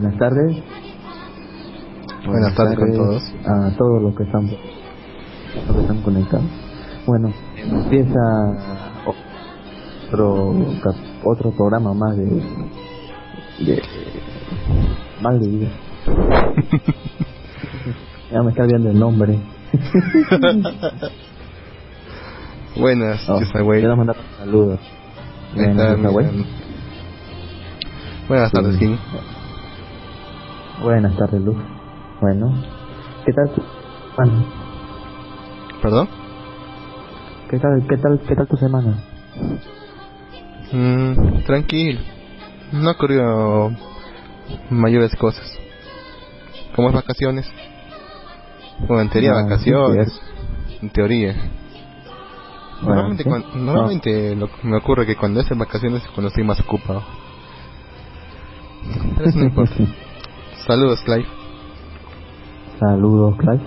buenas tardes. Buenas tardes con todos. A todos los que están, los que están conectados. Bueno, empieza otro otro programa más de de mal de vida. ya me está olvidando el nombre. Buenas, Oh, quiero mandar saludos. Miran. Buenas tardes, Sí. Buenas tardes, Luz. Bueno, ¿qué tal tu semana? ¿Perdón? ¿Qué tal, qué tal, qué tal tu semana? Mm, tranquilo. No ocurrió mayores cosas. ¿Cómo es vacaciones? Bueno, en teoría Ah, sí, vacaciones. En teoría. Bueno, Normalmente, sí. cuan- normalmente lo que me ocurre que cuando es en vacaciones es cuando estoy más ocupado. Pero eso no importa. Saludos, Clive. Saludos, Clive.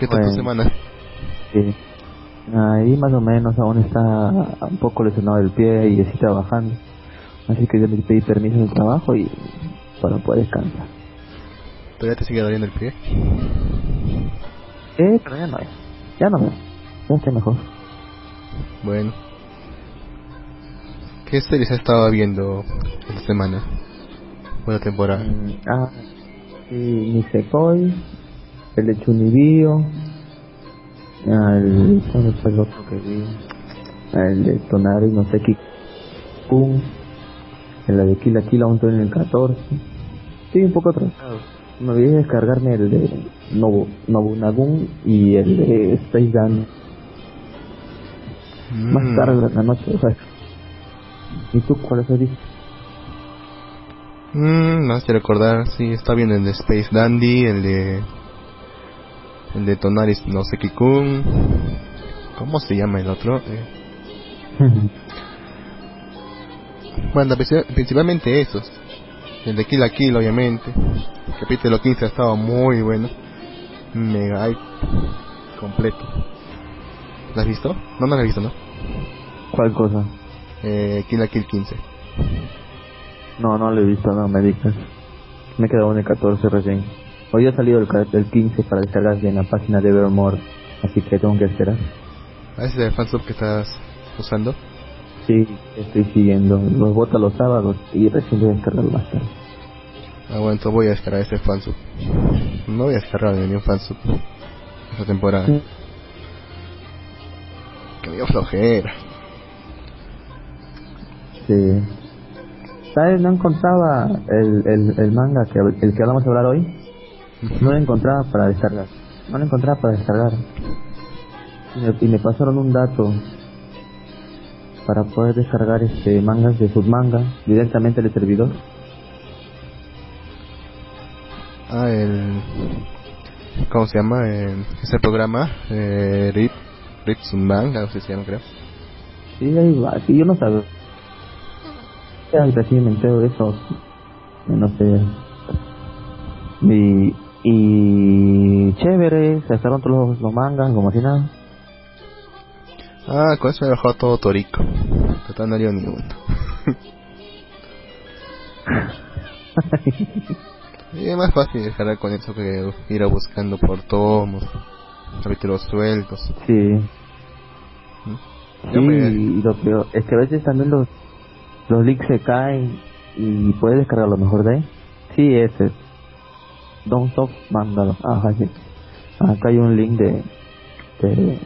¿Qué tal tu semana? Sí. Ahí más o menos aún está un poco lesionado el pie y estoy trabajando. Así que yo me pedí permiso del trabajo y para poder descansar. ¿Todavía te sigue doliendo el pie? Eh, pero ya no es. Ya no. Ya estoy mejor. Bueno. ¿Qué series has estado viendo esta semana? Buena temporada. Mm, ah, sí, Nisekoi, el de Chunibyo, el, ¿cuál fue el otro que vi? El de Tonari, no sé qué, Pum, el de Kila Kila, estoy en el 14. Sí, un poco atrasado. Me olvidé descargarme el de Nobu, Nobunagun y el de Space Gun más Mm, tarde en la noche, o sea. ¿Y tú cuáles has visto? Mm, me hace recordar, sí, está bien el de Space Dandy, el de... El de Tonaris no sé Kun. ¿Cómo se llama el otro? Eh, bueno, princip- principalmente esos. El de Kill la Kill, obviamente. El capítulo 15 ha estado muy bueno. Mega hype. Completo. ¿Lo has visto? No, no lo has visto, ¿no? ¿Cuál cosa? Eh, Kill la Kill 15. No, no lo he visto, no me digas. Me he quedado en el 14 recién. Hoy ha salido el, ca- el 15 para descargar en la página de Evermore, así que tengo que esperar. ¿A ese es el fansub que estás usando? Sí, estoy siguiendo. Los bota los sábados y recién voy a descargarlo más tarde. Ah, bueno, entonces voy a descargar ese fansub. No voy a descargar ni un fansub esta temporada. Sí. Que me dio flojera. Sí. ¿Sabes? No encontraba el, el, el manga que el que vamos a hablar hoy. No lo encontraba para descargar. No lo encontraba para descargar. Y me, y me pasaron un dato para poder descargar este mangas de submanga directamente del servidor. Ah, el... ¿Cómo se llama? Eh, ese programa, eh, Rip, Rip Manga, no sé si se llama, creo. Sí, ahí va. Sí, yo no sabía. Ya recién me entero de eso. No sé. Y, y chévere, se sacaron todos los, los mangas, como si nada. Ah, con eso me bajado todo Torico. Total no haría ni uno. y es más fácil descargar con eso que ir a buscando por tomos, capítulos sueltos. Sí. Yo Sí, me- y lo peor es que a veces también los, los links se caen y puedes descargar lo mejor de ahí. Sí, ese. Don't Stop Manga. Ajá, sí. Acá hay un link de, de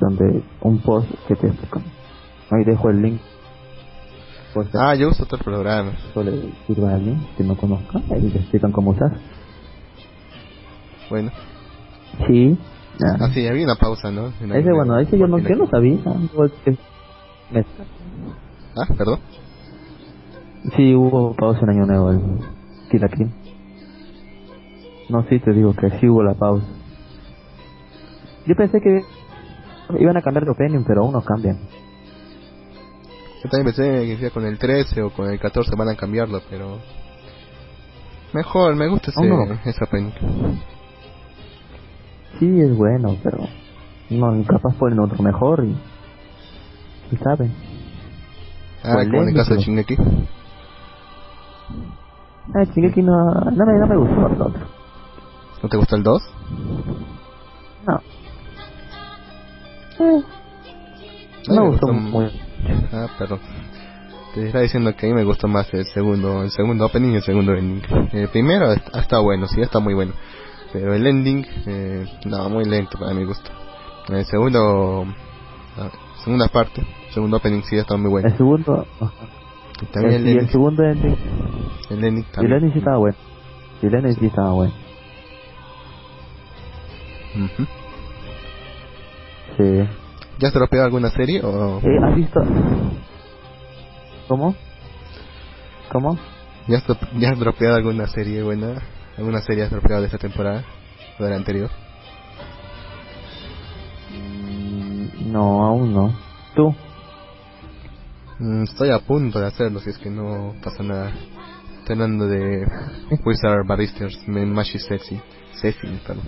donde un post que te explica. Ahí dejo el link. Pues Ah, yo uso otro programa. eso le sirva a alguien que no conozca. Ahí te explican cómo usar. Bueno, Sí. Ah. ah, sí, había una pausa, ¿no? En Ese, bueno, ese yo no, yo no sabía. Me- Ah, perdón. Sí, hubo pausa en Año Nuevo, Kill. No, sí, te digo que sí hubo la pausa. Yo pensé que iban a cambiar de opinion, pero aún no cambian. Yo también pensé que con el 13 o con el 14 van a cambiarlo, pero... Mejor, me gusta ese, Aún no. esa penca. Sí, es bueno, pero no, capaz ponen otro mejor y, y saben. Ah, como en el caso de Shingeki. Ah, Shingeki no, no, me, no me gustó el otro. ¿No te gustó el 2? No. Eh, no me me gustó gustó muy. Ah, perdón. Te estaba diciendo que a mí me gustó más el segundo, el segundo opening y el segundo ending. El primero ha ha estado bueno, sí, está muy bueno. Pero el ending, eh, no, muy lento para mi gusto. El segundo, la segunda parte, segundo opening sí está muy bueno. El segundo. También el, el, y el segundo ending. el ending Y el también. ending sí estaba bueno. Y el ending sí estaba bueno. Ujú. Sí. ¿Ya has dropeado alguna serie o Eh, ¿Has visto? ¿Cómo? ¿Cómo? ya has, ya has dropeado alguna serie buena? ¿Alguna serie has dropeado de esta temporada o de la anterior? No, aún no. ¿Tú? Mm, estoy a punto de hacerlo si es que no pasa nada. Estoy hablando de Wizard Barristers, Men Mashi Sexy. Sexy, perdón.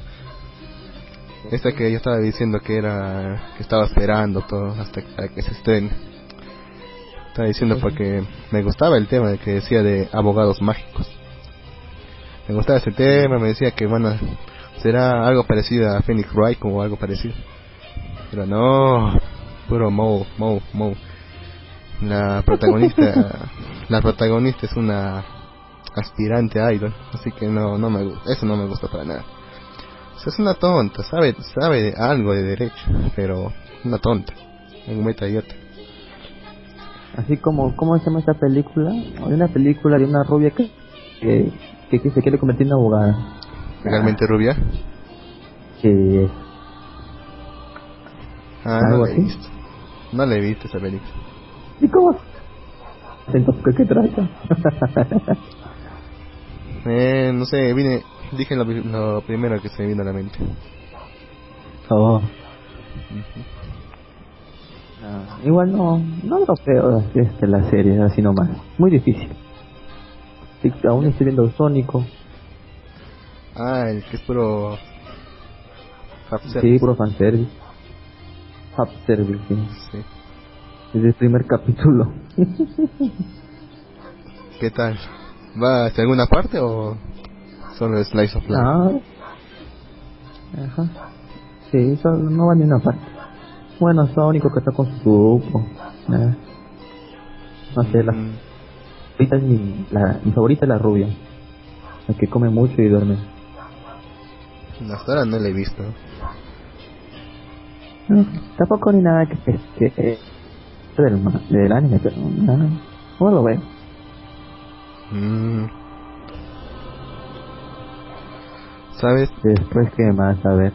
Esta que yo estaba diciendo que era. que estaba esperando todo hasta que, se estrene. Estaba diciendo porque me gustaba el tema que decía de abogados mágicos. Me gustaba ese tema, me decía que bueno, será algo parecido a Phoenix Wright o algo parecido. Pero no, puro Mo, Mo, Mo. La protagonista, la protagonista es una aspirante a idol, así que no, no me gusta, eso no me gusta para nada. O sea, es una tonta, sabe, sabe de algo de derecho, pero una tonta, un meta idiota. Así como, ¿cómo se llama esta película? Hay una película de una rubia que, que, que, que se quiere convertir en abogada. Legalmente rubia. Que Ah, no ¿Algo la he visto. No le he visto esa película. ¿Y cómo? Entonces, ¿qué, qué trata? Eh, no sé, vine, dije lo, lo primero que se me vino a la mente. oh. Ah, igual no, no lo creo así este, la serie, así nomás. Muy difícil. Sí, aún estoy viendo Sónico. Ah, el que es puro... Fanservice. Sí, puro fanservice. Hub service, sí. Sí. Desde el primer capítulo. ¿Qué tal? ¿Va hacia alguna parte o solo es Slice of Life? Ah. Ajá. Sí, eso no va ni una parte. Bueno, Sónico que está con su grupo. Ah. No sé, la Mm, favorita es mi, la, mi favorita es la rubia. La que come mucho y duerme. hasta ahora no la he visto. No, tampoco ni nada que, que, que eh, del, del anime, pero nada, no lo veo. Mm. ¿Sabes? Después, ¿qué más? A ver,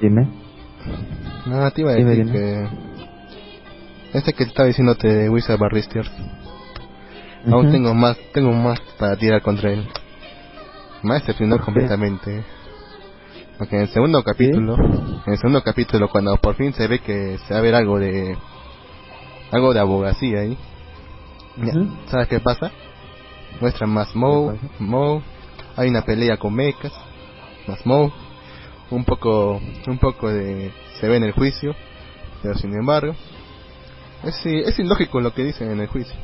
dime. No, te iba a decir dime. que... Este que estaba diciéndote de Wizard Barristers. Aún tengo más, tengo más para tirar contra él. Me ha decepcionado completamente. Porque en el segundo capítulo, en el segundo capítulo cuando por fin se ve que se va a ver algo de algo de abogacía ahí. ¿Sabes qué pasa? Muestran más Mo, hay una pelea con mechas, más Mo, un poco, un poco de se ve en el juicio, pero sin embargo, es, es ilógico lo que dicen en el juicio.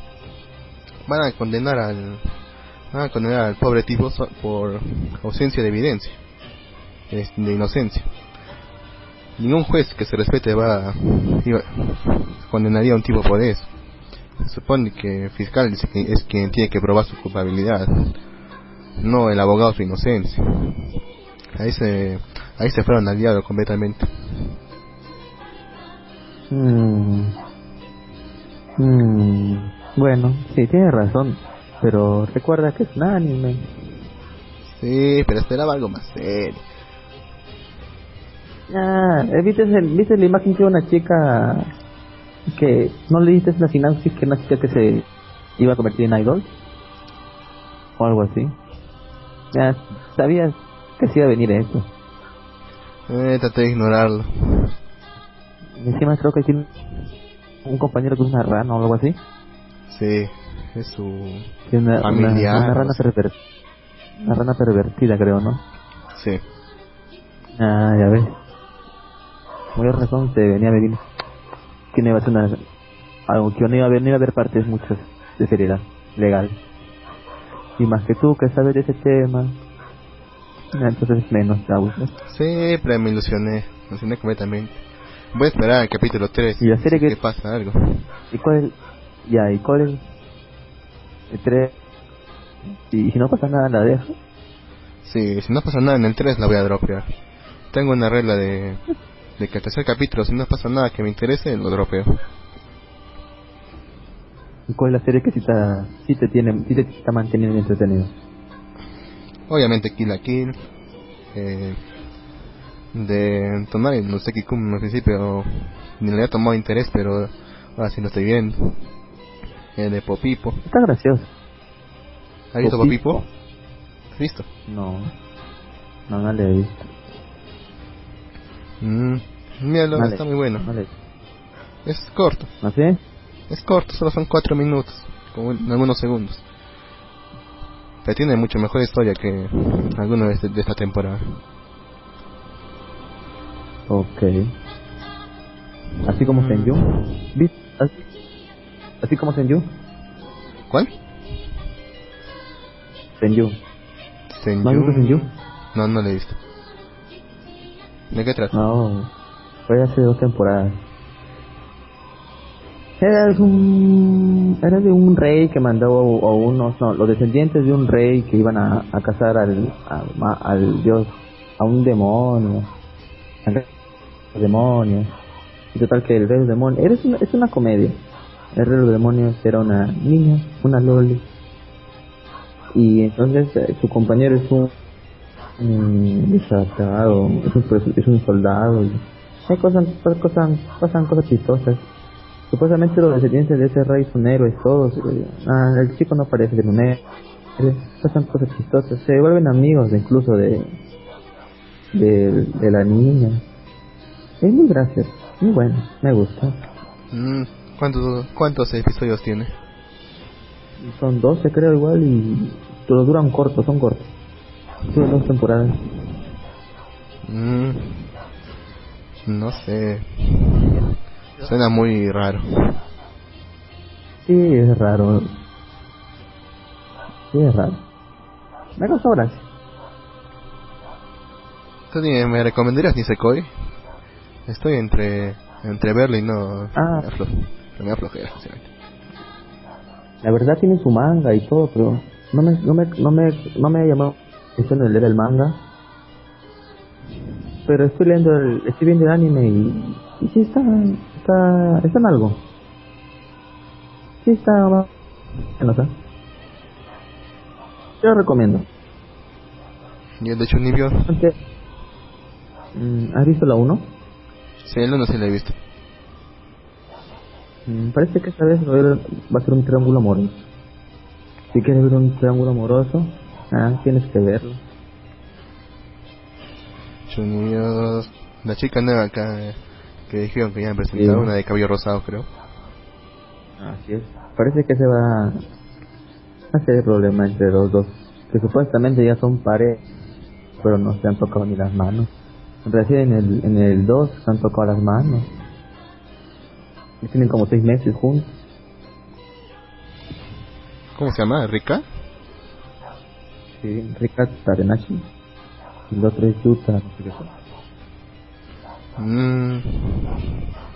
Van a condenar al, van a condenar al pobre tipo por ausencia de evidencia, de inocencia. Ningún juez que se respete va, iba- condenaría a un tipo por eso. Se supone que el fiscal es, que- es quien tiene que probar su culpabilidad, no el abogado su inocencia. Ahí se, ahí se fueron al diablo completamente. Mm. Mm. Bueno, sí, tienes razón. Pero recuerda que es un anime. Sí, pero esperaba algo más serio. Ah, ¿viste, el- ¿viste la imagen que una chica que no le diste la sinapsis que una chica que se iba a convertir en idol? O algo así. Ya, sabías que se iba a venir eso. Eh, traté de ignorarlo. Encima creo que tiene un compañero que es una rana o algo así. Sí, es su una, una- Familiar, una no rana perver- una rana pervertida creo, ¿no? Sí. Ah, ya ves. Muy razón se venía a venir. Que no iba a ser una, algo que no iba a ver, no iba a haber partes muchas de seriedad legal. Y más que tú que sabes de ese tema, entonces menos gusta. Sí, pero me ilusioné, me ilusioné completamente. Voy a esperar al capítulo 3. Y la serie que- que pasa algo. ¿Y cuál es? Ya, ¿y cuál es? El 3. Y si no pasa nada, la dejo. Sí, si no pasa nada en el 3 la voy a dropear. Tengo una regla de, de que el tercer capítulo, si no pasa nada que me interese, lo dropeo. ¿Y cuál es la serie que sí te, sí te, tiene, sí te está manteniendo entretenido? Obviamente Kill la Kill. Eh, de Tonari, no sé qué al principio ni le había tomado interés, pero ahora sí lo estoy viendo. El de Popipo. Está gracioso. ¿Has visto? Popipo? ¿Has visto? No. No, no le he visto. Mm, míralo, No le- está muy bueno. Es corto, ¿No sé? es corto, solo son 4 minutos, como en algunos segundos. Pero tiene mucho mejor historia que alguno de, este- de esta temporada. Ok. Así como Mm. Senju. ¿Vis- Así, así como Senju. ¿Cuál? Senju. Senju. ¿No has visto Senju? No, no le he visto. ¿De qué trata? No. Fue hace dos temporadas. Era un, era de un rey que mandó a unos, no, los descendientes de un rey que iban a, a cazar al, ma- al dios, a un demonio, al demonio. Y total que el rey de los demonios, era, es, una, es una comedia. El rey de los demonios era una niña, una loli. Y entonces eh, su compañero es un, un desatado, es un, pres- es un soldado. Y hay cosas, cosas, pasan cosas chistosas. Supuestamente los descendientes de ese rey son héroes todos. eh, Ah, el chico no parece un héroe. Pasan cosas chistosas. Se vuelven amigos de- incluso de, de, de la niña. Es muy gracioso, muy bueno, me gusta. Mm, ¿cuántos, ¿Cuántos episodios tiene? Son 12 creo igual y todos duran cortos, son cortos. Duran dos temporadas. Mm, no sé. Suena muy raro. Sí, es raro. Sí, es raro. Me causó gracia. ¿Tú ni- me recomendarías Nisekoi? Estoy entre entre verlo y no. Ah. Me, aflo- me da flojera, sinceramente. La verdad tiene su manga y todo, pero no me, no me, no me, no me ha llamado la atención el leer el manga. Pero estoy leyendo el, estoy viendo el anime y, y sí está, está, está en algo. Sí está, más o menos, ¿eh? Yo lo recomiendo. ¿Y el de Chunibyo? Mm, ¿Has visto la 1? Sí, el uno sí lo he visto. Mm, Parece que esta vez va a ser un triángulo amoroso. Si quieres ver un triángulo amoroso, ah, tienes que verlo. Chunibyo. La chica nueva acá eh, que dijeron que ya han presentado, Sí. una de cabello rosado, creo. Así es. Parece que se va a hacer problema entre los dos. Que supuestamente ya son pares, pero no se han tocado ni las manos. Recién en el, en el 2 se han tocado las manos. Y tienen como seis meses juntos. ¿Cómo se llama? ¿Rika? Sí, Rika Tarenashi. Y el otro es Yuta, no sé qué. Mm,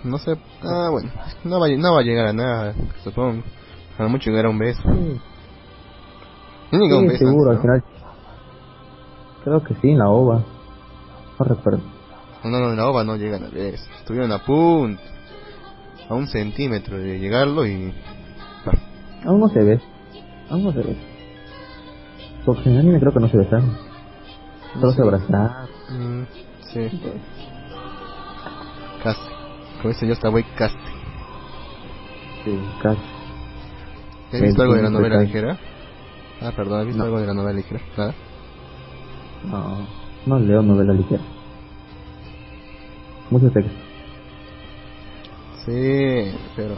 no sé. Ah, bueno. No va, a- no va a llegar a nada, supongo. A mucho llegar a un beso. Sí, llegó a un sí, beso. seguro, antes, al final. Creo que sí, en la OVA. No recuerdo. ¿no? No, en la ova no llegan a beso. Estuvieron a punto. A un centímetro de llegarlo y. ah, Aún no se ve. Aún no se ve. Porque en anime creo que no se besaron. Solo se Sí. abrazaron. Mm, sí, casi. Como dice yo, esta wey casi. Sí, casi. ¿Has visto algo de la novela ligera? Ah, perdón, ¿has visto No. algo de la novela ligera? Nada. No, no leo novela ligera. Mucho texto. Sí, pero.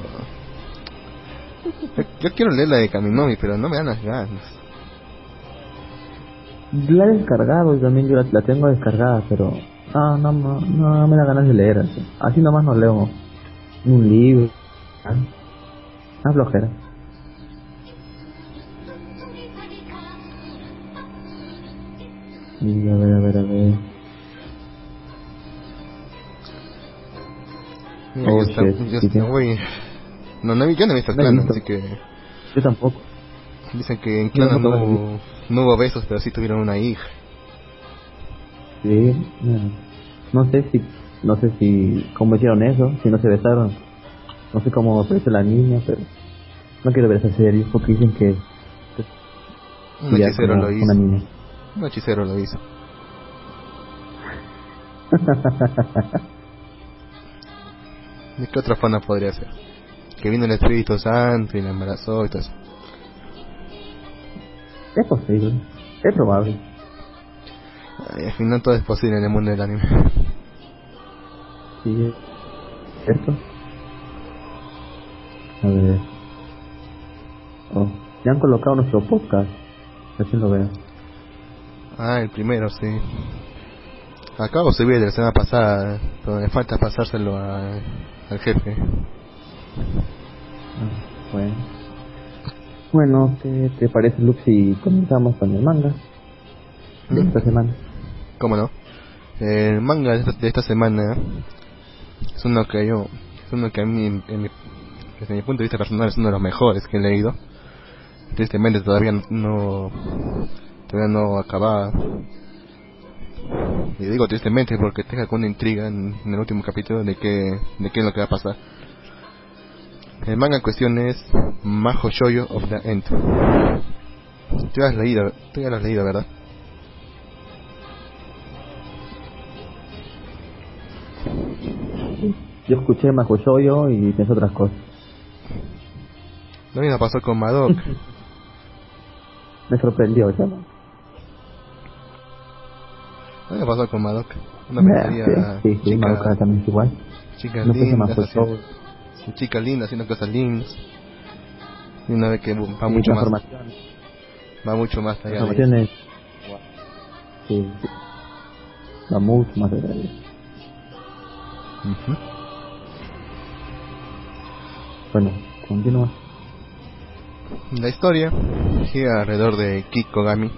Yo, yo quiero leer la de Kaminomi, pero no me dan las ganas. La he descargado y también yo la, la tengo descargada, pero no, no, no, no me da ganas de leer así. Así nomás no leo un libro. ¿ah? Más flojera. Y a ver, a ver, a ver. Mira, Oh, está, sí, está, sí. güey. No, no, yo no he visto No así que Yo tampoco. Dicen que en Clan no, hubo, no hubo besos, pero sí tuvieron una hija. Sí, no, no sé si, no sé si, cómo hicieron eso, si no se besaron. No sé cómo ofrece la niña, pero no quiero ver esa serie porque dicen que Un ya hechicero lo hizo. niña. Un hechicero lo hizo. ¿De qué otra forma podría ser? Que vino el Espíritu Santo y la embarazó y todo eso. Es posible, es probable. Ay, al final todo es posible en el mundo del anime. Sí, cierto. A ver. Oh, ya han colocado nuestro podcast. Recién lo veo. Ah, el primero, sí. Acabo de subir de la semana pasada, pero me falta pasárselo a- al jefe. Ah, bueno. Bueno, ¿qué te parece, Luke, si comenzamos con el manga de ¿Mm? esta semana? ¿Cómo no? El manga de esta, de esta semana es uno que yo, es uno que a mí, en mi- desde mi punto de vista personal, es uno de los mejores que he leído. Tristemente todavía no, todavía no acababa. Y digo tristemente porque tengo alguna intriga en, en el último capítulo de qué, de qué es lo que va a pasar. El manga en cuestión es Majo Shoyo of the End. Tú ya has leído, tú ya lo has leído, ¿verdad? Yo escuché Mahoshoyo y pensé otras cosas. Lo mismo pasó con Madoka. Me sorprendió, ¿ya? Lo mismo pasó con Madoka. Una sí, sí, Madoka también es igual. chicas No lindas, Chicas lindas haciendo cosas lindas. Y una vez que va mucho más, transformaciones. va mucho más allá eso. Transformaciones. Sí, sí. Va mucho más allá eso. Ujú. Bueno, continúa. La historia gira alrededor de Kiko Gami.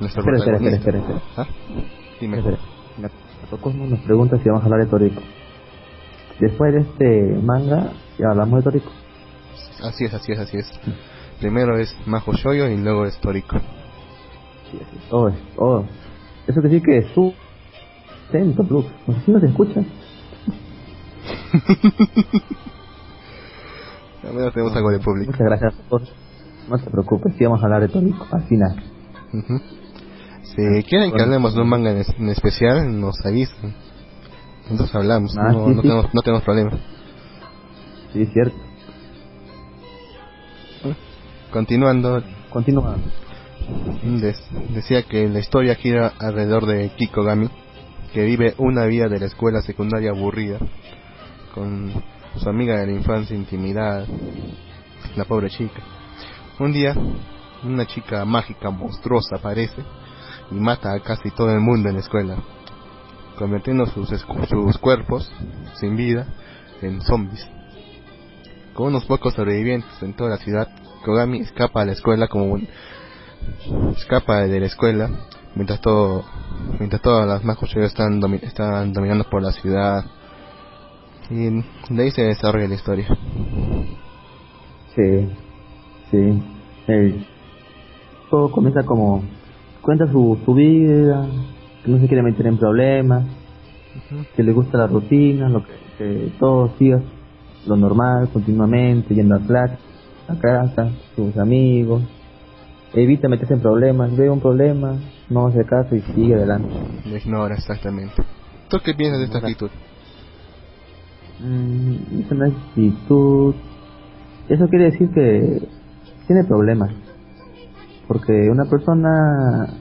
Nuestro Espera, espera, espera, espera, espera. ¿Ah? Dime. Espera. La nos pregunta si vamos a hablar de Toriko. Después de este manga, ya hablamos de Toriko. Así es, así es, así es. Primero es Majo Shoyo y luego es Toriko. Sí, así es. Oh, oh. Eso quiere decir que es su acento, Luke. No sé si no se escucha. Al menos tenemos algo de público. Muchas gracias a todos. No te preocupes, sí vamos a hablar de Toriko al final. Ujú. Si quieren que hablemos de un manga en especial, nos avisan. Nosotros hablamos, Ah, no, sí, no sí. Tenemos, no tenemos problema. Sí, es cierto. Continuando, Continúa. decía que la historia gira alrededor de Kiko Gami, que vive una vida de la escuela secundaria aburrida, con su amiga de la infancia intimidada, la pobre chica. Un día, una chica mágica monstruosa aparece y mata a casi todo el mundo en la escuela, convirtiendo sus, sus cuerpos sin vida en zombies. Con unos pocos sobrevivientes en toda la ciudad, Kogami escapa a la escuela como un, escapa de la escuela mientras todo mientras todas las majos están domi- están dominando por la ciudad y de ahí se desarrolla la historia Sí, sí. Todo comienza como. Cuenta su vida, que no se quiere meter en problemas, que le gusta la rutina, lo que, que todo siga lo normal, continuamente, yendo a clase, a casa, sus amigos. Evita meterse en problemas, ve un problema, no hace caso y sigue adelante. lo ignora exactamente ¿tú qué piensas de esta actitud? Mm, es una actitud. Eso quiere decir que tiene problemas. Porque una persona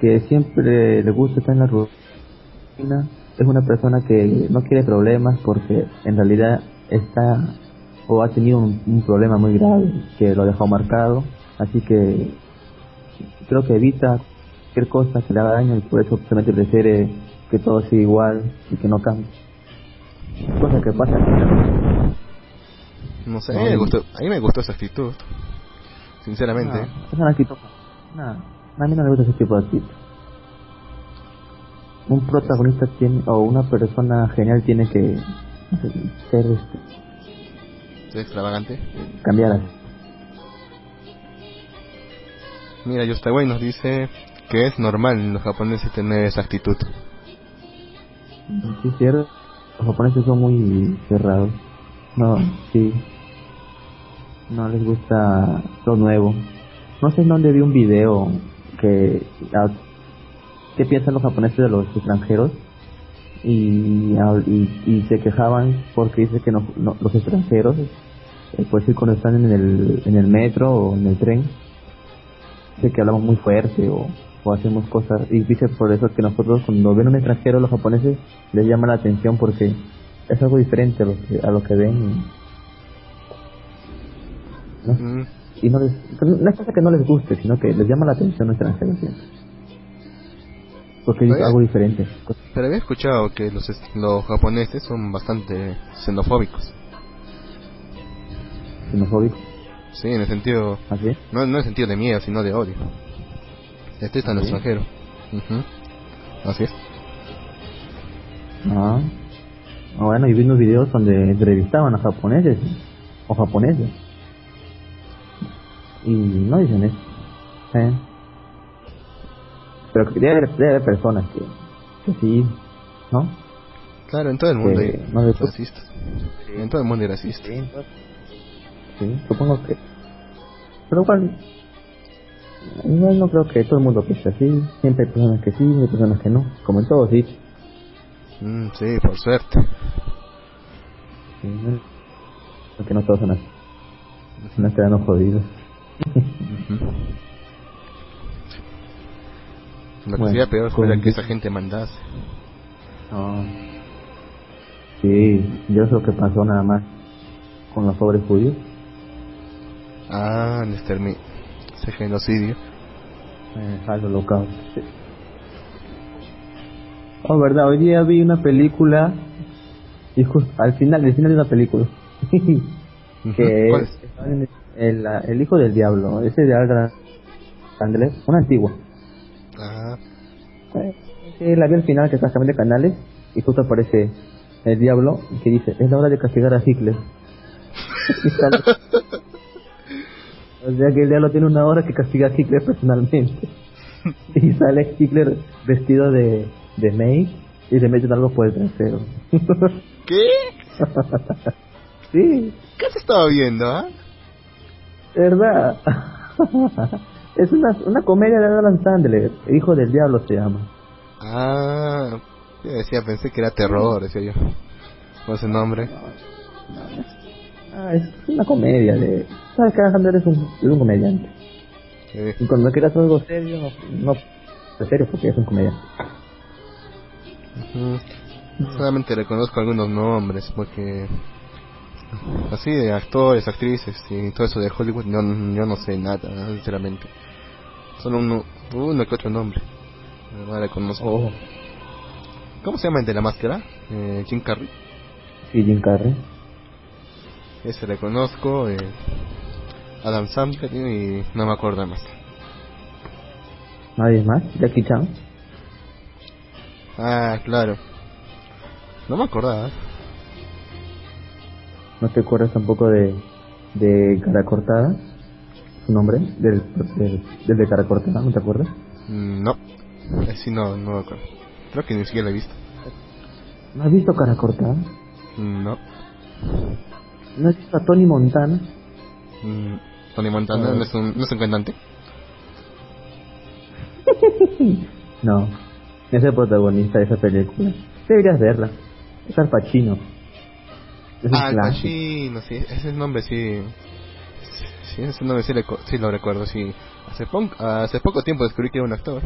que siempre le gusta estar en la rutina es una persona que no quiere problemas porque en realidad está o ha tenido un, un problema muy grave que lo ha dejado marcado. Así que creo que evita cualquier cosa que le haga daño y por eso solamente prefiere que todo siga igual y que no cambie cosa que pasa No sé, a, mí me gustó, a mí me gustó esa actitud. Sinceramente. No, es una actitud. No, a mí no me gusta ese tipo de actitud. Un protagonista tiene, o una persona genial tiene que ser, este, Es extravagante. cambiar así. Mira, Yostaway nos dice que es normal en los japoneses tener esa actitud. Sí, es cierto. Los japoneses son muy cerrados. No, sí. No les gusta lo nuevo. No sé en dónde vi un video que... ¿Qué piensan los japoneses de los extranjeros? Y, y, y se quejaban porque dice que no, los extranjeros, eh, pues sí, cuando están en el, en el metro o en el tren, dice que hablamos muy fuerte o, o hacemos cosas y dice por eso que nosotros cuando ven un extranjero los japoneses les llama la atención porque es algo diferente a lo que, a lo que ven. Mm, y no les no es cosa que no les guste sino que les llama la atención extranjero siempre porque es algo diferente Pero había escuchado que los, los japoneses son bastante xenofóbicos. xenofóbico Sí, en el sentido, así es no, no en el sentido de miedo, sino de odio. Este está en el ¿Ah, extranjero. Así es. ah Ah, bueno y vi unos videos donde entrevistaban a japoneses o japoneses y no dicen eso ¿eh? pero que debe, haber- debe haber personas que, que sí ¿no? Claro, en todo el mundo Que hay no racistas. En todo el mundo hay racistas. Sí, sí, supongo que. Pero igual. Igual no creo que todo el mundo piense así. Siempre hay personas que sí, hay personas que no. Como en todos sitios. Mm, sí, por suerte. Sí. Porque no todos son así. No quedan jodidos. Que Bueno, sería peor fuera que esa gente mandase. No. Sí, yo sé lo que pasó nada más con los pobres judíos. Ah, el extermi- ese genocidio. Eh, al holocausto. Sí. Oh, verdad, hoy día vi una película y justo al final, al final de una película que ¿Cuál es es? El, el, hijo del diablo, ese de Alga Andrés, una antigua. Ah, Eh, la vi al final que está cambiando de canales y justo aparece el diablo que dice, es la hora de castigar a Hitler. O sea que el diablo tiene una hora que castiga a Hitler personalmente. y sale Hitler vestido de, de maid y se mete algo por el trasero. ¿Qué? sí, ¿Qué se estaba viendo, ah? Verdad. es una, una comedia de Adam Sandler, Hijo del Diablo se llama. Ah, yo decía, pensé que era terror, decía yo. Con ese nombre. Ah, es una comedia de... ¿Sabes que Adam Sandler es un, es un comediante? Eh, Y cuando quieras algo serio, no, no es serio porque es un comediante. Solamente reconozco algunos nombres porque así de actores, actrices y todo eso de Hollywood yo, yo no sé nada, sinceramente. Solo uno, uno que otro nombre. No reconozco. Oh, ¿Cómo se llama el de la máscara? Eh, Jim Carrey. sí, Jim Carrey. Ese reconozco. Eh, Adam Sandler y no me acuerdo más. Nadie más, Jackie Chan. Ah, claro. No me acordaba. ¿No te acuerdas tampoco de, de Cara Cortada? ¿Su nombre? Del, del, del de Cara Cortada, ¿no te acuerdas? No. Sí, no, no me acuerdo. Creo que ni siquiera lo he visto. ¿No has visto Cara Cortada? No. ¿No has visto a Tony Montana? Mm, Tony Montana no, es un, no es un cantante. No, es el protagonista de esa película. Deberías verla. Es Al Pacino. Es Ah, Al clásico. Pacino, sí. Ese nombre sí. Sí, ese nombre sí, le sí lo recuerdo, sí. Hace, pon- hace poco tiempo descubrí que era un actor.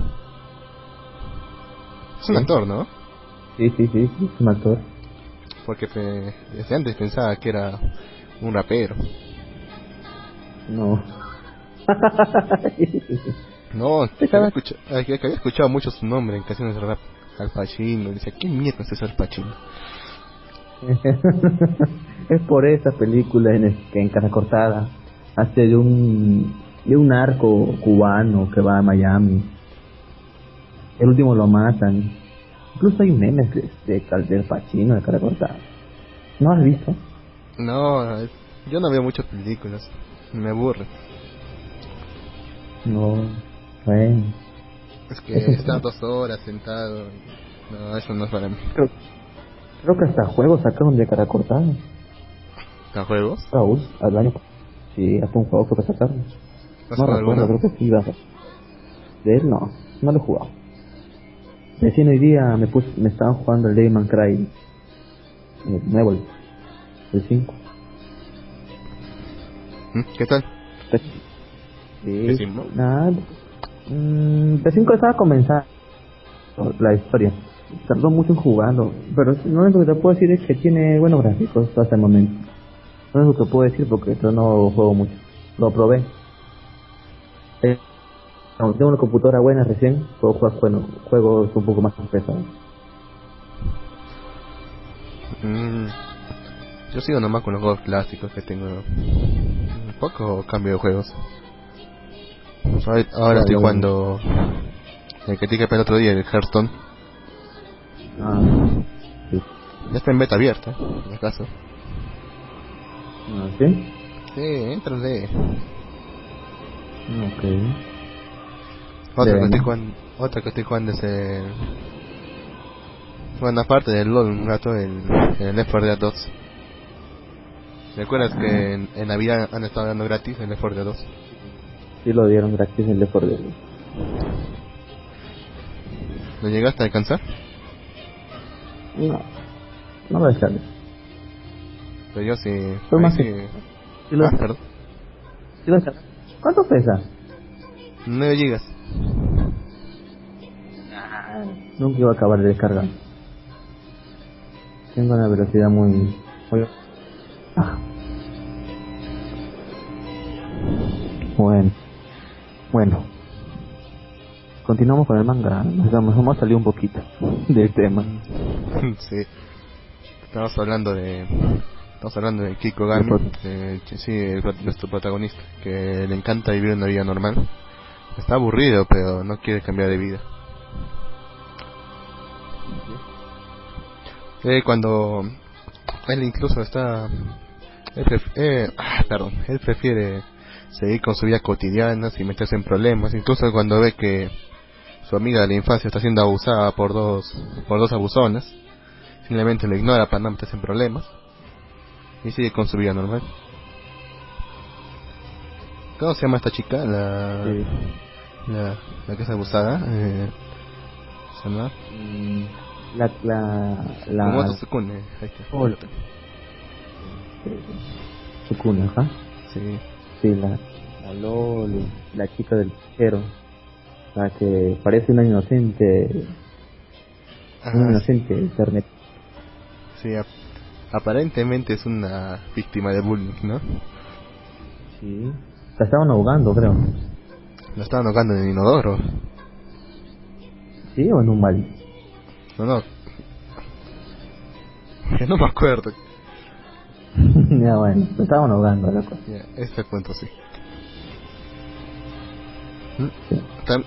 Es un Sí. actor, ¿no? Sí, sí, sí, es un actor. Porque pe- desde antes pensaba que era un rapero. No. No, había, escucha- que había escuchado mucho su nombre en canciones de rap. Al Pacino. Decía, ¿qué mierda es ese Al Pacino? es por esa película en el que en cara cortada hace de un de un narco cubano que va a Miami. El último lo matan. Incluso hay un meme de, de, Cal- del Pacino de cara cortada. ¿No has visto? No, yo no veo muchas películas. Me aburre. No. Bueno. Es que estar dos horas sentado. No, eso no es para mí. Creo, creo que hasta juegos sacaron de cara cortada. ¿A juegos? Raúl, al año. Sí, hasta un juego creo que sacaron. ¿Has No recuerdo, creo que sí iba a ser. De él no, no lo he jugado. Recién hoy día me puse, me estaban jugando el Devil Cry el nuevo, el, el 5. ¿Mm? ¿Qué tal? Sí, nada. Mm, el 5 estaba comenzando la historia. Tardó mucho en jugarlo, pero lo único que te puedo decir es que tiene buenos gráficos hasta el momento. No es lo que puedo decir porque yo no juego mucho. Lo probé. Eh, aunque tengo una computadora buena recién, puedo jugar bueno, juegos un poco más pesados. Mm, yo sigo nomás con los juegos clásicos que tengo. Un poco cambio de juegos. Ahora, ahora estoy jugando el que te dije el otro día, el Hearthstone. Ah, sí. Ya está en beta abierta, en acaso. Ah, ¿Sí? Sí, entrale. Ok. Otra que, estoy jugando, otra que estoy jugando es el... Bueno, aparte del LOL, un rato, el, el Left 4 Dead 2. ¿Recuerdas que en, en Navidad han estado dando gratis el Left 4 Dead 2? Sí lo dieron gratis en Left 4 Dead. ¿Lo llegaste a alcanzar? No, no me sale. Pero yo sí... Fue más sí- Sí lo, Ah, perdón. sí lo. ¿Cuánto pesa? 9 gigas. Nunca iba a acabar de descargar. Tengo una velocidad muy... muy... Ah. Bueno. Bueno. Continuamos con el manga. Nos hemos, salido un poquito del tema. sí. Estamos hablando de... Estamos hablando de Kiko Gami, sí, el nuestro protagonista, que le encanta vivir una vida normal. Está aburrido, pero no quiere cambiar de vida. Eh, cuando él incluso está, él eh, ah, perdón, él prefiere seguir con su vida cotidiana sin meterse en problemas, incluso cuando ve que su amiga de la infancia está siendo abusada por dos, por dos abusonas, simplemente lo ignora para no meterse en problemas y sigue con su vida normal. ¿Cómo se llama esta chica? La, Sí. la, la que es abusada. Eh, ¿Se llama? Mm, La... La... La... Tsukune. Ahí está. Hola. Sukuna, ajá. Sí. Sí, la, la Loli, la chica del fichero, la que parece una inocente, Ajá, una inocente internet. sí, ap- aparentemente es una víctima de bullying, ¿no? Sí. La estaban ahogando, creo. La estaban ahogando en el inodoro. ¿Sí o en un balde? No, no. Que no me acuerdo. ya bueno, la estaban ahogando, loco. Ya, este punto sí. ¿Mm? Sí. Tam-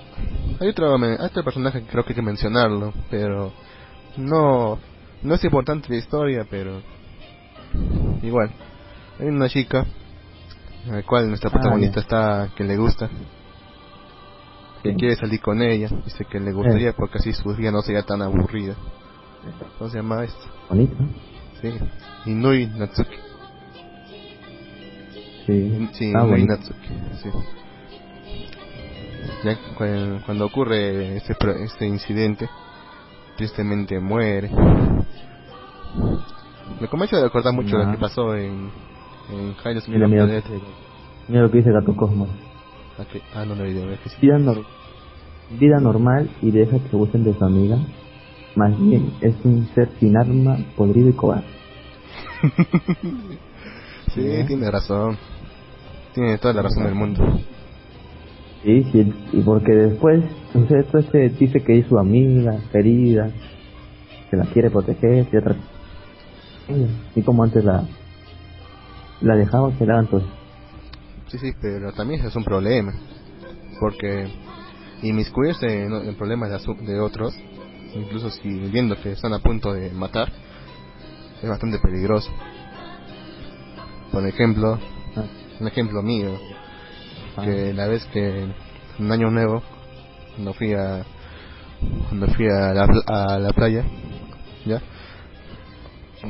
Hay otro, personaje que creo que hay que mencionarlo, pero no, no es importante la historia, pero igual. Hay una chica, a la cual nuestra Ah, protagonista está, que le gusta, que Sí. quiere salir con ella, dice que le gustaría porque así su vida no sería tan aburrida. ¿Cómo se llama esto? Bonito. Sí, Inui Natsuki. Sí. Sí, ah, Inui. Natsuki, sí. Ya cuando ocurre este, este incidente, tristemente muere. Me comienza a recordar mucho lo Ah. que pasó en, en Mira, lo que dice Gato Cosmos. Ah, Ah, no lo vi, es que sí. Vida, nor- vida normal y deja que gusten de su amiga. Más bien es un ser sin arma, podrido y cobarde. Sí, ¿Eh? tiene razón. Tiene toda la razón del mundo. Sí, sí, y porque después, sea, esto se dice que es su amiga, querida, que la quiere proteger, y otra. Y como antes la la dejaban que la hagan todo. Sí, sí, pero también es un problema. Porque inmiscuirse en, en problemas de, de otros, incluso si viendo que están a punto de matar, es bastante peligroso. Por ejemplo, Ah, un ejemplo mío, ah, que la vez que en año nuevo, cuando fui a cuando fui a la, a la playa, ya,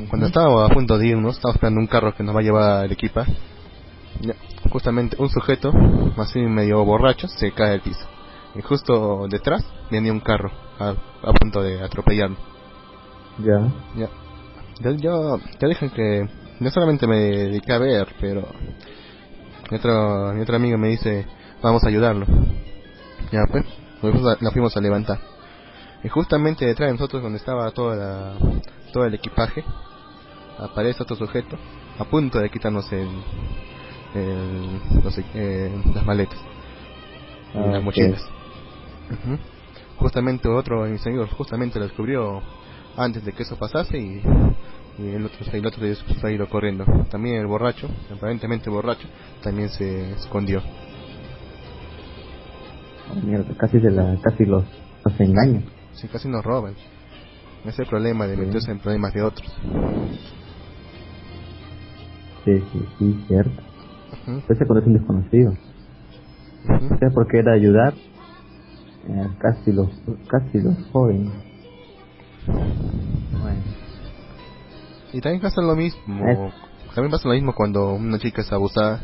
cuando estábamos a punto de irnos, estábamos esperando un carro que nos va a llevar al equipa, ya, justamente un sujeto, así medio borracho, se cae al piso. Y justo detrás venía un carro a, a punto de atropellarlo. ya. Ya. Yo, yo, ya dije que no solamente me dediqué a ver, pero mi otro, mi otro amigo me dice, vamos a ayudarlo. Ya pues, lo fuimos a, levantar. Y justamente detrás de nosotros, donde estaba toda la, todo el equipaje, aparece otro sujeto a punto de quitarnos el, el, eh, las maletas, y Ah, las ok. mochilas. Justamente otro de mis amigos justamente lo descubrió antes de que eso pasase y, y el otro el otro ha ido corriendo. También el borracho, aparentemente borracho, también se escondió. Oh, mierda, casi se la, casi los, los engañan. Sí, casi nos roban. Ese es el problema de Sí. meterse en problemas de otros. Sí, sí, sí, cierto. Ujú, Ese cuando es un desconocido. No sé por qué era ayudar. eh, casi los, casi los jóvenes. Bueno, Y también pasa lo mismo. Es- También pasa lo mismo cuando una chica es abusada.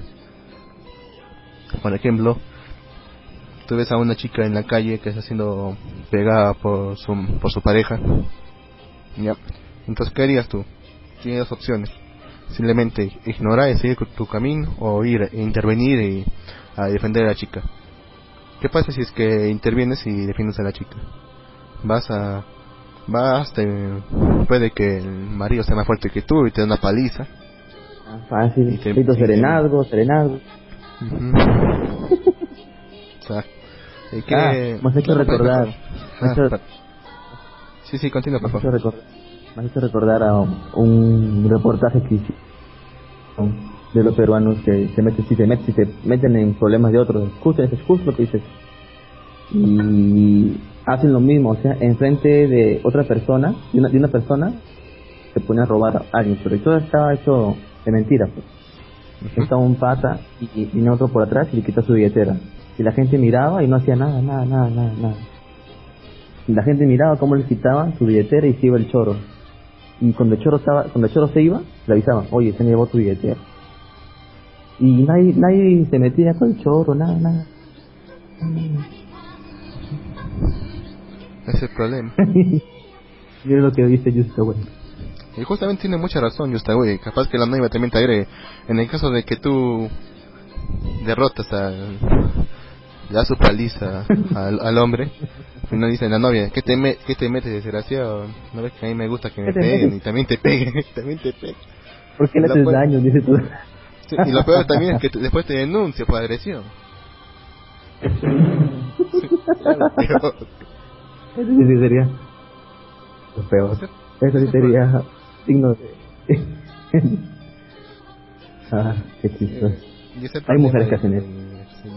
Por ejemplo, tú ves a una chica en la calle que está siendo pegada por su, por su pareja. Ya. Entonces, ¿qué harías tú? Tienes dos opciones. Simplemente ignorar y seguir tu camino o ir e intervenir y a defender a la chica. ¿Qué pasa si es que intervienes y defiendes a la chica? Vas a... Vas, te, puede que el marido sea más fuerte que tú y te da una paliza. ah, fácil. Y te- Necesito serenazgo, serenazgo. o sea, ¿y qué- Ah, has hecho claro, recordar. pues, Me has ah, hecho- sí, sí, continúa, por favor. recordar, me has hecho recordar a un reportaje que de los peruanos que se meten, si se meten, si se meten en problemas de otros. Justo, es justo lo que dices. Y hacen lo mismo, o sea, enfrente de otra persona, de una, persona, se pone a robar a alguien, pero todo estaba hecho de mentira, pues. Un pata y, vino otro por atrás y le quitó su billetera. Y la gente miraba y no hacía nada, nada, nada, nada, nada. Y la gente miraba cómo le quitaban su billetera y se iba el choro. Y cuando el choro estaba, cuando el choro se iba, le avisaban, oye, se me llevó tu billetera. Y nadie, nadie se metía con el choro, nada, nada. Es el problema. Mira lo que dice güey. Y justamente tiene mucha razón, Justa, güey. Capaz que la novia también te agregue. En el caso de que tú derrotas le das su paliza al, al hombre. Y no dice la novia, ¿qué te, me, ¿qué te metes, desgraciado? No ves que a mí me gusta que me ¿Qué te peguen y también te peguen, también te peguen. ¿Por qué le haces daño? Dice tú. Sí, y lo peor también es que te- después te denuncia por agresión. Ya lo peor. Eso sí sería lo peor. Eso sí sería digno de... ah, qué chistoso. Hay mujeres que hacen eso.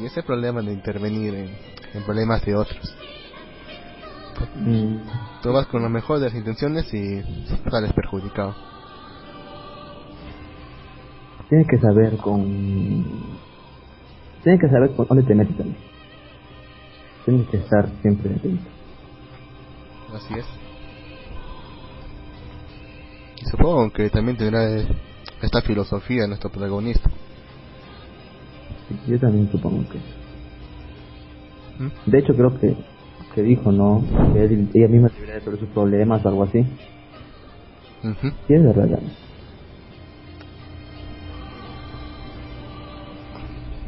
y ese problema de intervenir en, en problemas de otros. Mm, Tú vas con lo mejor de las intenciones y sales perjudicado. Tienes que saber con... Tienes que saber con dónde te metes también. Tienes que estar siempre atento. Así es. Y supongo que también tendrá eh, esta filosofía nuestro protagonista. Sí, Yo también supongo que... ¿Mm? De hecho creo que, que dijo, ¿no? Que él- ella misma debería resolver sus problemas o algo así. Ujú. Sí, es verdad.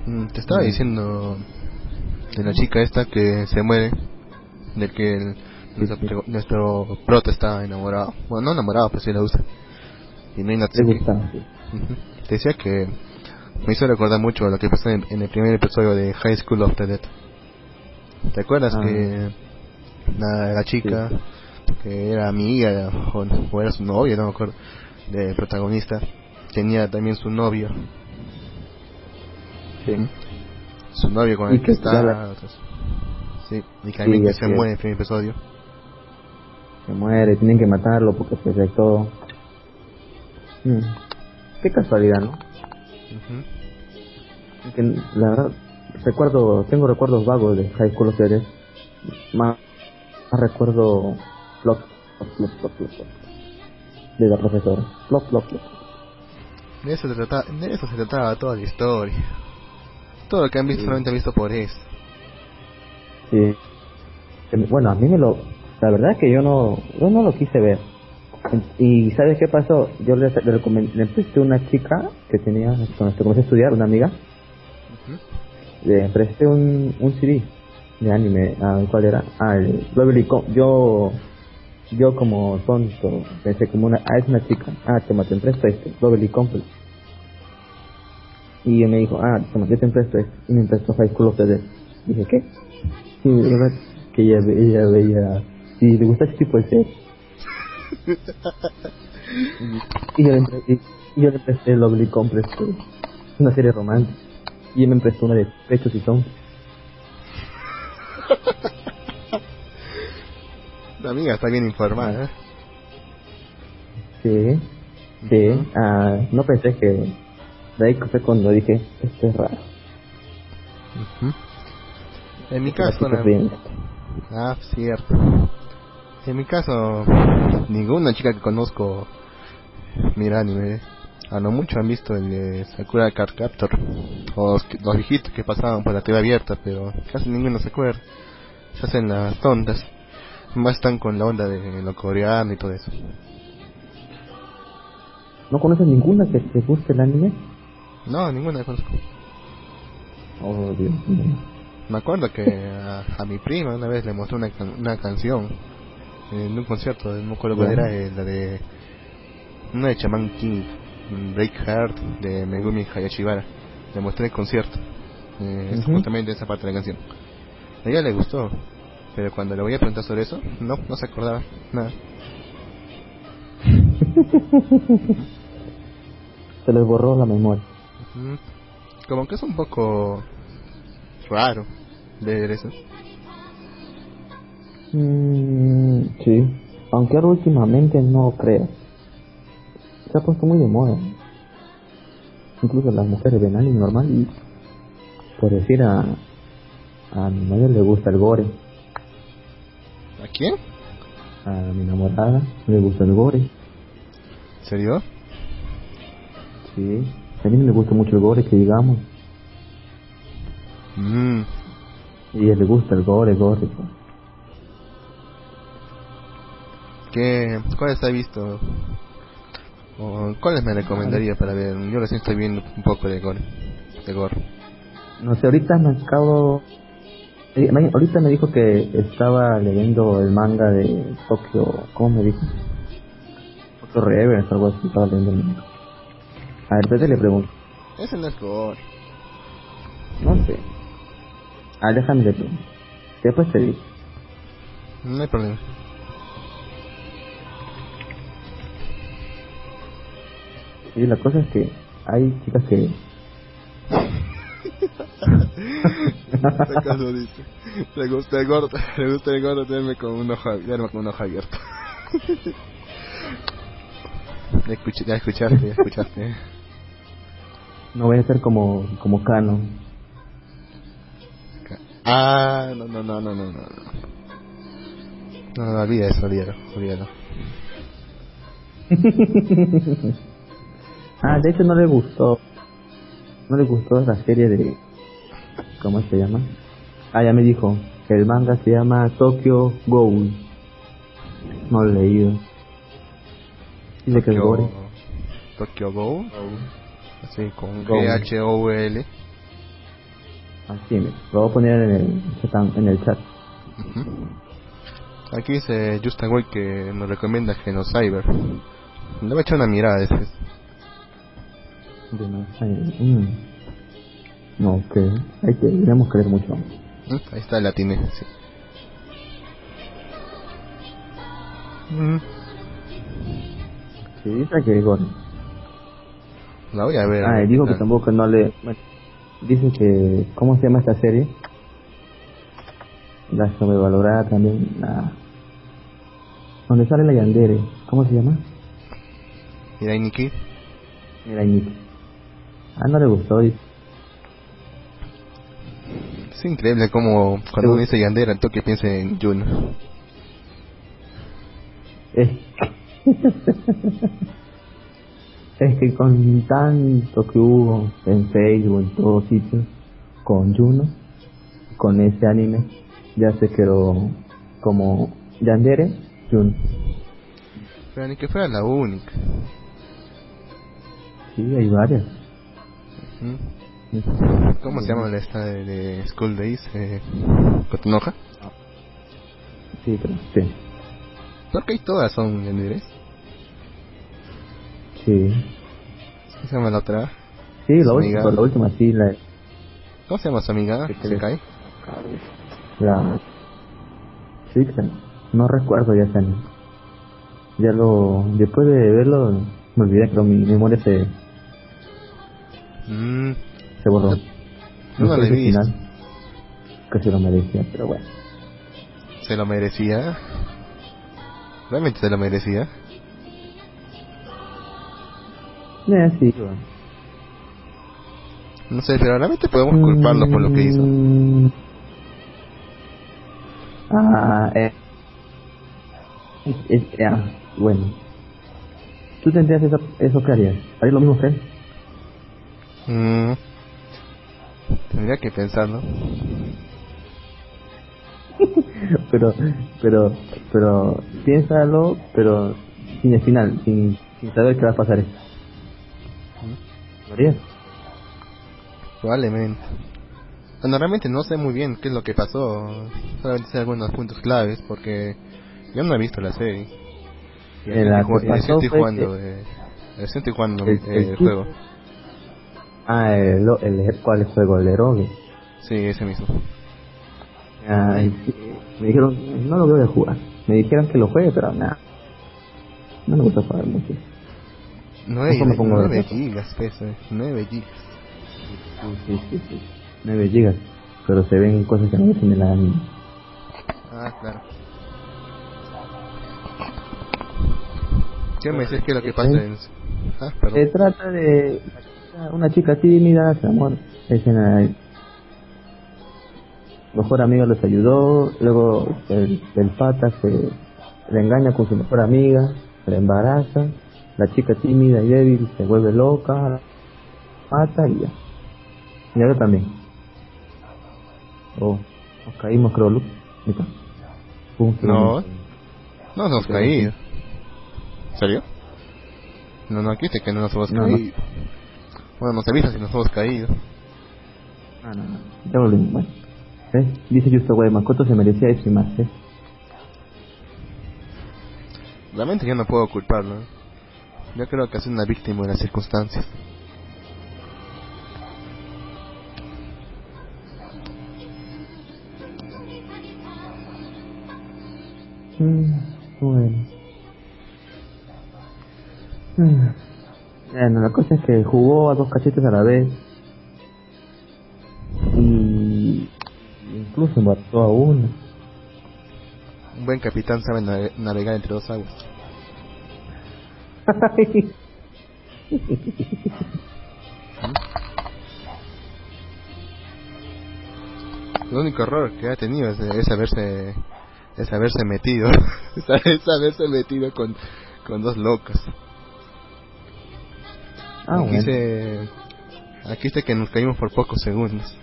Mm, Te estaba diciendo de la chica esta que se muere, de que el- nuestro, nuestro prota está enamorado. Bueno, no enamorado, pero sí le gusta. Y no hay sí. Ujú. Te decía que me hizo recordar mucho lo que pasó en, en el primer episodio de High School of the Dead. ¿Te acuerdas Ah. que la, la chica que era amiga o, o era su novia, no me acuerdo, de protagonista, tenía también su novio. Sí. Su novio con el que que está. la- Sí, y también Sí, que se muere en el primer episodio. Se muere, tienen que matarlo porque se afectó. Mm. Qué casualidad, ¿no? Que, la verdad, recuerdo, tengo recuerdos vagos de High School of the Dead. Más, más recuerdo flop, flop, flop, flop, de la profesora. Flop, flop, flop. De eso, se trataba, de eso se trataba toda la historia. Todo lo que han visto Sí. solamente han visto por eso. Sí. Bueno, a mí me lo... La verdad que yo no, yo no lo quise ver. Y ¿sabes qué pasó? Yo le, le, recomend- le presté una chica que tenía, cuando comencé a estudiar, una amiga, le presté un, un CD de anime. Ah, ¿Cuál era? Ah, Lovely Com- Yo, yo como tonto, pensé como una... Ah, es una chica. Ah, toma, te presto este, Lovely Complex. Y me dijo, ah, toma, yo te presto este. Y me prestó High School of the Dead. Dije, ¿qué? Sí, verdad que ella veía... Sí, le gusta ese tipo de series. y, y yo le, y, yo le presté Lovely Complex, una serie romántica. Y ella me prestó una de pechos y son. La amiga está bien informada. ¿eh? Sí, sí. Ah, no pensé que... De ahí fue cuando dije, esto es raro. En mi caso, bien. ah, cierto. En mi caso, ninguna chica que conozco mira anime. A lo mucho han visto el de Sakura Card Captor o los, que- los viejitos que pasaban por la TV abierta, pero casi ninguno se acuerda. Se hacen las tontas. Más están con la onda de lo coreano y todo eso. ¿No conoces ninguna que te guste el anime? No, ninguna conozco. Oh, Dios mío. Me acuerdo que a, a mi prima una vez le mostré una, can- una canción en un concierto, no me acuerdo cuál era, eh, la de una de Chaman King, Break Heart de Megumi Hayashibara. Le mostré el concierto, eh, es Ujú. justamente esa parte de la canción. A ella le gustó, pero cuando le voy a preguntar sobre eso, no, no se acordaba nada. Se les borró la memoria. Como que es un poco raro leer eso. Mm, sí. Aunque ahora últimamente no creo. Se ha puesto muy de moda. Incluso las mujeres ven anime normal y... Por decir a... A mi novia le gusta el gore. ¿A quién? A mi enamorada le gusta el gore. ¿En serio? Sí. A mí no me gusta mucho el gore, que digamos. Mm. Y a ella le gusta el gore, gore. pues. ¿Qué, ¿Cuáles ha visto? ¿O ¿Cuáles me recomendaría para ver? Yo recién estoy viendo un poco de gore. De gore. No sé, ahorita me acabo... eh, Ahorita me dijo que estaba leyendo el manga de Tokyo... ¿Cómo me dijo? Tokyo Revenge, algo así, estaba leyendo el manga. A ver, espérate le pregunto. Ese no es gore. No sé. Ah, déjame pregunto. Después te digo. No hay problema. Y la cosa es que hay chicas que... ¿Acaso dice? Le gusta el gordo, le gusta el gordo tenerme con un ojo, verme con un ojo abierto. ya, escuché, ya escuchaste, ya escuchaste. No voy a ser como, como Kano. Ah, no, no, no, no, no, no. No, no, olvida eso, olvídalo, olvídalo. Ah, de hecho no le gustó. No le gustó la serie de... ¿Cómo se llama? Ah, ya me dijo. que El manga se llama Tokyo Ghoul. No lo he leído. Dice que es Tokyo, gore. Tokyo Go, así con Go. G-H-O-L. Así, me- lo voy a poner en el, en el chat. Aquí dice Justin Way que nos recomienda Genocyber. Le voy a echar una mirada. De mm. No, ok. Hay que, que leer mucho. Ahí está el latine, sí. Mm. Sí, dice que es bueno. La voy a ver. Ah, dijo que tampoco no le... Dice que... ¿Cómo se llama esta serie? La sobrevalorada también. La... Donde sale la Yandere. ¿Cómo se llama? Mira, Nikki. Ah, no le gustó. Es increíble como cuando uno dice Yandera, el toque piensa en Juno. Es... es que con tanto que hubo en Facebook, en todos sitios, con Juno, con ese anime, ya se quedó como Yandere, Juno. Pero ni que fuera la única. Sí, hay varias. ¿Cómo se llama la esta de, de School Days? Eh, ¿Cotonoja? Sí, pero sí. Porque ahí todas son yanderes. Sí. ¿Cómo se llama la otra? Sí, la última, la última sí, la, ¿Cómo se llama su amiga? ¿Qué ¿Se cae? la que no recuerdo ya ese. Ya lo, después de verlo, me olvidé, pero mi memoria se, Mm, se borró. No la he visto. final, que se lo merecía, pero bueno. ¿Se lo merecía? ¿Realmente se lo merecía? Eh, sí, bueno. No sé, pero realmente podemos culparlo por lo que hizo. Mm. Ah, eh. Es, es- ah, bueno. ¿Tú tendrías eso, eso que harías? ¿Harías lo mismo que? Mm, tendría que pensarlo. pero, pero, pero, piénsalo, pero sin el final, sin, sin saber qué va a pasar. ¿Lo harías? Probablemente. Bueno, realmente no sé muy bien qué es lo que pasó. Solamente sé algunos puntos claves porque yo no he visto la serie. Eh, la recién que estoy jugando, eh, El- el el juego. Ah, el, el, ¿cuál es el Eroge. Sí, ese mismo. Sí. me dijeron, no lo voy a jugar. Me dijeron que lo juegue, pero nada. No me gusta jugar mucho. 9, Mejor me pongo 9 de- gigas pesa, 9 gigas. Sí, sí, sí. 9 gigas. Pero se ven cosas que no ves en el anime. Ah, claro. ¿Qué me dices que es lo que pasa en... Ah, Se trata de una chica tímida, se amor, mejor amiga los ayudó, luego el, el pata se le engaña con su mejor amiga, le embaraza, la chica tímida y débil se vuelve loca, mata y ya. Y ahora también. Oh, nos caímos creo, Luke. No. No nos caído. ¿En serio? No, no, aquí dice que no nos hemos No, no. Bueno, nos avisa si nos hemos caído. No, no, no. Ya volvimos, bueno. ¿Ves? Dice Justo Güey, Makoto se merecía eso y más, ¿eh? Realmente yo no puedo culparlo. ¿eh? Yo creo que es una víctima de las circunstancias. Mm, bueno. Mm. Bueno, la cosa es que jugó a dos cachetes a la vez. Y incluso mató a uno. Un buen capitán sabe nave- navegar entre dos aguas. El único error que ha tenido es, es haberse es haberse metido es haberse metido con, con dos locos. Ah, aquí bueno. dice aquí dice que nos caímos por pocos segundos.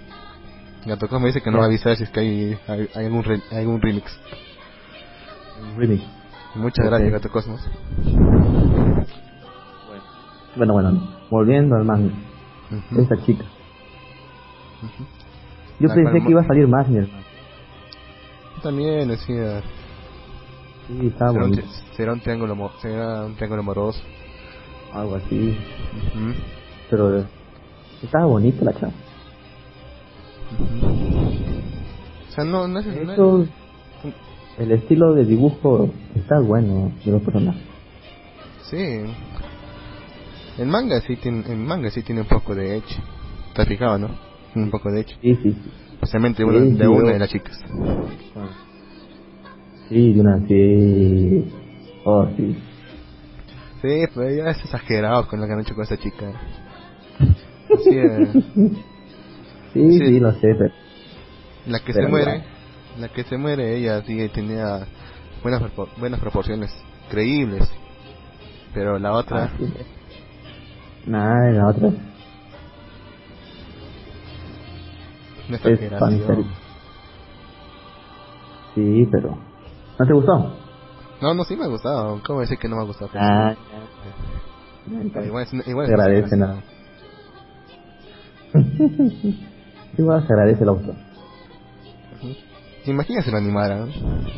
Gato Cosmo dice que no va a avisar si es que hay, hay, hay algún re- hay algún remix. Remix. Muchas gracias Gato Cosmos. Bueno, bueno, volviendo al manga. Ujú, Esa chica. Yo La pensé que iba a salir más, mi hermano. También decía Sí, estaba será un, será un triángulo será un triángulo amoroso. Algo así. Pero eh, estaba bonita la chava. ujú. O sea, no, no es, De no hecho, es- el estilo de dibujo está bueno de los personajes. Sí, El manga sí tiene, el manga sí tiene un poco de edge. ¿Estás fijado, no? Un poco de edge. Sí, sí, sí. Especialmente Sí, de una yo- de las chicas. Sí, de una, sí. Oh, sí. Sí, pero ya es exagerado con lo que han hecho con esa chica. Sí, Sí, Sí. sí, lo sé, pero... la que Pero se muere, la que se muere, ella sí tenía buenas, buenas proporciones, creíbles. Pero la otra, Ah, sí. Nada, la otra una exageración. Sí, pero... ¿No te gustó? No, no, sí me ha gustado. ¿Cómo decir que no me ha gustado? Ah, Pero igual es, igual se agradece nada. Igual se agradece el auto. Imagina si lo animaran,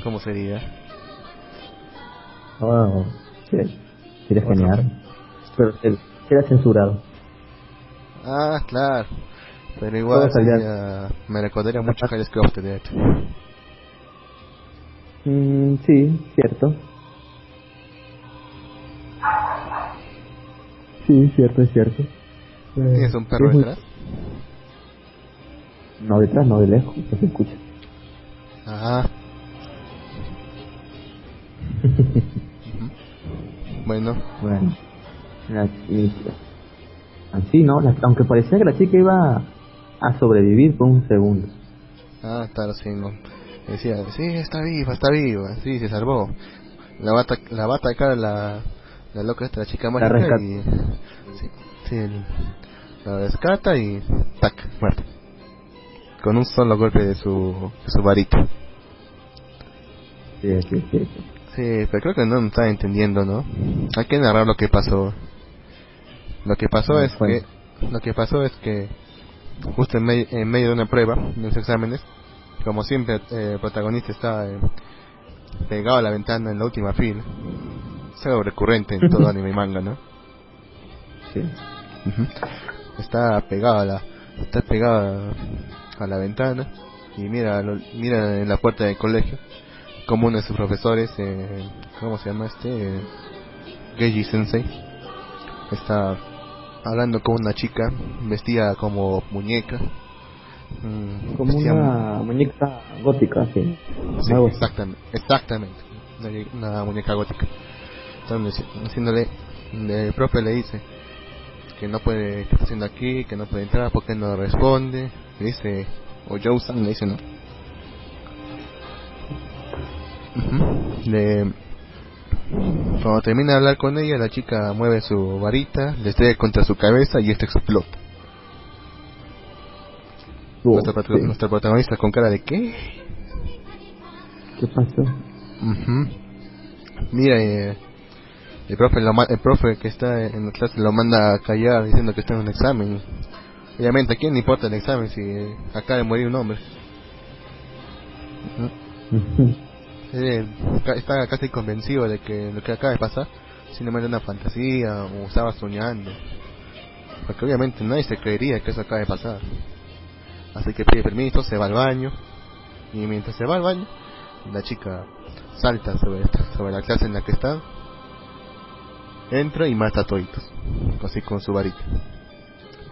¿cómo sería? Oh, sí, sería genial. Pero se- queda censurado. Ah, claro. Pero igual sería- me recordaría mucho High School of the Dead. Mm, sí, cierto. Sí, cierto, es cierto. Eh, ¿Tienes un perro muy- detrás? No, detrás, no, de lejos, no se escucha. Ah. Ujú. bueno, Bueno, la chica. Así, ¿no? La- aunque parecía que la chica iba a sobrevivir por un segundo. ah, claro, sí, no. Decía, sí, está viva, está viva, sí, se salvó. La va a, la va a atacar la, la loca esta, la chica rescata. y... Sí, sí, la rescata y... tac, muerta. Con un solo golpe de su, de su varita. Sí, sí, sí. sí. Pero creo que no está entendiendo, ¿no? Hay que narrar lo que pasó. Lo que pasó es Bueno. que lo que pasó es que justo en, me- en medio de una prueba, de los exámenes, como siempre eh, el protagonista está eh, pegado a la ventana en la última fila. Es algo recurrente en todo anime y manga, ¿no? sí. Está pegado a la está pegado a, la ventana y mira lo- mira en la puerta del colegio como uno de sus profesores eh, ¿cómo se llama este? Eh, Geiji Sensei está hablando con una chica vestida como muñeca Mm, Como una muñeca gótica, sí. Exactamente, exactamente. Una, una muñeca gótica. Están dici- diciéndole, el profe le dice que no puede, que está haciendo aquí, que no puede entrar porque no responde. Le dice, o Joe-san le dice no. Le, cuando termina de hablar con ella, la chica mueve su varita, le estrella contra su cabeza y este explota. Oh, sí. nuestro protagonista con cara de ¿qué? ¿Qué pasó? Ujú. Mira, eh, el profe, lo ma- el profe que está en la clase lo manda a callar diciendo que está en un examen. Obviamente, ¿a quién le importa el examen si eh, acaba de morir un hombre? Ca- está casi convencido de que lo que acaba de pasar simplemente una fantasía o estaba soñando. Porque obviamente nadie se creería que eso acaba de pasar. Así que pide permiso, se va al baño. Y mientras se va al baño, la chica salta sobre, sobre la clase en la que está. Entra y mata a toditos. Así con su varita.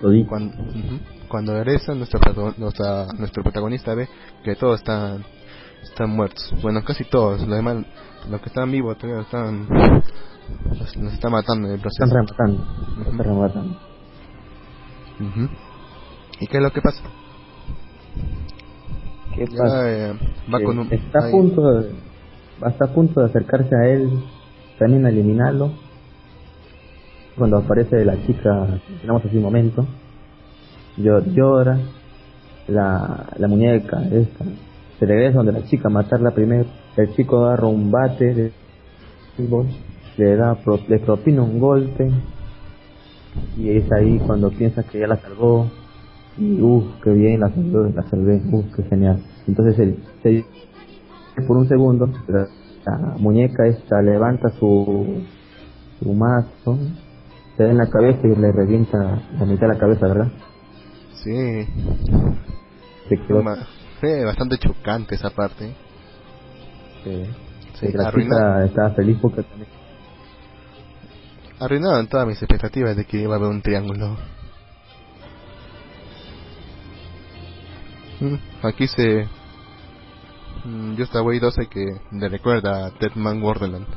Todito. Cuando. Cuando regresa, nuestra- nuestro protagonista ve que todos están, están muertos. Bueno, casi todos. Los demás, los que están vivos todavía están. Los, los está matando en el proceso. Están rematando. Están rematando. ¿Y qué es lo que pasa? ¿Qué Ya, pasa? va Que con un. está a punto de, está a punto de acercarse a él, también a eliminarlo. Cuando aparece la chica, tenemos hace un momento, Llo- llora, la, la muñeca esta, se regresa donde la chica matarla primero, el chico agarra un bate de fútbol, le da, pro- le propina un golpe, y es ahí cuando piensa que ya la salvó, y uff, qué bien, la salvé, la salvé, uff, qué genial. Entonces él se por un segundo, la, la muñeca esta levanta su, su mazo, se da en la cabeza y le revienta la mitad de la cabeza, ¿verdad? Sí. Se quedó, bastante chocante esa parte. eh, Sí, la estaba feliz porque también arruinaron todas mis expectativas de que iba a haber un triángulo. Aquí se... Yo estaba 12 que le recuerda a Deadman Wonderland.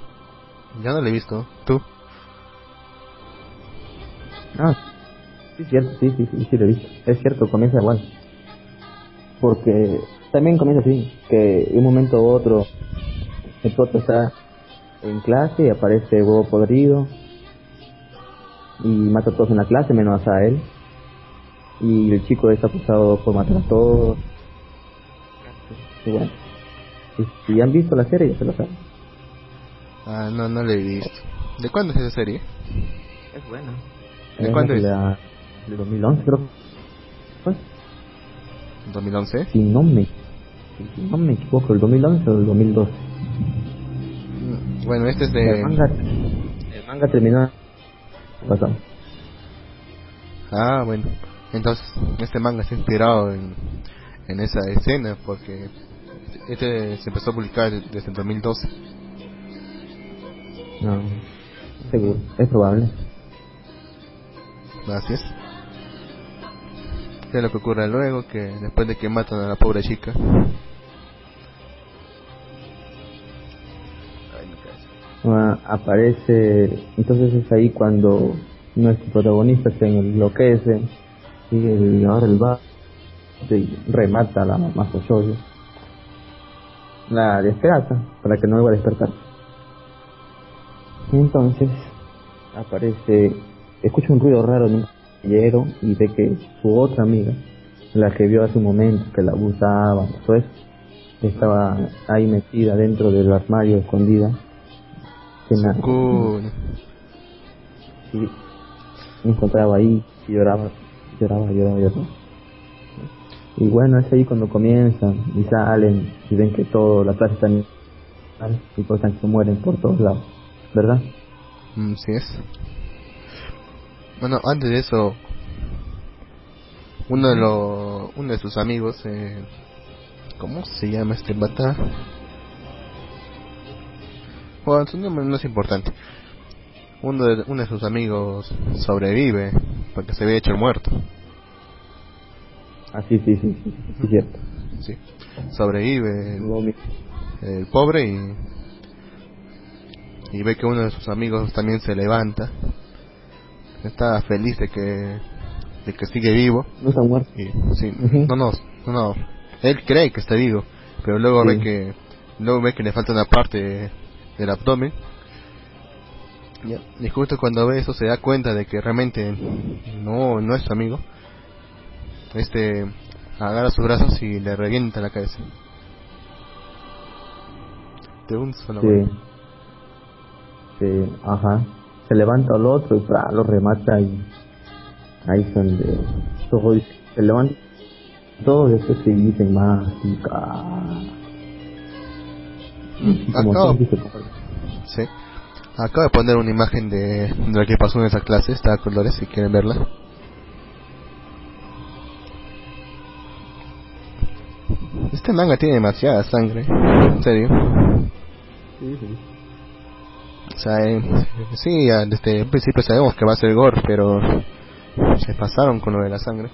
Ya no lo he visto. ¿Tú? Ah, sí, cierto, sí, sí, sí, sí lo he visto. Es cierto, comienza igual. Porque también comienza así, que de un momento u otro el prota está en clase y aparece huevo podrido y mata a todos en la clase menos a él. Y el chico está acusado por matar a todos. Y bueno, si, si han visto la serie ya se lo saben. Ah, no, no lo he visto. ¿De cuándo es esa serie? Es buena. ¿De cuándo es? La, de 2011 creo. Pues, ¿2011? si no me si no me equivoco, el 2011 o el 2012. Mm, Bueno, este es El de... manga, el manga terminó pasado. Ah, bueno. Entonces, este manga está inspirado en, en esa escena porque este se empezó a publicar desde el 2012. No, seguro, es probable. Gracias. ¿Qué es lo que ocurre luego? Que después de que matan a la pobre chica. Ah, aparece, entonces es ahí cuando nuestro protagonista se enloquece y el, ahora el va y remata a la mamá Jojo. La despedaza para que no vuelva a despertar. Y entonces aparece, escucha un ruido raro en un caballero y ve que su otra amiga, la que vio hace un momento que la abusaba, todo eso, estaba ahí metida dentro del armario escondida. Sukuna. y me encontraba ahí y lloraba, Y bueno, es ahí cuando comienzan y salen y ven que toda la clase está y por tanto se mueren por todos lados, ¿verdad? Mm, sí es. Bueno, antes de eso, uno de los, uno de sus amigos, eh, ¿cómo se llama este bata? Bueno, su nombre no es importante. Uno de, uno de sus amigos sobrevive porque se había hecho el muerto. Ah, sí, sí, sí, sí, sí, cierto. Sí. Sobrevive el, pobre y y ve que uno de sus amigos también se levanta. Está feliz de que de que sigue vivo. No está muerto. Y, sí, Ujú. no, no, no, no. Él cree que está vivo, pero luego Sí. ve que luego ve que le falta una parte del abdomen. Ya, Y justo cuando ve eso se da cuenta de que realmente no no es su amigo. Este agarra sus brazos y le revienta la cabeza. De un solo Sí. Sí, ajá. Se levanta al otro y ¡pra! lo remata y ahí es donde todo dice- se levanta todos después se dicen más y como Acabo, comportan. sí. Acabo de poner una imagen de, de lo que pasó en esa clase, está a colores si quieren verla. Este manga tiene demasiada sangre, en serio. O sea, eh, sí, desde el principio sabemos que va a ser gore, pero se pasaron con lo de la sangre.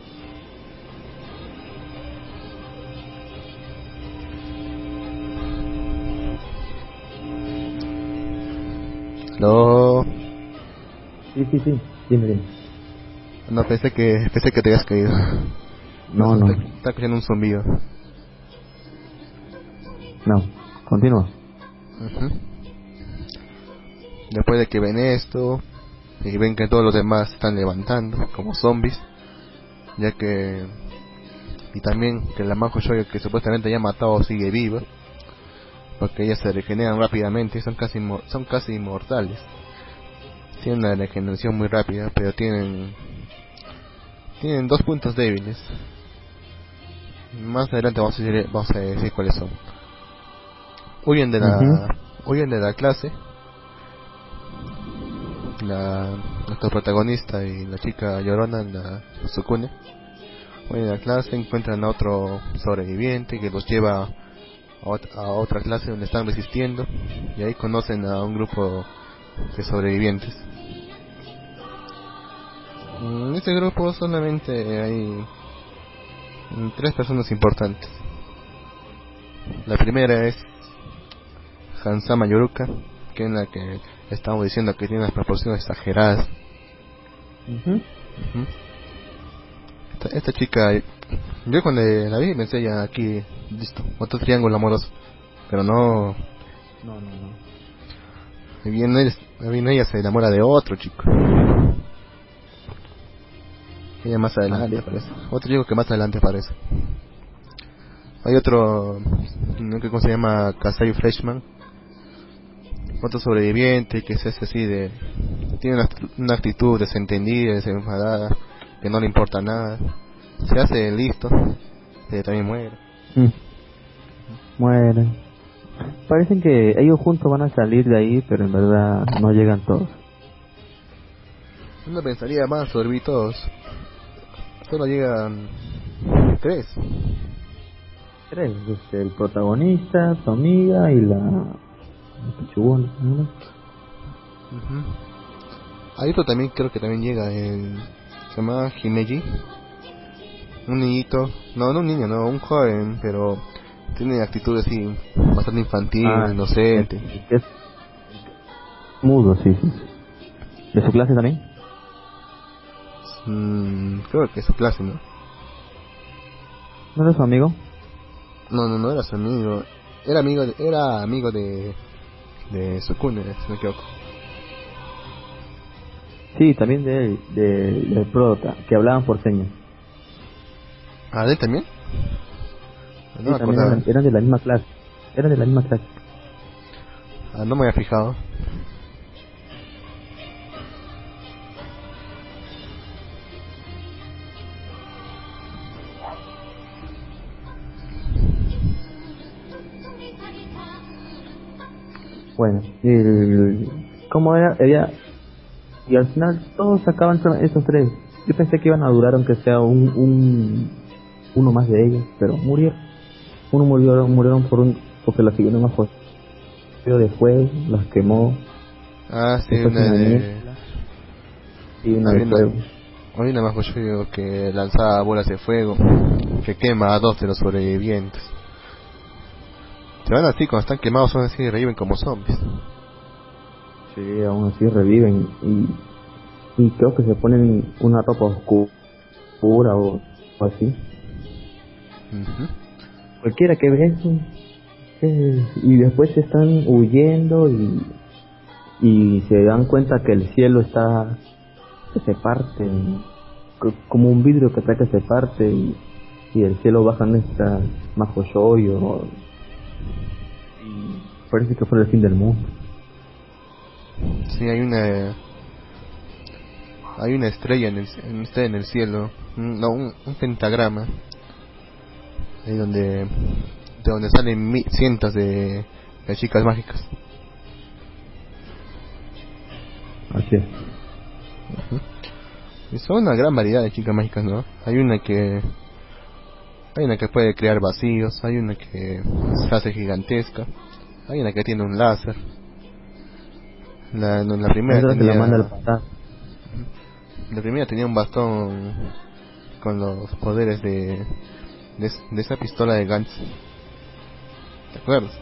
No, Sí, sí, sí. Dime, dime. no pensé que pensé que te habías caído. No, no. Está, está escuchando un zumbido. No. Continúa. Después de que ven esto y ven que todos los demás están levantando como zombies, ya que y también que la Majo Shoyo que supuestamente había matado sigue viva, porque ellas se regeneran rápidamente y son casi son casi inmortales. Tienen una regeneración muy rápida, pero tienen tienen dos puntos débiles. Más adelante vamos a decir, vamos a decir cuáles son. Huyen de la Ujú. huyen de la clase. La nuestro protagonista y la chica llorona, la Sukune. Huyen de la clase, encuentran a otro sobreviviente que los lleva a, ot- a otra clase donde están resistiendo y ahí conocen a un grupo de sobrevivientes. En este grupo solamente hay mm, tres personas importantes. La primera es Hansama Yoruka, que es la que estamos diciendo que tiene unas proporciones exageradas. Esta, esta chica, yo cuando la vi pensé ya aquí, listo, otro triángulo amoroso. Pero no, No, no, no. y bien, él- bien ella se enamora de otro chico. Ella más adelante Ah, aparece. Otro chico que más adelante aparece. Hay otro, no sé cómo se llama, Kasai Freshman. Otro sobreviviente que es ese así de... Tiene una, una actitud desentendida, desenfadada, que no le importa nada. Se hace listo, pero también muere. Mm. Mueren. Parecen que ellos juntos van a salir de ahí, pero en verdad no llegan todos. Uno pensaría más sobre todos. Solo llegan tres. Tres, este, el protagonista, su amiga y la... la chubona, ¿no? Hay otro también, creo que también llega, el, se llama Himeji. Un niñito, no, no un niño, no, un joven, pero tiene actitud así, bastante infantil, Ah, inocente. es mudo, sí, sí. ¿De su clase también? Mm, creo que es su clase, ¿no? ¿No era su amigo? No, no, no era su amigo. Era amigo de, era amigo de, de Sukune, si no me equivoco. Sí, también de él, de, del prota, que hablaban por señas. ¿Ah, de él también? No Sí, me eran, eran de la misma clase. Eran de la misma clase. Ah, no me había fijado. Bueno, el, ¿cómo era? Ella, y al final todos sacaban esos tres. Yo pensé que iban a durar aunque sea un, un uno más de ellos, pero murieron. Uno murió, murieron por un, porque la siguieron bajo de fuego, las quemó, Ah, sí, una de... y una de fuego. Hay una más yo que lanzaba bolas de fuego que quema a dos de los sobrevivientes. Se van así, cuando están quemados son así, reviven como zombies. Sí, aún así reviven y, y creo que se ponen una ropa oscu- oscura o, o así. Cualquiera que ve eso eh, y después están huyendo y, y se dan cuenta que el cielo está que se parte co- como un vidrio que está que se parte y, y el cielo bajan estas majoyoyo y parece que fue el fin del mundo. Sí, hay una... Hay una estrella en el, en, en el cielo. No, un, un pentagrama. Ahí donde... De donde salen mi- cientos de, de chicas mágicas. Así es. Y son una gran variedad de chicas mágicas, ¿no? Hay una que... Hay una que puede crear vacíos, hay una que se hace gigantesca, hay una que tiene un láser. La, no, la primera que la tenía, manda al la primera tenía un bastón con los poderes de, de, es- de esa pistola de Gantz. ¿Te acuerdas?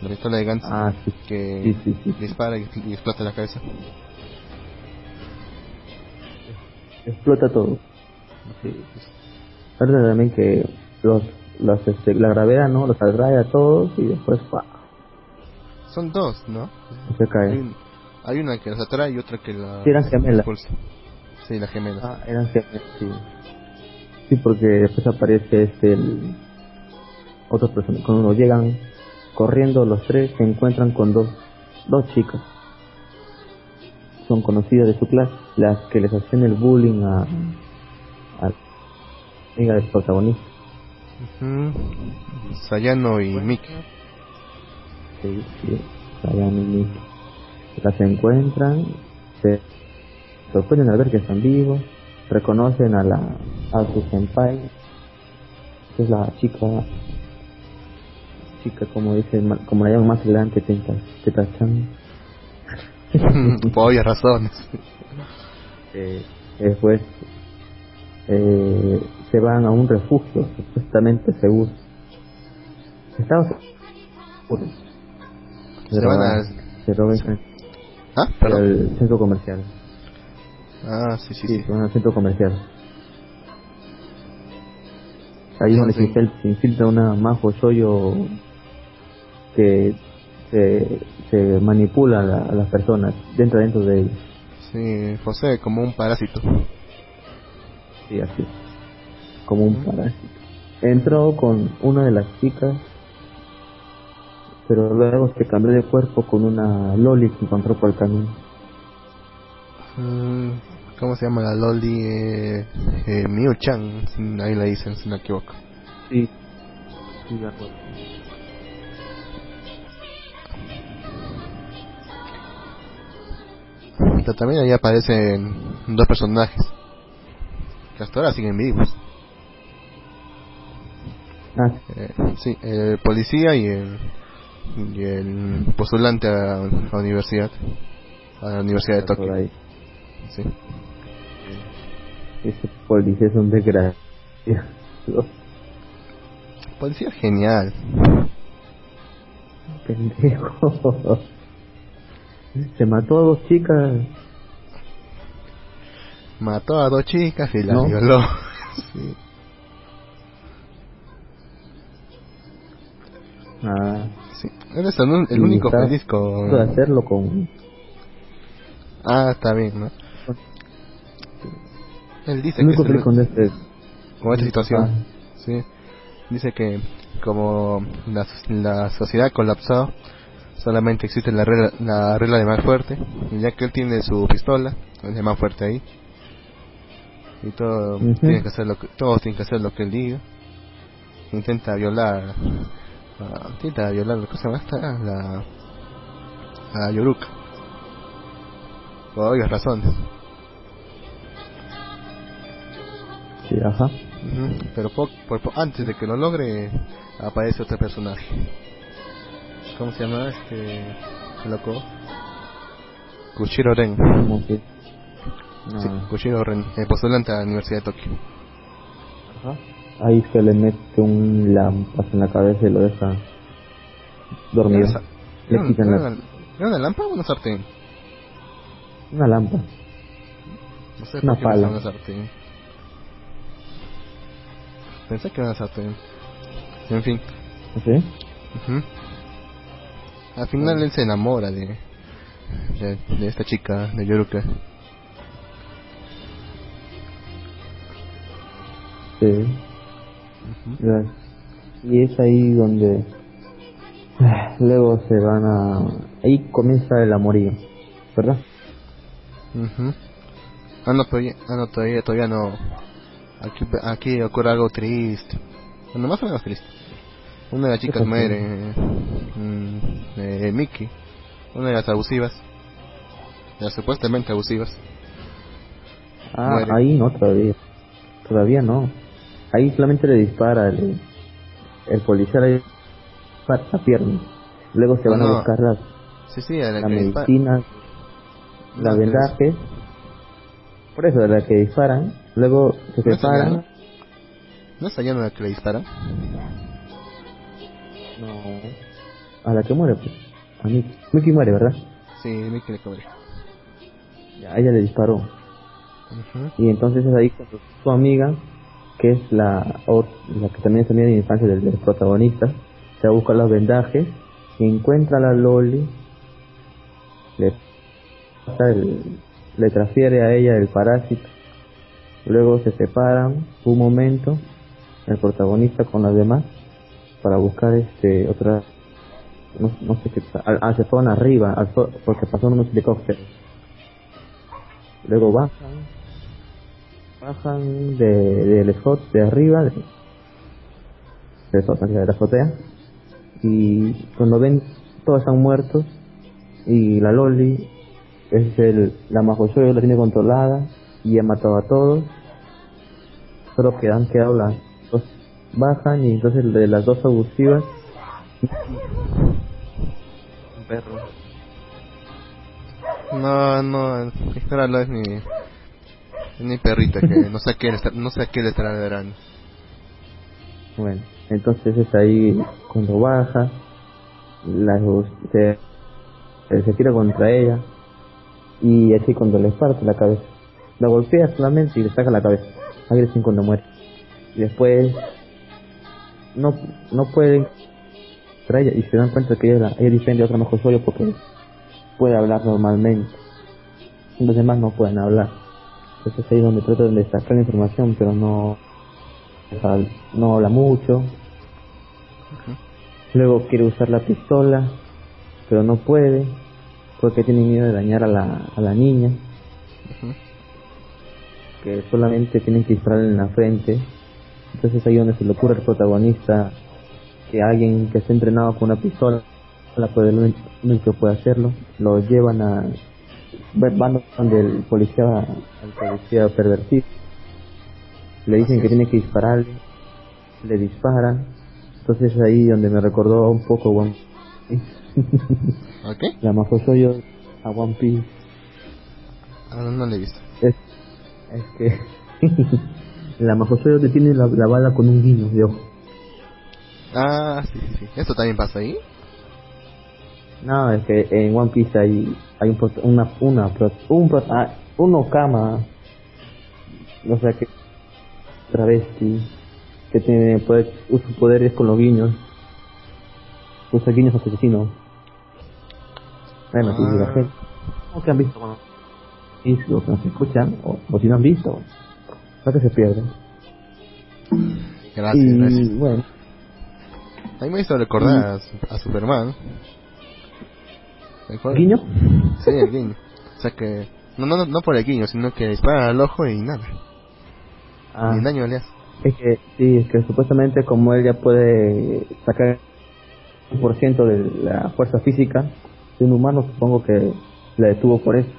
La pistola de Gantz Ah, sí. que Sí, sí, sí. dispara y, y explota la cabeza. Explota todo. Verdad también que los, los este, la gravedad no los atrae a todos y después. Son dos, ¿no? se Hay, cae. hay una que las atrae y otra que la Sí, eran gemelas. Sí, las gemelas. Ah, eran gemelas, sí. Sí, porque después aparece este el otras personas cuando llegan corriendo los tres se encuentran con dos dos chicas son conocidas de su clase las que les hacían el bullying a a la amiga del protagonista. Sayano y Miki. Sí, sí, Sayan y Miki. Las encuentran, se sorprenden al ver que están vivos, reconocen a la a su senpai, que es la chica, chica como dice, como la llaman más adelante, Tetachan. Por obvias razones. Eh, Después eh, se van a un refugio supuestamente seguro. Estaba seguro. Se van a- se roban el Ah, perdón. al centro comercial. Ah, sí, sí, Sí, sí. van al centro comercial. Ahí es donde se Sí. infil- se infiltra una majo shoyo que se, se manipula a, la- a las personas dentro dentro de ellos. Sí, José, como un parásito. Sí, así. Como un parásito. Entró con una de las chicas, pero luego se cambió de cuerpo con una loli que encontró por el camino. ¿Cómo se llama la Loli? Eh, eh, Miu-chan, si- ahí la dicen, si no me equivoco. Sí. Sí, de acuerdo. Pero también ahí aparecen dos personajes que hasta ahora siguen vivos. Ah, Eh, sí, el policía y el, y el postulante a, la universidad, a la Universidad de Tokio. Sí. Ese policía es un desgraciado. Policía genial. Pendejo. Se mató a dos chicas. Mató a dos chicas y las ¿No? violó. Sí. Ah, Sí. Él es el, el único feliz con... hacerlo con. Ah, está bien, ¿no? Él dice que feliz con este. con esta situación. Ah, Sí. Dice que como la, la sociedad colapsó, solamente existe la regla, la regla de más fuerte, y ya que él tiene su pistola, es el más fuerte ahí. Y todo Ujú. tiene que hacer lo que, todos tienen que hacer lo que él diga. Intenta violar, ah, intenta violar lo que se llama esta, la, a Yoruka. Por obvias razones. Sí, ajá. Pero po- por po- antes de que lo logre, aparece otro personaje. ¿Cómo se llama este loco? Kushiro Ren. Que. Sí, Ah, Kushiro Ren, el postulante a la Universidad de Tokio. ajá. Ahí se le mete un lámpara en la cabeza y lo deja dormido. Era Le quitan era la, una, era una lámpara o una sartén? una lámpara. No sé Una pala. una sartén. Pensé que era sartén. En fin. ¿Sí? ujú. Al final él se enamora de, de, de esta chica, de Yoruka. Sí. Ujú. Ya. Y es ahí donde ah, luego se van a ahí comienza el amorío, ¿verdad? Ujú. Ah, no, todavía, ah, no, todavía, todavía no. Aquí, aquí ocurre algo triste. Bueno, más o menos triste. Una de las chicas muere. mm, eh, Mickey. Una de las abusivas. De las supuestamente abusivas. Ah, Muere. ahí no todavía. Todavía no. Ahí solamente le dispara el, el policía le dispara la pierna. Luego se van no. a buscar la, Sí, sí, a la, la que dispara- medicina, No, la que vendaje. Por eso, de la que disparan. Luego se ¿No es separan. ¿No es allá la que le dispara? No. A la que muere, pues. A Mickey. Mickey muere, ¿verdad? Sí, Mickey le cobre. Ya, ella le disparó. Ujú. Y entonces es ahí cuando su amiga, que es la, la que también es amiga de infancia del, del protagonista, se va a buscar los vendajes, encuentra a la Loli, le le transfiere a ella el parásito, luego se separan un momento, el protagonista con las demás, para buscar este otra, no, no sé qué, ah, se fueron arriba, al porque pasaron unos helicópteros. Luego bajan, bajan de, del spot de arriba, de, de la azotea, y cuando ven todos están muertos, y la Loli es el, la Majoyoyo la tiene controlada, y ha matado a todos, solo que han quedado las dos, bajan, y entonces de las dos abusivas, un perro, No, no, Ignóralo, es mi. Tiene perrita que no sé a qué le no sé a qué le estará ladrando. Bueno, entonces es ahí cuando baja, la, se, se tira contra ella y así cuando le parte la cabeza. La golpea solamente y le saca la cabeza. Ahí recién cuando muere. Y después no, no pueden contra ella y se dan cuenta que ella, la- ella a otra mejor suyo porque puede hablar normalmente. Los demás no pueden hablar. Entonces ahí es donde tratan de sacar la información, pero no, no habla mucho. Luego quiere usar la pistola, pero no puede porque tiene miedo de dañar a la, a la niña. Que solamente tienen que dispararle en la frente. Entonces ahí donde se le ocurre al protagonista que alguien que esté entrenado con una pistola la puede, el que puede hacerlo, lo llevan a van donde el policía al policía pervertido le dicen que tiene que dispararle le disparan entonces ahí donde me recordó un poco One Piece. ¿Ok? la Majosoyo a One Piece Ah, no, no le he visto. Es, que la Majosoyo te tiene la, la bala con un guiño de ojo Ah, sí, sí, sí. ¿Esto también pasa ahí? No, es que en One Piece hay, hay un, una, una, un, ah, un Okama, o sea que travesti, que tiene poder, usa poderes con los guiños, usa guiños asesinos. Bueno, si la Ah. gente, ¿cómo que han visto? Bueno, y los que nos escuchan, o, o si no han visto, para que se pierden. Gracias, y gracias. bueno, A mí me hizo recordar a, Su- a Superman. ¿Te acuerdas? guiño, Sí, el guiño. O sea que... No, no, no, no por el guiño, sino que dispara al ojo y nada. ah, Ni daño le hace. Es que, sí, es que supuestamente como él ya puede sacar un por ciento de la fuerza física de un humano, supongo que la detuvo por eso.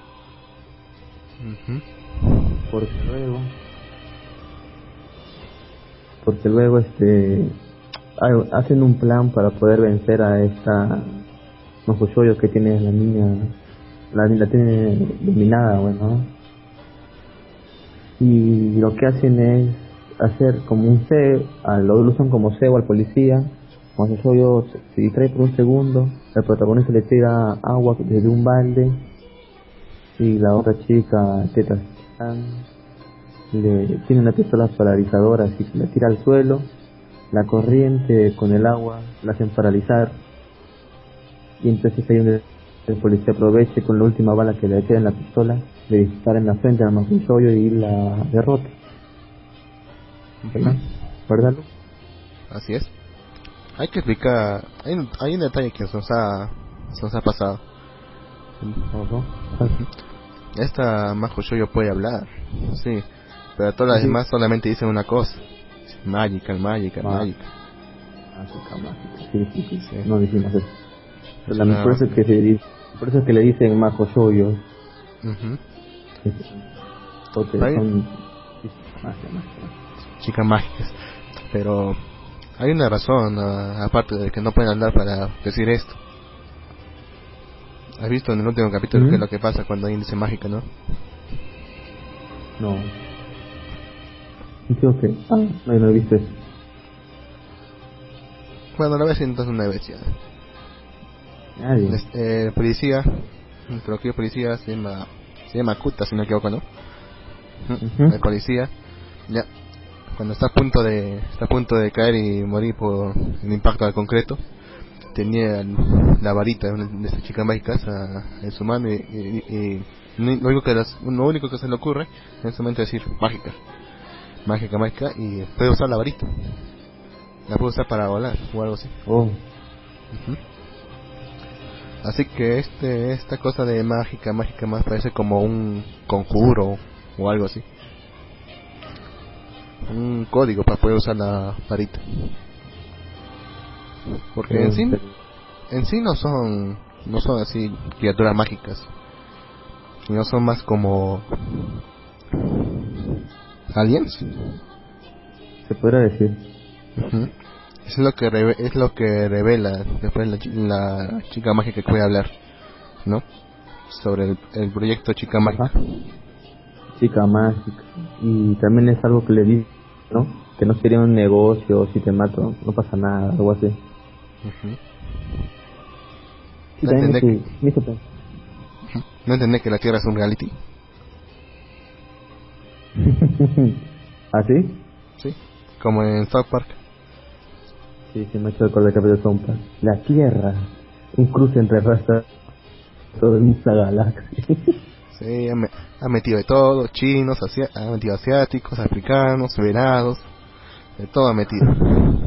Porque luego, porque luego este, hacen un plan para poder vencer a esta Mahushoyo que tiene la niña, la, la tiene dominada, bueno. Y lo que hacen es hacer como un cebo, lo usan como cebo al policía. Mahushoyo se, se distrae por un segundo, el protagonista le tira agua desde un balde y la otra chica, Teta le tiene una pistola paralizadora, así que la tira al suelo, la corriente con el agua la hacen paralizar, y entonces ahí donde el policía aprovecha y con la última bala que le queda en la pistola, le dispara en la frente a Makuyoyo y la derrota. ¿Verdad? ¿Verdad? Así es. Hay que explicar... Hay, un- hay un detalle que se nos ha, se nos ha pasado. Esta Majo Shoyo puede hablar, sí, pero todas las demás solamente dicen una cosa. Mágica, mágica. Sí, sí, sí, Sí. No decimos eso. Pero por eso es que se por eso es que le dicen Majo Shoyo. Porque Ahí- son magia, magia. Chicas mágicas. Pero hay una razón, ah, aparte de que no pueden hablar para decir esto. ¿Has visto en el último capítulo qué es lo que pasa cuando alguien dice mágica, no? No. Y Creo que. Ah, no, no eso. Bueno, la vez entonces una vez ya. Nadie. Este, el policía, creo que el policía se llama, se llama Kuta, si no me equivoco, ¿no? Ujú. Ujú. El policía, ya, cuando está a punto de, está a punto de caer y morir por el impacto al concreto, tenía la varita de, esta chica mágica en su mano y, y- y lo, único que las- lo único que se le ocurre en ese momento es decir mágica, mágica, mágica y puede usar la varita, la puede usar para volar o algo así. Oh. Así que este esta cosa de mágica, mágica más parece como un conjuro o algo así. Un código para poder usar la varita. Porque en sí, en sí no son no son así criaturas mágicas. Sino son más como aliens. se podrá decir. Ujú. Es lo que reve- es lo que revela después la, la chica mágica que puede hablar, ¿no? Sobre el, el proyecto Chica Mágica. Ajá. chica mágica. Y también es algo que le dice, ¿no? Que no sería un negocio, si te mato, no pasa nada, algo así. Y No hizo- me hizo pensar. ¿No entendés que la Tierra es un reality? ¿Así? Sí. Como en South Park. Sí, sí, me ha hecho recordar que de Sompa. La Tierra, un cruce entre razas, todo en esta galaxia. Sí, ha, me- ha metido de todo, chinos, asia- ha metido asiáticos, africanos, venados, de todo ha metido.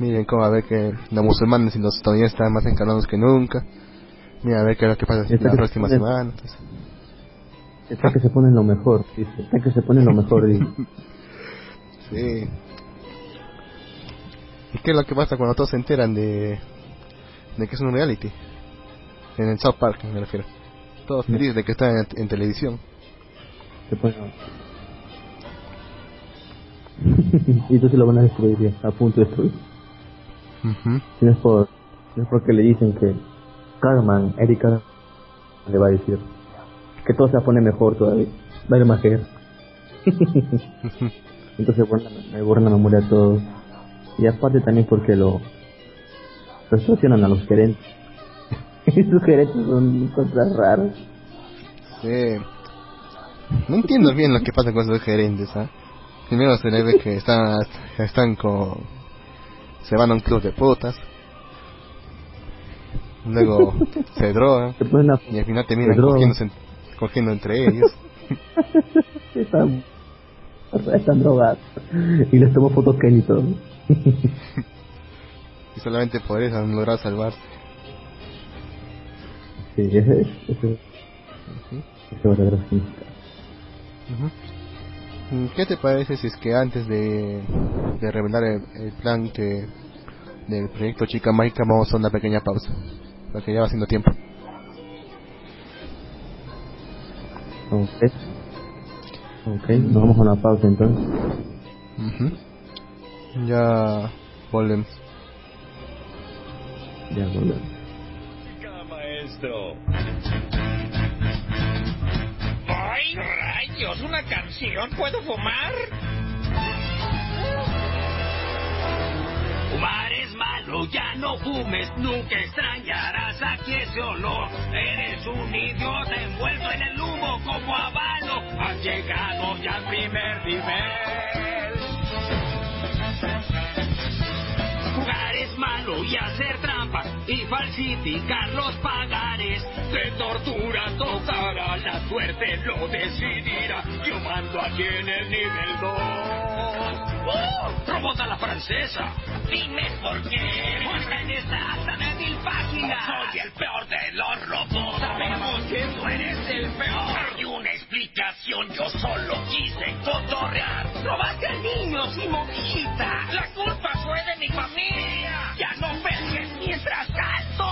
Miren cómo a ver que los musulmanes y los estadounidenses están más encarnados que nunca. Mira a ver qué es lo que pasa en la próxima se- semana. entonces. Está que se pone lo mejor, dice. Está que se pone lo mejor, dice. Sí. ¿Y qué es lo que pasa cuando todos se enteran de, de que es un reality? En el South Park, me refiero. Todos Sí. felices de que están en, en televisión. Se pone... y entonces lo van a destruir, a punto de destruir. Si no es por, si no es porque le dicen que Carmen, Eric le va a decir que todo se pone mejor todavía. Va a ir más que Entonces me borran la memoria a todos. Y aparte también porque lo extorsionan a los gerentes. y sus gerentes son cosas raras. Sí. No entiendo bien lo que pasa con esos gerentes, ¿ah? Primero se le ve que están, están con... Se van a un club de putas. Luego se drogan. Y al final terminan cogiéndose, cogiendo entre ellos. están, están drogados. Y les tomo fotos Ken y todo. Y solamente por eso han logrado salvarse. Sí, ese es... Ese, ese ¿Qué te parece si es que antes de, de revelar el, el plan que del proyecto Chica Mágica vamos a una pequeña pausa? Porque ya va siendo tiempo. Ok. Ok, nos vamos a una pausa entonces. Ujú. Ya volvemos. Ya volvemos. maestro. ¡Ay, rayos! ¿Una canción? ¿Puedo fumar? Fumar es malo, ya no fumes, nunca extrañarás aquí ese olor. Eres un idiota envuelto en el humo como habano. Has llegado ya al primer nivel. Jugar es malo y hacer trampa y falsificar los pagares. Te tortura, tocará, la suerte lo decidirá. Yo mando aquí en el nivel 2. ¡Oh! ¡Robota la francesa! Dime por qué. Porque en esta tan mil páginas soy el peor de los robots. Sabemos que tú eres el peor. Hay una explicación, yo solo quise cotorrear. Robaste a niños y monjita. La culpa fue de mi familia. Ya no pegues canto.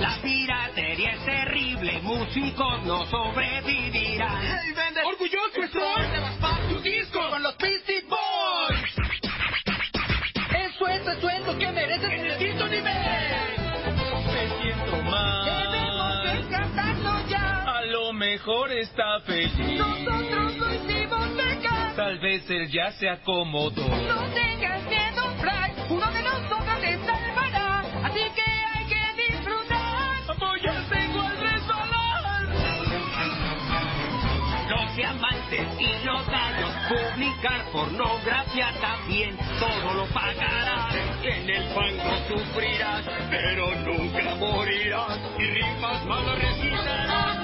La piratería es terrible, músicos no sobrevivirán. ¡Orgulloso estoy de tu disco con los Beastie Boys! ¡Eso es el sueldo que mereces en el quinto nivel! Me siento mal. ¡Debemos descansarlo ya! A lo mejor está feliz. ¡Nosotros lo hicimos vengar! Tal vez él ya se acomodó. ¡No tengas miedo, ¡Así que hay que disfrutar! Apoyarse igual resbalar. Los diamantes y los gallos, publicar pornografía también, todo lo pagarás. En el fango sufrirás, pero nunca morirás. Y rimas malas resistirás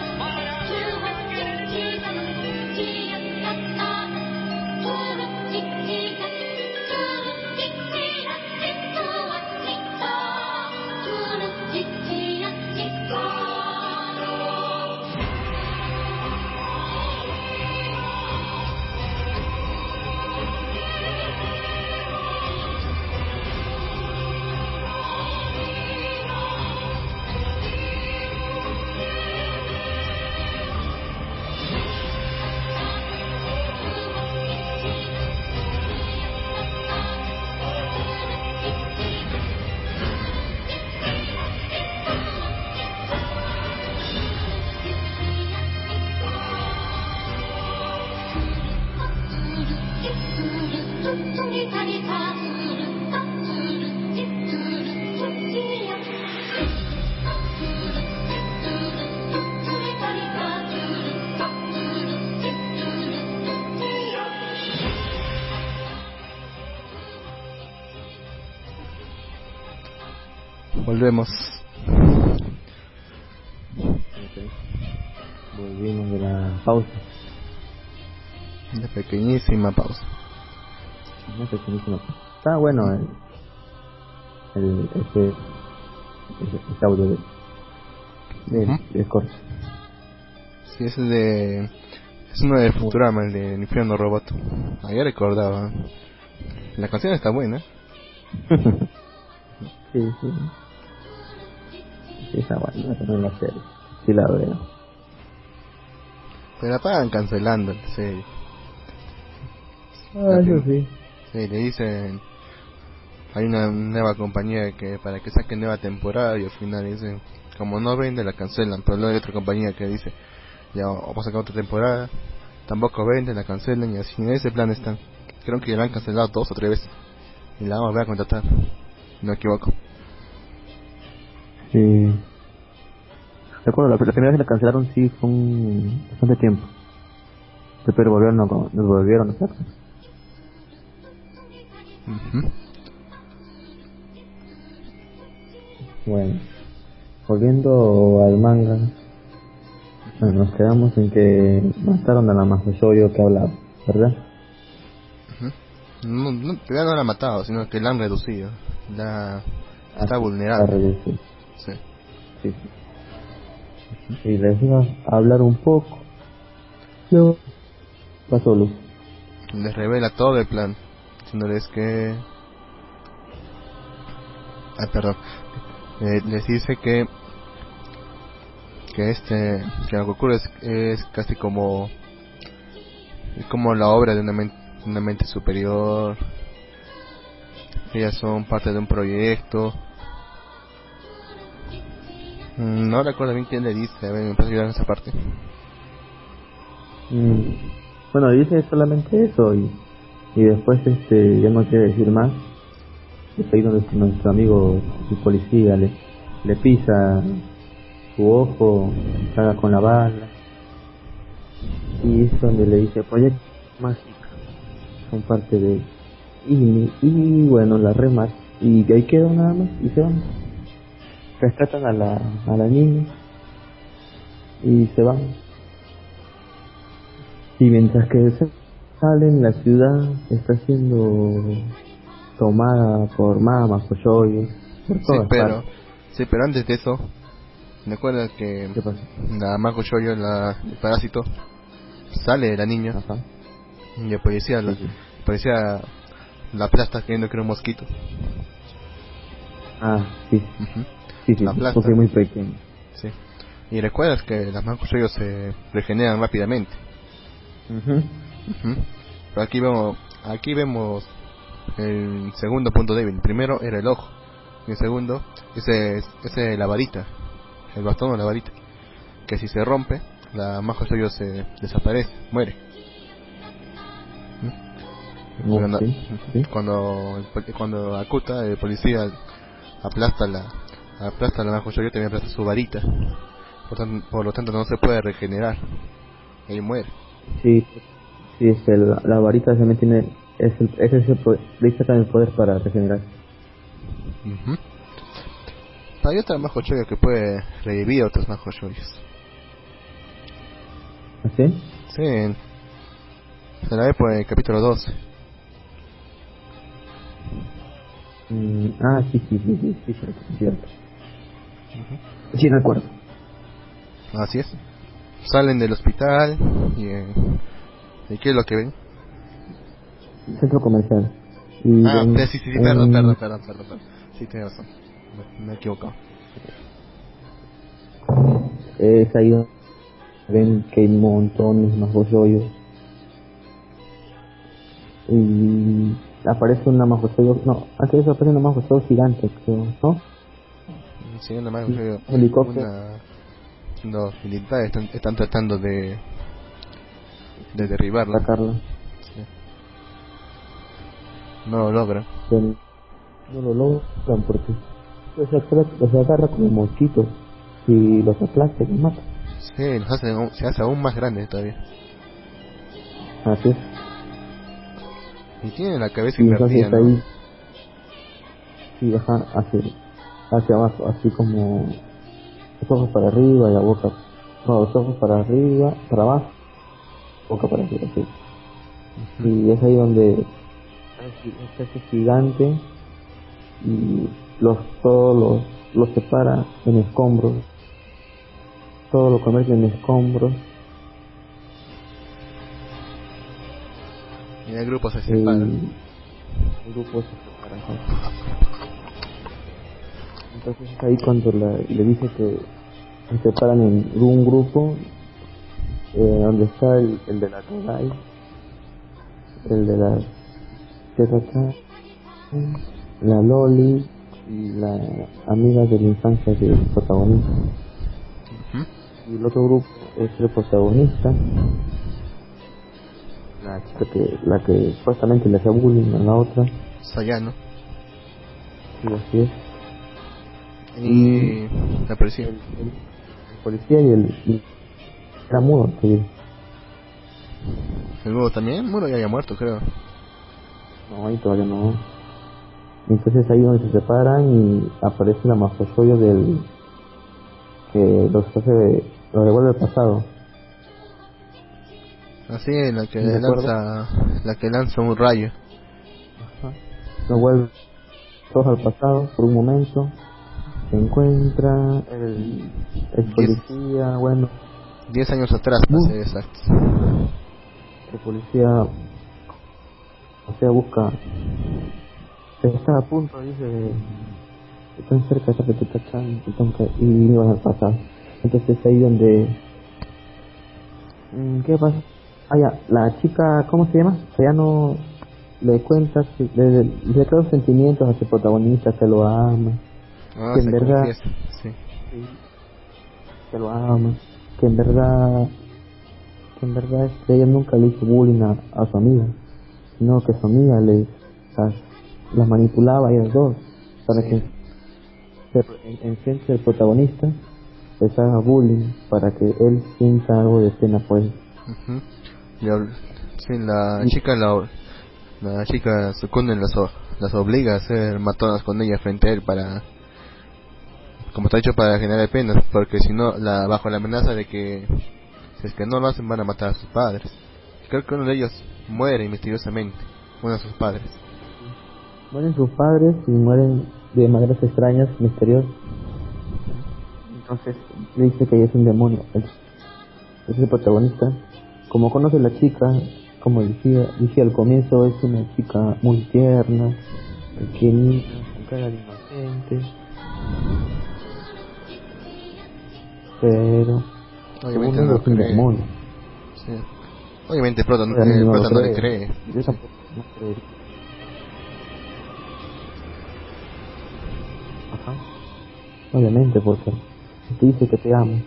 Volvemos. Volvimos de la pausa. Una pequeñísima pausa. Una pequeñísima pausa. Está bueno el, el este, ese, ese audio de, de, Ujú. de Scorch. Sí, ese de. Es uno de Futurama, el de Infierno Robot. Ayer recordaba. La canción está buena. sí, sí. Está bueno, también la serie. Sí la veo. Pero la pagan cancelando la serie. Ah, eso sí. Sí, le dicen. Hay una nueva compañía que para que saquen nueva temporada y al final dicen. Como no vende, la cancelan. Pero luego hay otra compañía que dice. Ya vamos a sacar otra temporada. Tampoco vende, la cancelan y así. En ese plan están. Creo que la han cancelado dos o tres veces. Y la vamos a volver a contratar. No me equivoco. Sí. Recuerdo, la, la primera vez que la cancelaron sí fue un bastante tiempo. Pero volvieron a, nos volvieron a hacer. Ujú. Bueno, volviendo al manga, bueno, nos quedamos en que mataron a la Mahoshoyo que hablaba, ¿verdad? Ujú. No, no, todavía no la han matado, sino que la han reducido. La, está La vulnerable. Sí. Sí, sí. Y les iba a hablar un poco. Luego pasó luz. Les revela todo el plan. Diciéndoles que. Ah, perdón. Eh, les dice que. Que este. Que lo que ocurre es, es casi como. Es como la obra de una, men- una mente superior. Ellas son parte de un proyecto. No recuerdo bien quién le dice. A ver, me puedes ayudar en esa parte. Mm, Bueno, dice solamente eso y, y después este ya no quiere decir más. Es ahí donde nuestro amigo el policía le, le pisa su ojo, caga con la bala. Y es donde le dice, proyecto mágica. Son parte de... Y, y bueno, la remas. Y ahí quedó nada más y se van. Rescatan a la, a la niña y se van. Y mientras que se salen, la ciudad está siendo tomada por mamas, por yoyos, por Sí, todas pero, partes. sí, pero antes de eso, ¿recuerdas que ¿Qué pasa? la Mako Shoyo, la, el parásito, sale de la niña Ajá. y el policía, la, policía la aplasta creyendo que era un mosquito? Ah, sí, sí, sí, aplasta. porque es muy pequeño. Sí. Y recuerdas que las Mako Shoyo se regeneran rápidamente. Pero aquí vemos, aquí vemos el segundo punto débil. El primero era el ojo. Y el segundo, ese es la varita. El bastón o la varita. Que si se rompe, la Majo Shoyo se desaparece, muere. Cuando, cuando, cuando Akuta, el policía, aplasta la aplasta la Majo Shoyo, también aplasta su varita. Por, tan- por lo tanto, no se puede regenerar. Y muere. Sí, sí, es que la, varita también tiene, es el, es el poder, le sacan el poder para regenerar. Ujú. Hay otra Majo Shoyo que puede revivir a otros Majo Shoyos. ¿Así? Sí, en- se la ve por el capítulo 12. Mm, ah, sí, sí, sí, sí, sí, cierto, sí, cierto. Sí, recuerdo. Así es. Salen del hospital y, eh, ¿y qué es lo que ven? Centro comercial. Y Ah, sí, sí, sí, perdón, un- perdón, perdón, perdón, perdón. Sí, tienes razón. Me, me he equivocado. Es ahí donde ven que hay montones más bollos y aparece una majosollo no antes aparece una majosollo gigante creo no Sí, una un helicóptero. Una, los militares están, están tratando de, de derribarla. sacarla Sí. No lo logran. pero no lo logran porque los agarra, los agarra como mosquitos y los aplasta y los mata Sí, los hacen se hace aún más grande todavía. así es Y tienen la cabeza y invertida, ¿no? ahí sí baja así hacia abajo, así como los ojos para arriba y la boca, no, los ojos para arriba, para abajo, boca para arriba, sí. Y es ahí donde está ese gigante y los todos los, los separa en escombros, todo lo convierte en escombros Y el grupo se y separa. el grupo se separa. Entonces es ahí cuando la- le dice que se separan en un grupo eh, donde está el, el de la Kodai, el de la Tetata, la Loli y la amiga de la infancia del protagonista. Y el otro grupo es el protagonista, la chica que, la que supuestamente le hacía bullying a la otra, Sayano. y así es. Y la policía. el, el- el policía y el y era mudo. El nuevo también. Muro ya había muerto, creo. no ahí todavía no entonces ahí donde se separan y aparece la mafosoyo del que los hace los devuelve al pasado Así, la que lanza, la que lanza un rayo. lo vuelve todos al pasado por un momento se encuentra el, el policía bueno. Diez años atrás, para ser exactos. el policía o sea busca está a punto dice de tan cerca de que te cachan y y iban al pasar. Entonces ahí donde Mm, qué pasa ah ya la chica cómo se llama o sea, ya no le cuenta le, le crea sentimientos a su protagonista que lo ama Ah, Que en verdad- Sí. que lo ama, que en verdad, que en verdad este, ella nunca le hizo bullying a, a su amiga, sino que su amiga les las, las manipulaba a ellas dos para Sí. que se- en, en frente del protagonista les haga bullying para que él sienta algo de pena por él. Ujú. Y al- sí, la chica la, la chica Sukune las, las obliga a hacer matonas con ella frente a él para como está hecho para generar penas porque si no la bajo la amenaza de que si es que no lo hacen van a matar a sus padres creo que uno de ellos muere misteriosamente uno de sus padres Mueren sus padres y mueren de maneras extrañas, misteriosas. Entonces le dice que ella es un demonio. Es, el protagonista. Como conoce la chica, como decía, dije al comienzo, es una chica muy tierna, pequeñita, con cara de inocente. Pero, obviamente no lo es un cree demonio. Sí. obviamente el prota, no- no lo prota no le cree. cree Yo tampoco no creería. Ajá. Obviamente, porque te dice que te ama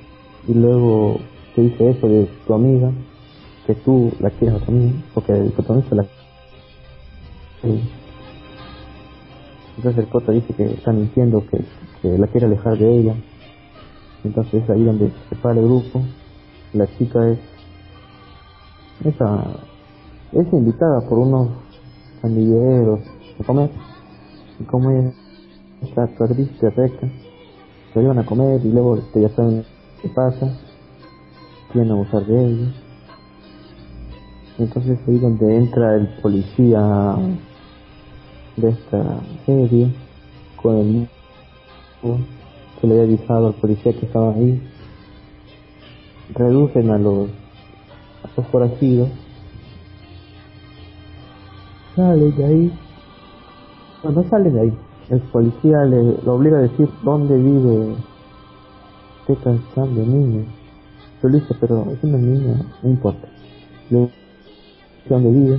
y luego te dice eso de tu amiga, que tú la quieres a tu amiga, porque el protagonista la Sí. Entonces el prota dice que está mintiendo, que, que la quiere alejar de ella. Entonces ahí donde se para el grupo, la chica es esa es invitada por unos pandilleros a comer. Y como está triste recta se iban a comer y luego este, ya saben qué pasa quieren abusar de ella. Entonces ahí donde entra el policía de esta serie con el que le había avisado al policía que estaba ahí reducen a los a los forajidos sale de ahí. No, no sale de ahí el policía le obliga a decir dónde vive este cansando de niño yo le dice pero es una niña no importa dice dónde vive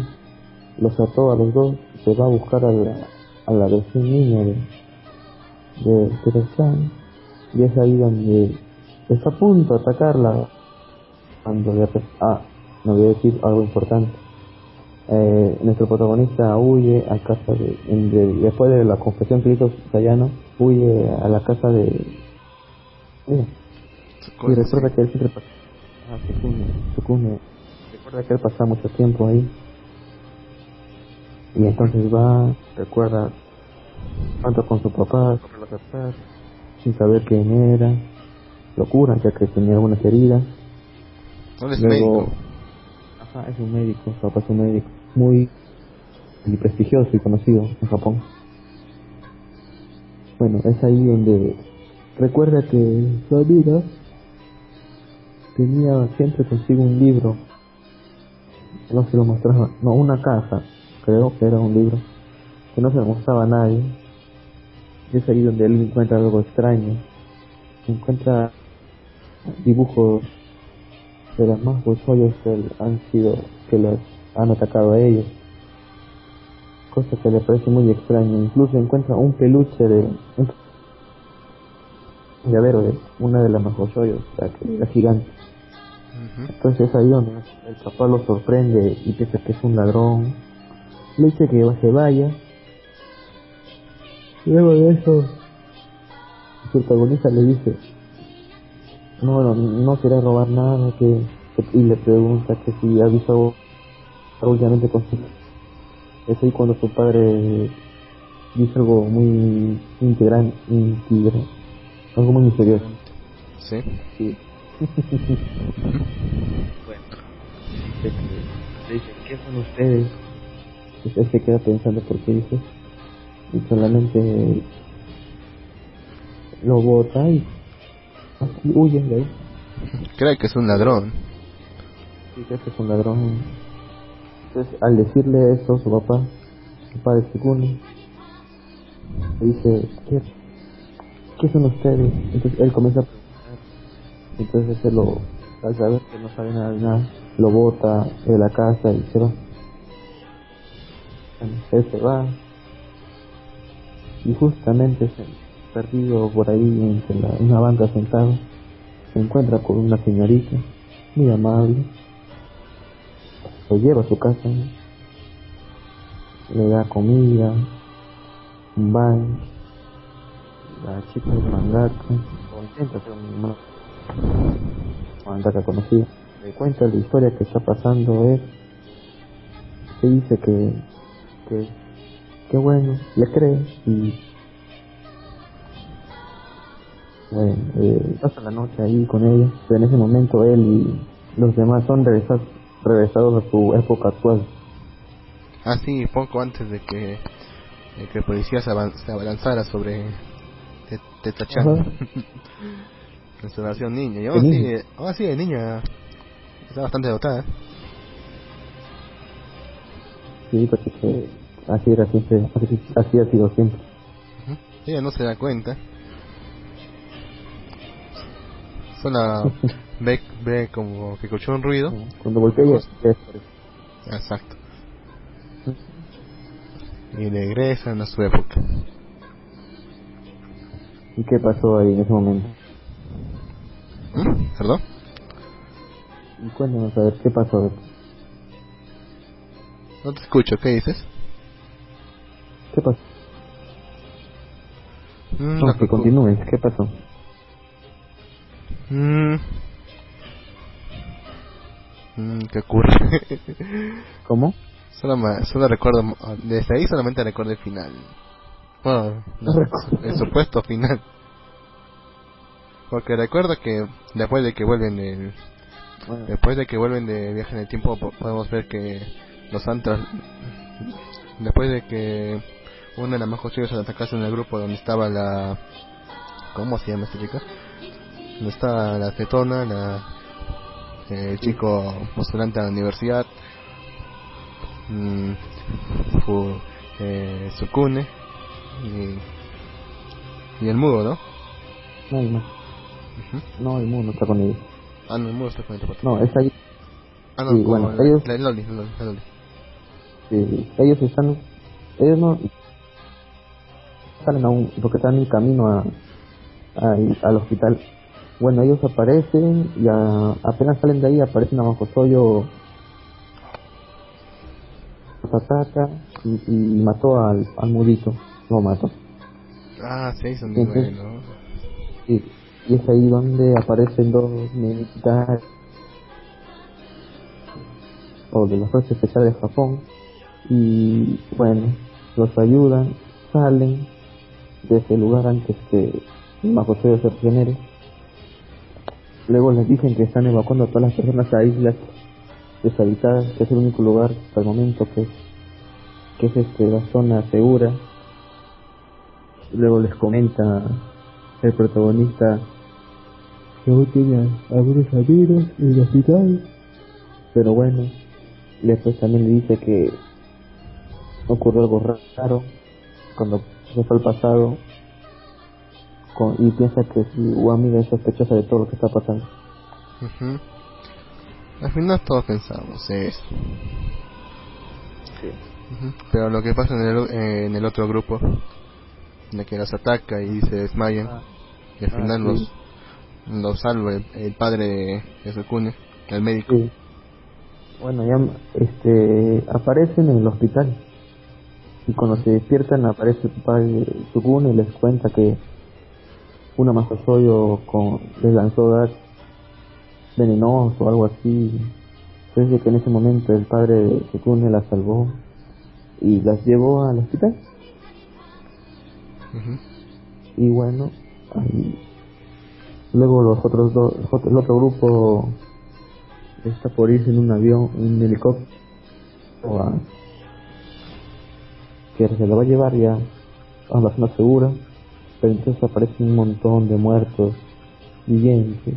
los ató a los dos se va a buscar a la, a la recién niña de de Terezán y es ahí donde está a punto de atacarla cuando le ah no voy a decir algo importante. Eh, nuestro protagonista huye a casa de, en- de- después de la confesión que hizo Sayano huye a la casa de mira, y recuerda que él siempre pasaba ah, Sukune, Sukune, recuerda que él pasaba mucho tiempo ahí. Y entonces va recuerda tanto con su papá con los papás sin saber quién era, lo curan ya que tenía algunas heridas. No es Luego, médico. ajá, es un médico, su papá es un médico muy muy prestigioso y conocido en Japón. Bueno, es ahí donde recuerda que su amiga tenía siempre consigo un libro. No se lo mostraba, no, una caja, creo que era un libro, que no se lo mostraba a nadie. Es ahí donde él encuentra algo extraño. Encuentra dibujos de las más joyas que han sido, que las han atacado a ellos. Cosa que le parece muy extraña. Incluso encuentra un peluche de un llavero de una de las Mahoshoyos, la que era gigante. Entonces es ahí donde el papá lo sorprende y piensa que es un ladrón. Le dice que se vaya. Luego de eso, el protagonista le dice, no, no, no quiere robar nada, que, que- y le pregunta que si ha visto algo últimamente con su... Es ahí cuando su padre dice algo muy integral, integral, algo muy misterioso. Sí. Sí. bueno, le dice, ¿qué son ustedes? Él se queda pensando por qué dice. Y solamente lo bota y así huye de ahí. Cree que es un ladrón. Sí, cree que es un ladrón. Entonces, al decirle esto, su papá, su padre Tsukune, le dice, ¿qué, ¿qué son ustedes? Entonces él comienza a preguntar. Entonces él lo, al saber que no sabe nada de nada, lo bota de la casa y se va. Él se va. Y justamente perdido por ahí entre una banca sentado, se encuentra con una señorita muy amable. Lo lleva a su casa, le da comida, un baño. La chica es mangaka, un ma- mangaka conocida. Le cuenta la historia que está pasando él. Se dice que, que, que bueno, le cree y bueno, eh, pasa la noche ahí con ella, pero en ese momento él y los demás son regresados, regresados a su época actual. Ah, sí, poco antes de que, de que el policía se, avan- se abalanzara sobre Te- Tetachan. Ajá. en su versión niña. Y aún así, niña. aún así de niña está bastante dotada. Sí, porque que así era siempre, así, así ha sido siempre. Ella no se da cuenta. Solo ve, ve como que escuchó un ruido. Cuando voltea ella. Exacto. Y regresan a su época. ¿Y qué pasó ahí en ese momento? ¿Mm? ¿Perdón? Y cuéntanos a ver qué pasó. No te escucho, ¿qué dices? ¿Qué pasó? Mm, No, que continúes, ¿qué pasó? Mm. Mm, ¿Qué ocurre? ¿Cómo? solo, me- solo recuerdo, desde ahí solamente recuerdo el final. Bueno, no, el supuesto final. Porque recuerdo que después de que vuelven el, Bueno, después de que vuelven de viaje en el tiempo po- podemos ver que los han tras- después de que una de las más chicas se atacase en el grupo donde estaba la ¿cómo se llama esta chica? donde estaba la tetona la el chico postulante a la universidad mm, Fu- eh, Sukune y, y el mudo ¿no? no más. Ujú. No, el mundo no está con ellos. ah no el mudo está con el otro. No, es ahí. ah no sí, bueno, la, ellos- la Loli, la Loli, la Loli. Sí, ellos están. Ellos no. Salen aún, porque están en camino a, a- al hospital. Bueno, ellos aparecen y a- apenas salen de ahí aparece Namajosoyo. Los ataca y, y mató al, al mudito. Lo mató. ah sí son Entonces- buenos Y, y es ahí donde aparecen dos militares o de las fuerzas especiales de Japón y bueno los ayudan salen de ese lugar antes que Makotoyo se prisionero. Luego les dicen que están evacuando a todas las personas a islas deshabitadas, que es el único lugar hasta el momento que, que es este, la zona segura. Luego les comenta el protagonista que hoy tiene algunos amigos en el hospital, pero bueno, después también le dice que ocurrió algo raro cuando se fue al pasado con, y piensa que su amiga es sospechosa de todo lo que está pasando. Al final todos pensamos eso. Ujú. Pero lo que pasa en el, en el otro grupo, de que los ataca y se desmayan, y al Ah, final sí. los, los salva el, el padre de, de Sukune, el médico. Sí. Bueno, ya este, aparecen en el hospital. Y cuando se despiertan aparece el padre de Sugune y les cuenta que una masasoyo con les lanzó gas venenoso o algo así. Entonces que en ese momento el padre de Sugune las salvó y las llevó al hospital. Ujú. Y bueno, ahí- luego los otros dos, el otro- el otro grupo está por irse en un avión, en un helicóptero, a- que se lo va a llevar ya a la zona segura, pero entonces aparecen un montón de muertos vivientes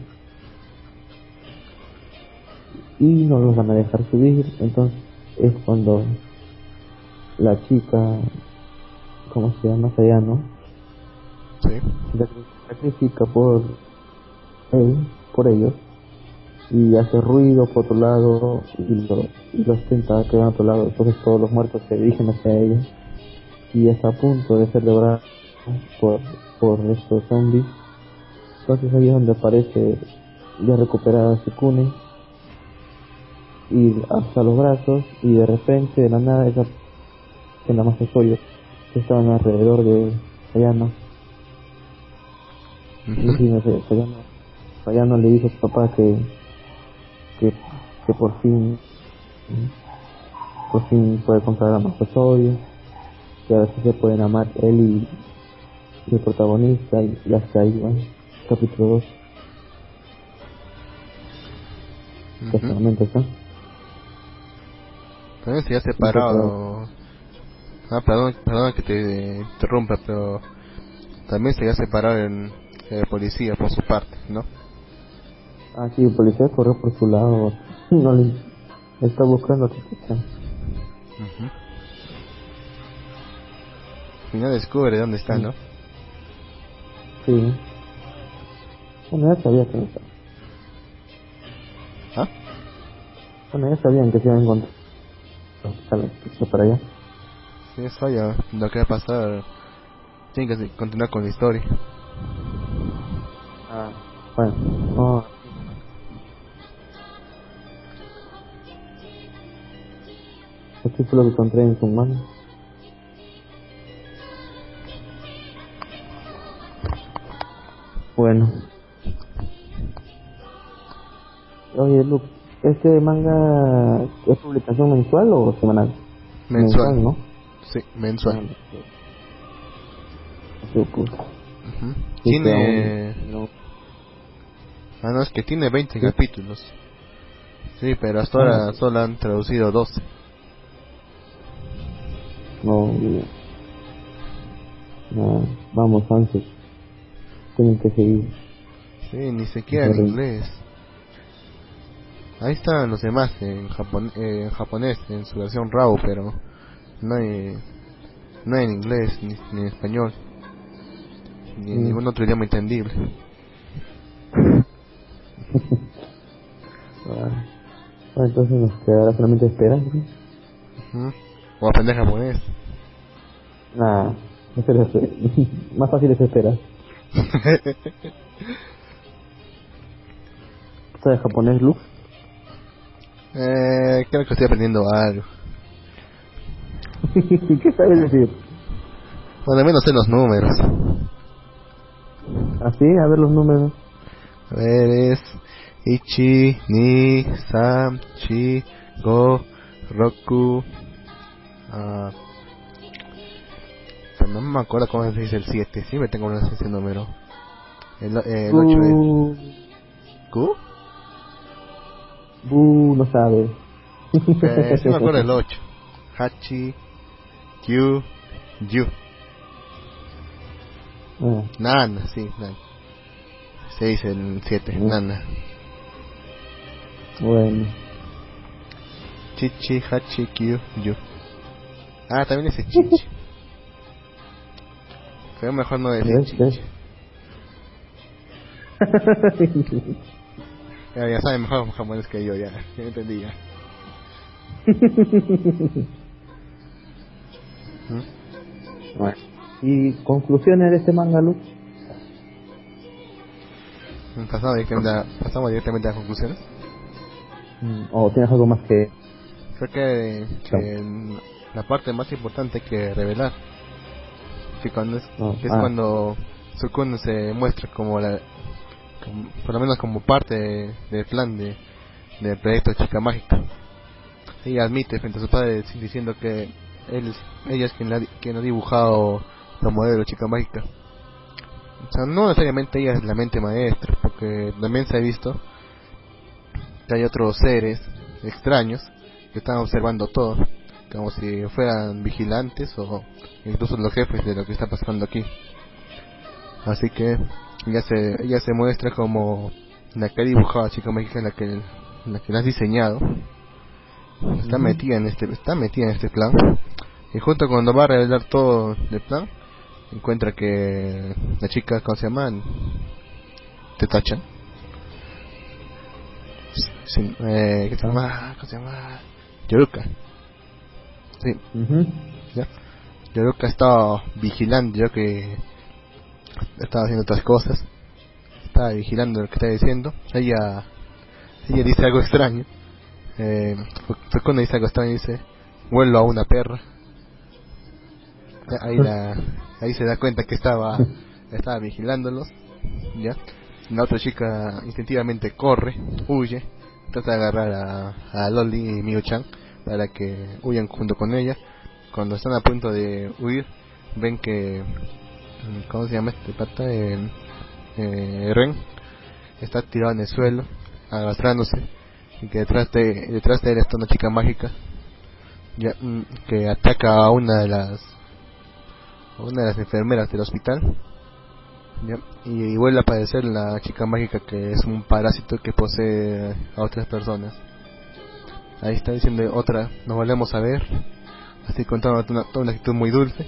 y no los van a dejar subir, entonces es cuando la chica, ¿cómo se llama? Sayano, Sí. se sacrifica por él, por ellos, y hace ruido por otro lado y, lo, y los tentáculos quedan a otro lado, entonces todos los muertos se dirigen hacia ella y está a punto de ser devorada por, por estos zombies. Entonces ahí es donde aparece ya recuperada Sukune y hasta los brazos y de repente de la nada esa en la masa que estaban alrededor de Sayano. No sé, Sayano, Sayano le dijo a su papá que, que, que por fin, por fin puede comprar a Masasoyo, que ahora sí se pueden amar él y, y el protagonista y, ahí, bueno, capítulo 2, que hasta el Ujú. momento está. También se ha separado. Ah, perdón, perdón que te interrumpa, pero también se ha separado el, el policía por su parte, ¿no? Ah, sí, el policía corrió por su lado, no le está buscando a Chichicha. Ujú. Al final descubre dónde está, ¿no? Sí. Bueno, ya sabía que no estaba. ¿Ah? Bueno, ya sabían que se iban a encontrar. Sale, que para allá. Sí, eso ya, lo que va a pasar. Tiene que continuar con la historia. Ah, bueno. No. Esto fue lo que encontré en su mano. Bueno. Oye, Luke, ¿este manga es publicación mensual o semanal? Mensual. ¿no? Sí, mensual. Sí, pues. Ujú. Sí, Tiene. aún Ah, no, es que tiene 20 capítulos. Sí, pero hasta ahora Ah. solo han traducido 12. No, no, no, vamos, antes. Tienen que seguir. Sí, ni siquiera en inglés. Ahí están los demás en, japon eh, en japonés, en su versión RAW, pero no hay, no hay en inglés ni, ni en español, ni en Mm. ningún otro idioma entendible. Ah, Bueno, entonces nos quedará solamente esperar. O aprender japonés. Nah, más fácil es esperar. ¿Sabes japonés, Luke? eh, creo que estoy aprendiendo algo. ¿Qué sabes decir? Bueno, al menos sé los números. Así, a ver los números. A ver, es Ichi, Ni, Sam, Chi, Go, Roku. Ah, pero no me acuerdo cómo se dice el 7. Siempre tengo ese número. El, eh, el 8 es... ¿Q? bu, no sabe. Eh, sí me acuerdo del 8. Hachi, Q, Yu. Ah, Nana, sí, Nana. 6 el 7, Mm. Nana. bueno. Chichi, Hachi, Q, Yu. Ah, también ese Chichi. Pero mejor no decir. Ya, ya saben mejor jamones que yo, ya. Ya entendí, ya. ¿Mm? Bueno. ¿Y conclusiones de este manga, Luz? Pasamos directamente a, pasamos directamente a las conclusiones. Mm, ¿O tienes algo más que...? Creo que, que la parte más importante que revelar que cuando es, que es ah. cuando Sukuna se muestra como la como- por lo menos como parte de- del plan de del proyecto Chica Mágica. Ella admite frente a su padre diciendo que él ella es quien, la, quien ha dibujado la modelo Chica Mágica. O sea no necesariamente ella es la mente maestra porque también se ha visto que hay otros seres extraños que están observando todo, como si fueran vigilantes o incluso los jefes de lo que está pasando aquí. Así que ella se, ella se muestra como la que ha dibujado a Chica Mágica, la que, la que la has diseñado. Está metida en este, está metida en este plan. Y justo cuando va a revelar todo el plan, encuentra que la chica, ¿cómo se llama? Te tachan. Sí, eh, ¿qué se llama? ¿Cómo se llama? Yoruka. Sí, Ujú. ya. Yoruka estaba vigilando, yo que estaba haciendo otras cosas. Estaba vigilando lo que está diciendo. Ella, ella dice algo extraño. Eh, Sukuna dice algo extraño dice, vuelvo a una perra. Ahí, la, ahí se da cuenta que estaba, estaba vigilándolos. ¿ya? La otra chica instintivamente corre, huye, trata de agarrar a, a Loli y Miu-chan para que huyan junto con ella. Cuando están a punto de huir, ven que. mm, ¿Cómo se llama este pata? Eh, Ren está tirado en el suelo, arrastrándose, y que detrás de, detrás de él está una chica mágica mm, que ataca a una de las una de las enfermeras del hospital y, y vuelve a aparecer la chica mágica que es un parásito que posee a otras personas ahí está diciendo otra nos volvemos a ver así contando una, toda una actitud muy dulce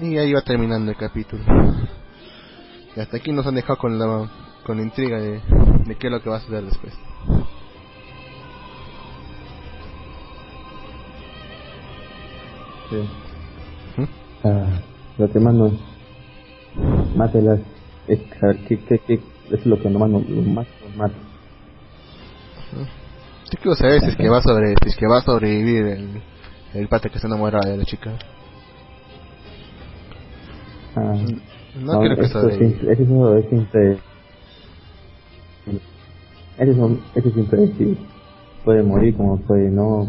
y ahí va terminando el capítulo y hasta aquí nos han dejado con la con la intriga de, de qué es lo que va a suceder después Sí. Ujú. Ah, más mata las es saber qué, qué, qué es lo que nomás nos, lo más nos mata. Yo quiero saber si es que va a sobre, si es que va a sobrevivir el, el pata que está enamorado de la chica. Ah, No, creo que sobreviva. siempre- eso es siempre ese es, siempre sí, puede morir como puede no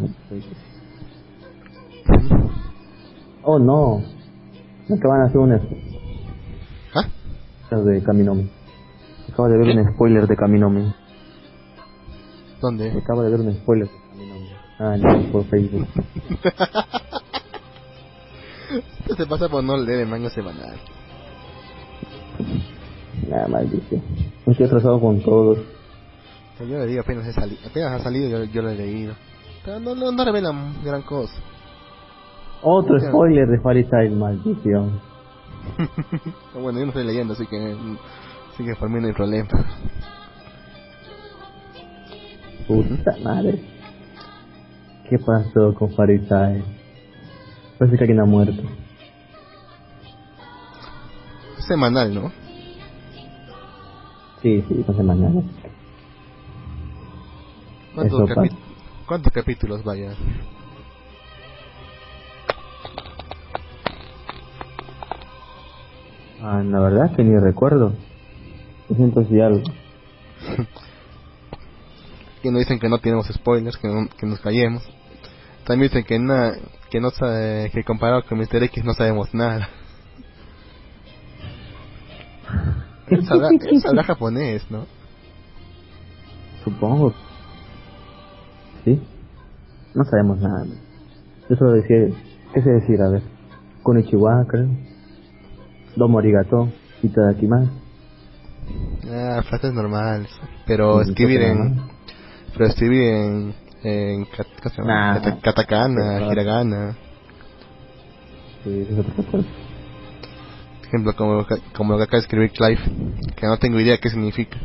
oh no me acaban de hacer un ¿Ah? de Kaminomi acabo de ver ¿Qué? un spoiler de Kaminomi ¿Dónde? acabo de ver un spoiler ah no por Facebook Esto se pasa por no leer el manga semanal. nada maldición me estoy atrasado con todos yo le digo apenas, he sali- apenas ha salido yo, yo lo he leído. Pero no, no, no revelan gran cosa. otro spoiler de Fairy Tail maldición bueno, yo no estoy leyendo, así que, así que por mí no hay problema. Puta madre. ¿Qué pasó con Farisae? Parece que alguien ha muerto. Es semanal, ¿no? Sí, sí, sé mañana. ¿Cuántos, Eso capi- pasa. ¿Cuántos capítulos vaya? Ah, la verdad que ni recuerdo. siento si algo. Que nos dicen que no tenemos spoilers, que, no- que nos callemos. También dicen que, na, que, no sabe, que comparado con Mr. X no sabemos nada. Él sabrá, él sabrá japonés, ¿no? Supongo. ¿Sí? No sabemos nada. Yo solo decía, ¿qué sé decir? A ver. Konnichiwa, creo. Domo arigato. Itadakimasu. Ah, frases normales. Pero Sí, escribir en... Pero escribir en... En katakana, hiragana. Sí, eso. Por ejemplo, como, como lo que acaba de escribir Clive. Que no tengo idea qué significa.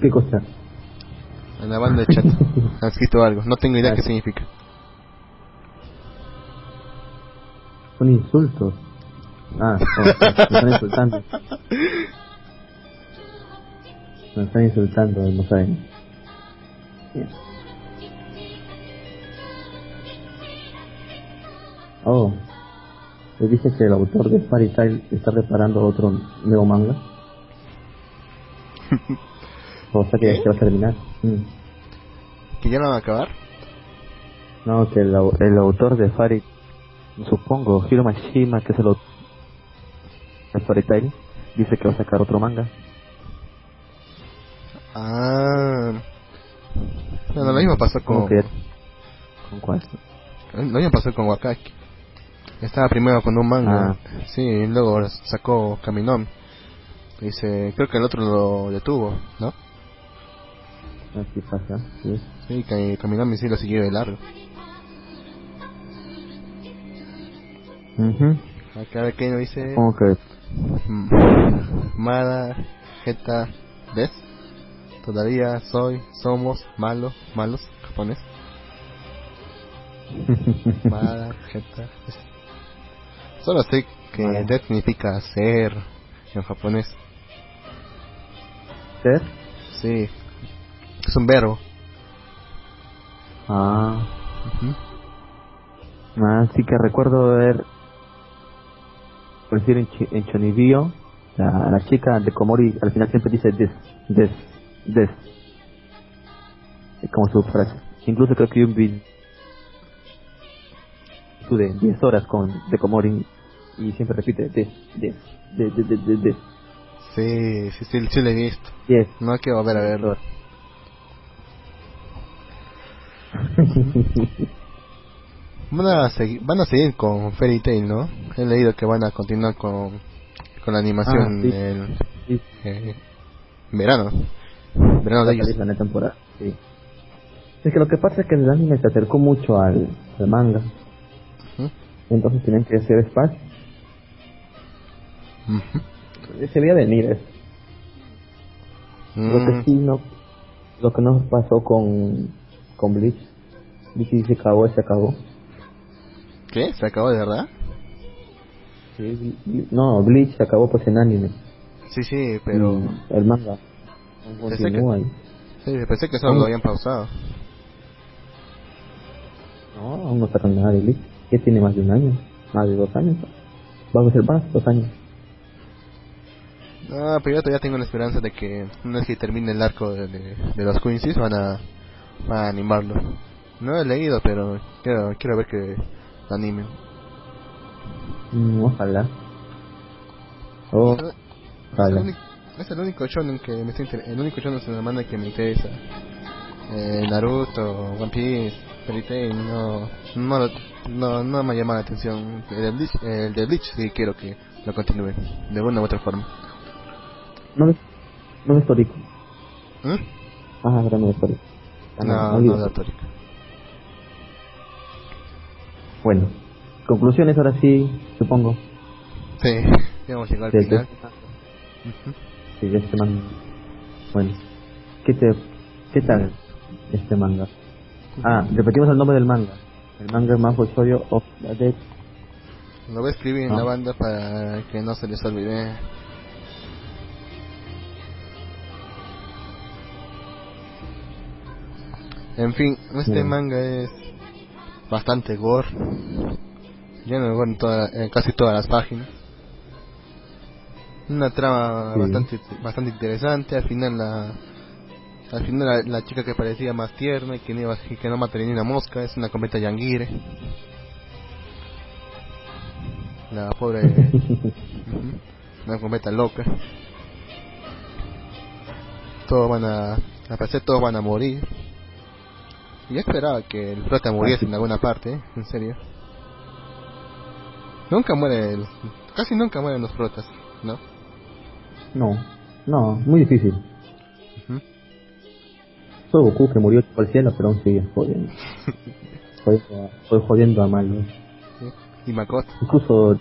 ¿Qué cosa? En la banda de chat. ha escrito algo. No tengo idea qué significa. Son insultos. Ah, oh, me están insultando. Me están insultando, no saben. Bien. Oh, le dice que el autor de Fairy Tail está preparando otro nuevo manga. o sea que ya se va a terminar. Mm. ¿Que ya no va a acabar? No, que el, el autor de Fairy, supongo, Hiro Mashima, que es el autor de Fairy Tail, dice que va a sacar otro manga. Ah. Bueno, lo mismo pasó ¿Cómo con... que? ¿Con cuál? Lo mismo pasó con Wakaki. Estaba primero con un manga. Ah. Sí, y luego sacó Caminón. Dice, creo que el otro lo detuvo, ¿no? Así pasa, sí. Sí, que Caminón sí lo siguió de largo. Ujú. Acá ver qué dice. Supongo que. Mada, Geta, ¿ves? Todavía soy, somos, malo, malos, japonés. Solo sé que det significa ser en japonés. ¿Ser? Sí, es un verbo. Ah, ah, sí que recuerdo ver, por decir en, Chi- en Chonibio, la, la chica de Komori al final siempre dice des, des, des. Es como su frase. Incluso creo que yo vi de 10 horas con de Komori y siempre repite des, des, des, des, des, des, des. Sí, sí, sí, sí lo he visto. Yes. No hay que volver a verlo. Van a, seguir, van a seguir con Fairy Tail, ¿no? He leído que van a continuar con, con la animación Ah, sí. en Sí, eh, verano. Verano de ellos. la temporada. Sí. Es que lo que pasa es que el anime se acercó mucho al, al manga, entonces tienen que hacer espacio. Ujú. Se veía venir eso. Lo que Mm, sí no, lo que no pasó con, con Bleach. Bleach se acabó, se acabó. ¿Qué? ¿Se acabó de verdad? Sí, no, Bleach se acabó pues en anime. Sí, sí, pero... Y el manga aún Pensé continúa ahí. Sí, pensé que solo Oh. lo habían pausado. No, aún no sacan nada de Bleach. Ya tiene más de un año, más de dos años. Vamos a ser más, dos años. No, pero yo todavía tengo la esperanza de que una vez que termine el arco de, de, de los Quincy's van a, van a animarlo. No he leído, pero quiero, quiero ver que lo animen. Mm, ojalá. Oh, ojalá. Es el único shonen que me inter- el único shonen en la manga que me interesa. Eh, Naruto, One Piece, Fairy Tail, no, no, no, no me llama la atención. El de Bleach, el de Bleach sí quiero que lo continúe, de una u otra forma. ¿No ves, no ves Torico? ¿Mm? Ah, ahora no ves Torico. Ah, No, no, tórica. Bueno, conclusiones ahora sí, supongo. Sí, ya hemos llegado al final. este manga. Sí, este manga. Bueno, ¿qué, te, ¿qué tal este manga? Ah, repetimos el nombre del manga. El manga es Manfo Shoujo of the Dead. Lo voy a escribir en Ah. la banda para que no se les olvide. En fin, este Bien. manga es bastante gore. Lleno de gore en, toda- en casi todas las páginas. Una trama Sí. bastante bastante interesante. Al final la al final la, la chica que parecía más tierna y que no, iba, y que no mataría ni una mosca es una completa yanguire. La pobre. Una cometa loca. Todos van a, al parecer todos van a morir. Y yo esperaba que el prota muriese en alguna parte, ¿eh? en serio. Nunca muere, el- casi nunca mueren los protas, ¿no? No, no, muy difícil. Ujú. Fue Goku que murió por el cielo, pero aún sigue jodiendo. jodiendo, fue jodiendo a Malo. Sí. Y Makoto. Incluso.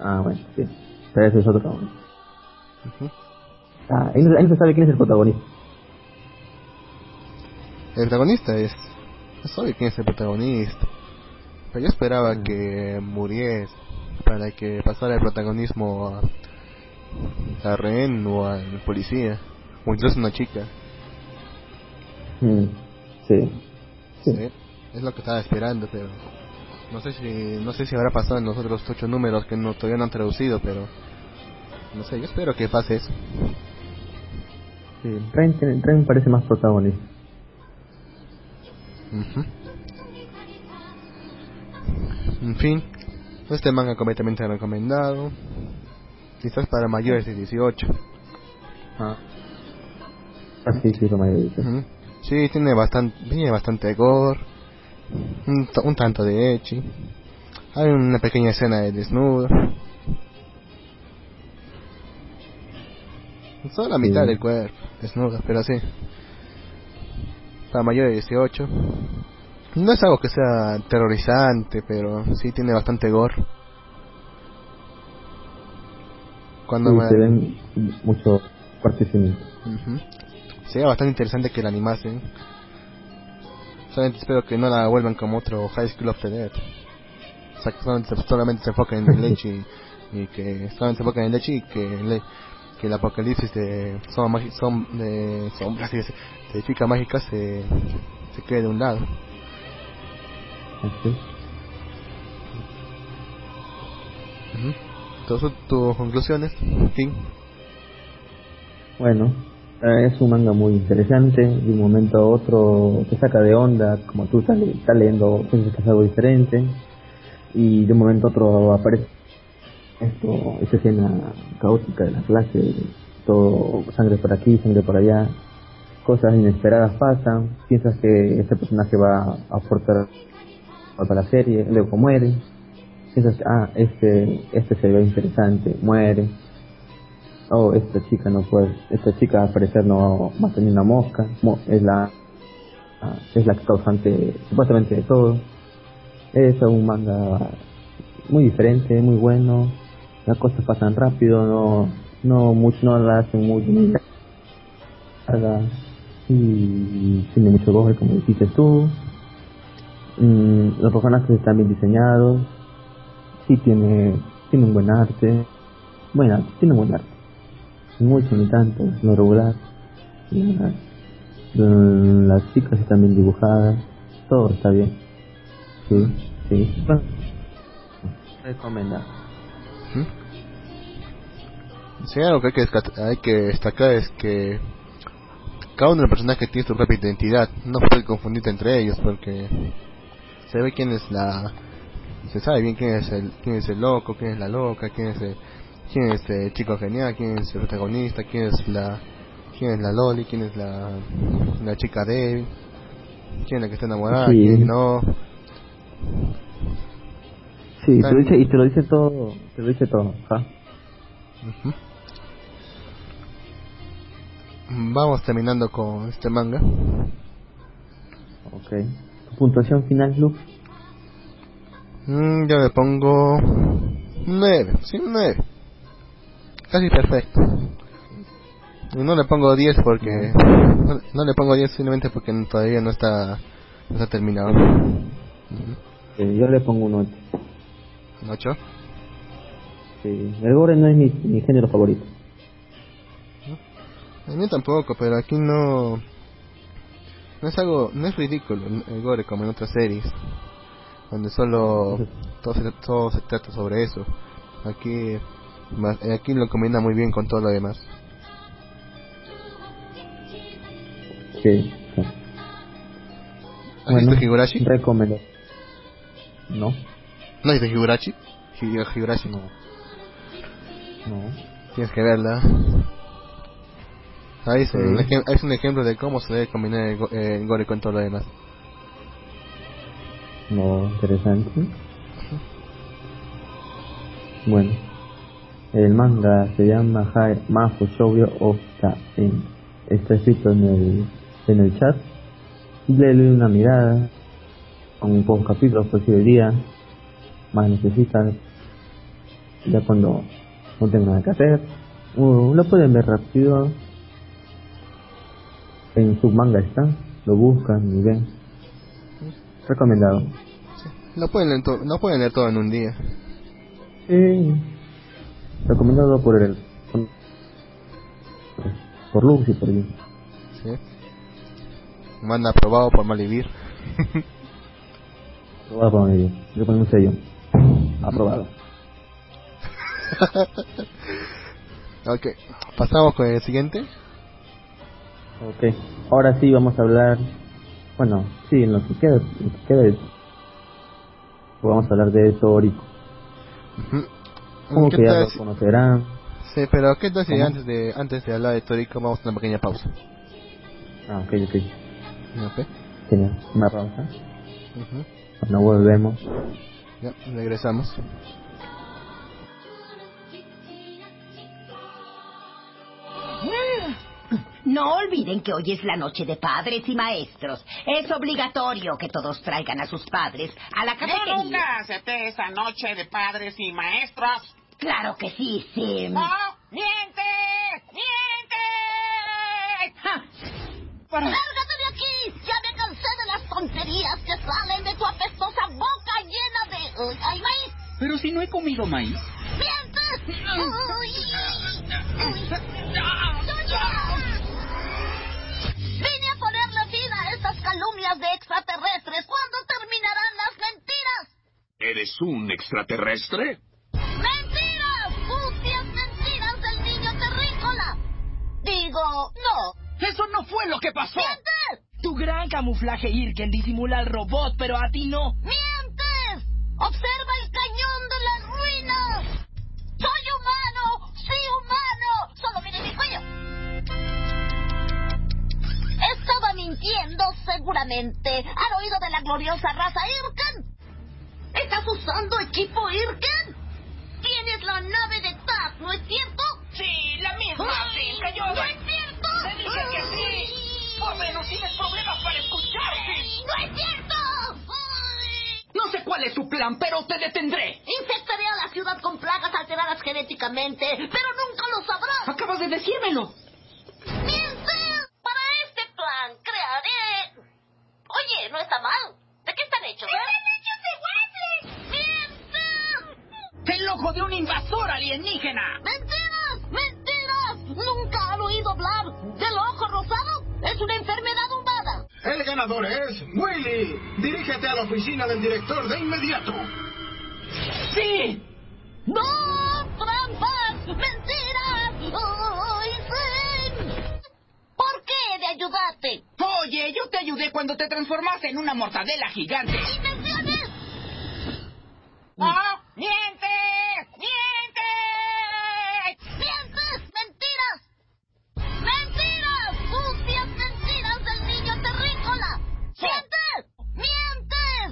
Ah, bueno, sí. Pero ese es otro. Ujú. Ah, ahí no, ahí no se sabe quién es el protagonista. El protagonista es. No sabe quién es el protagonista. Pero yo esperaba Mm. que muriese para que pasara el protagonismo a, a Ren o al policía. O incluso una chica. Mm, sí. Sí. Sí, Es lo que estaba esperando, pero. No sé si no sé si habrá pasado en los otros ocho números que no, todavía no han traducido, pero. No sé, yo espero que pase eso. sí. Ren, parece más protagonista. Ujú. En fin, este manga completamente recomendado. Quizás para mayores de 18. Ah. Ah, sí, sí, lo mayor dice. Ujú. Sí, tiene bastante, tiene bastante gore. Un, un tanto de echi. Hay una pequeña escena de desnudo. Solo la mitad Sí. del cuerpo, desnudo, pero sí. Para mayores de 18. No es algo que sea terrorizante, pero sí tiene bastante gore. Cuando Sí, se ven muchos participamientos. Ujú. Sería bastante interesante que la animasen. Solamente espero que no la vuelvan como otro High School of the Dead. O sea, que solamente, se- solamente se enfoquen en Lechi y que solamente se enfoquen en Lechi y que, le- que el apocalipsis de, son, magi- son de sombras y de, chicas mágicas se, se quede de un lado. Ujú. Entonces, tus conclusiones, fin. Bueno, eh, es un manga muy interesante. De un momento a otro te saca de onda, como tú estás, estás leyendo, piensas que es algo diferente. Y de un momento a otro aparece esto, esta escena caótica de la clase, todo sangre por aquí, sangre por allá. Cosas inesperadas pasan. Piensas que este personaje va a aportar para la serie, luego muere. Piensas, ah, este, este se ve interesante, muere. Oh, esta chica no puede, esta chica al parecer no va a tener una mosca, mo- es la, ah, es la causante supuestamente de todo. Es un manga muy diferente, muy bueno, las cosas pasan rápido, no, no mucho, no la hacen muy larga y tiene mucho goce como dijiste tú. Mm, los personajes están bien diseñados, sí tiene, tiene un buen arte, buen arte, tiene buen arte mucho ni tanto, no regular. La- la- las chicas están bien dibujadas, todo está bien. Sí, sí. Bueno, recomendado. Sí, algo que hay que, hay que destacar es que cada uno de los personajes tiene su propia identidad. No puede confundirte entre ellos porque se ve quién es la... Se sabe bien quién es el, quién es el loco, quién es la loca, quién es el, quién es el chico genial, quién es el protagonista, quién es la... quién es la loli, quién es la, la chica débil, quién es la que está enamorada, Sí. quién no. Sí, te lo dice, y te lo dice todo, te lo dice todo. Vamos terminando con este manga. Ok. ¿Tu puntuación final, Luke? Mm, yo le pongo 9, sí, 9. Casi perfecto. Y no le pongo 10 porque. No, no le pongo 10 simplemente porque todavía no está, no está terminado. Eh, yo le pongo un 8. ¿Un 8? Sí, el gore no es mi, mi género favorito. A mí tampoco, pero aquí no. No es algo. No es ridículo el gore como en otras series. Donde solo. Todo se, todo se trata sobre eso. Aquí. Aquí lo combina muy bien con todo lo demás. Sí. ¿Has visto Higurashi? Recomiendo. No, ¿No has visto Higurashi? Hi- Higurashi. no. No. Tienes que verla. Ahí es, un, Sí. ejem- es un ejemplo de cómo se debe combinar el, go- eh, el gore con todo lo demás. Interesante. Bueno, el manga se llama Mafu Shoujo Ota en está escrito en el en el chat. Le doy una mirada con pocos capítulos por si el día más necesitan ya cuando no tengan nada que hacer uh, lo pueden ver rápido en su manga está lo buscan y ven recomendado No pueden, leer to- no pueden leer todo en un día. Sí. Recomendado por el. Por Lux y por mí. ¿sí? Manda aprobado por Malivir. Aprobado por mí. Yo pongo un sello. Aprobado. ok, pasamos con el siguiente. Ok. Ahora sí vamos a hablar. Bueno, sí, en lo que queda. en lo que queda Vamos a hablar de. Ujú. Como ¿Qué que ya lo conocerán. Sí, pero ¿qué tal si antes de antes de hablar de Torico vamos a una pequeña pausa? Ah, ok, ok. Ok. Genial. Una pausa. Ujú. Cuando volvemos. Ya, regresamos. No olviden que hoy es la noche de padres y maestros. Es obligatorio que todos traigan a sus padres a la Yo cafetería. nunca acepté esa noche de padres y maestros. Claro que sí, Sim. ¡No! ¡Miente! ¡Miente! Ja. Para- ¡Lárgate de aquí! Ya me cansé de las tonterías que salen de tu apestosa boca llena de... Uy, ¡Ay, maíz! Pero si no he comido maíz. ¡Mientes! ¡Uy! ¡Uy! Vine estas calumnias de extraterrestres. ¿Cuándo terminarán las mentiras? ¿Eres un extraterrestre? ¡Mentiras! ¡Sucias mentiras del niño terrícola! Digo, no. Eso no fue lo que pasó. ¡Mientes! Tu gran camuflaje Irken disimula al robot, pero a ti no. ¡Mientes! ¡Observa el cañón de las ruinas! ¡Soy humano! ¡Sí, humano! ¡Solo mire mi cuello! Mintiendo seguramente. ¿Han oído de la gloriosa raza Irken? ¿Estás usando equipo Irken? Tienes la nave de Taz, ¿no es cierto? Sí, la misma, Sim, cayó. ¡No es cierto! Te dije que sí. Por menos tienes problemas para escuchar, Sim. ¡No es cierto! No sé cuál es su plan, pero te detendré. Infectaré a la ciudad con plagas alteradas genéticamente, pero nunca lo sabrás. Acabas de decírmelo. ¡Mientes! Plan crearé... Oye, no está mal. ¿De qué están hechos? ¡Están hechos de ¡Mientes! El ojo de un invasor alienígena. ¡Mentiras! ¡Mentiras! ¿Nunca han oído hablar del ojo rosado? Es una enfermedad humana. El ganador es Willy. Dirígete a la oficina del director de inmediato. Sí. ¡No! ¡Trampas! ¡Mentiras! ¡Ay, sí! ¿Por qué he de ayudarte? Oye, yo te ayudé cuando te transformaste en una mortadela gigante. ¡Invenciones! ¡No! ¡Miente! ¡Miente! ¡Mientes! ¡Mentiras! ¡Mentiras! ¡Sucias mentiras del niño terrícola! ¡Mientes! ¡Mientes!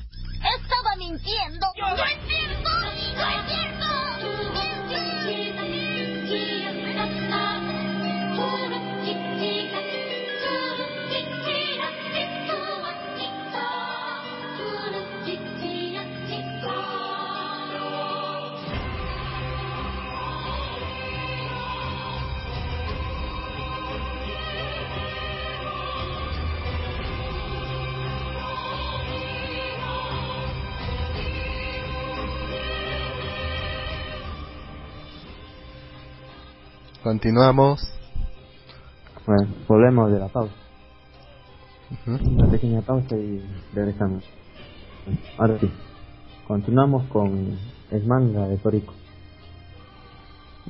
Estaba mintiendo. Yo-. ¡No es cierto! Continuamos. Bueno, volvemos de la pausa. Ujú. Una pequeña pausa y regresamos. Ahora sí, continuamos con el manga de Toriko.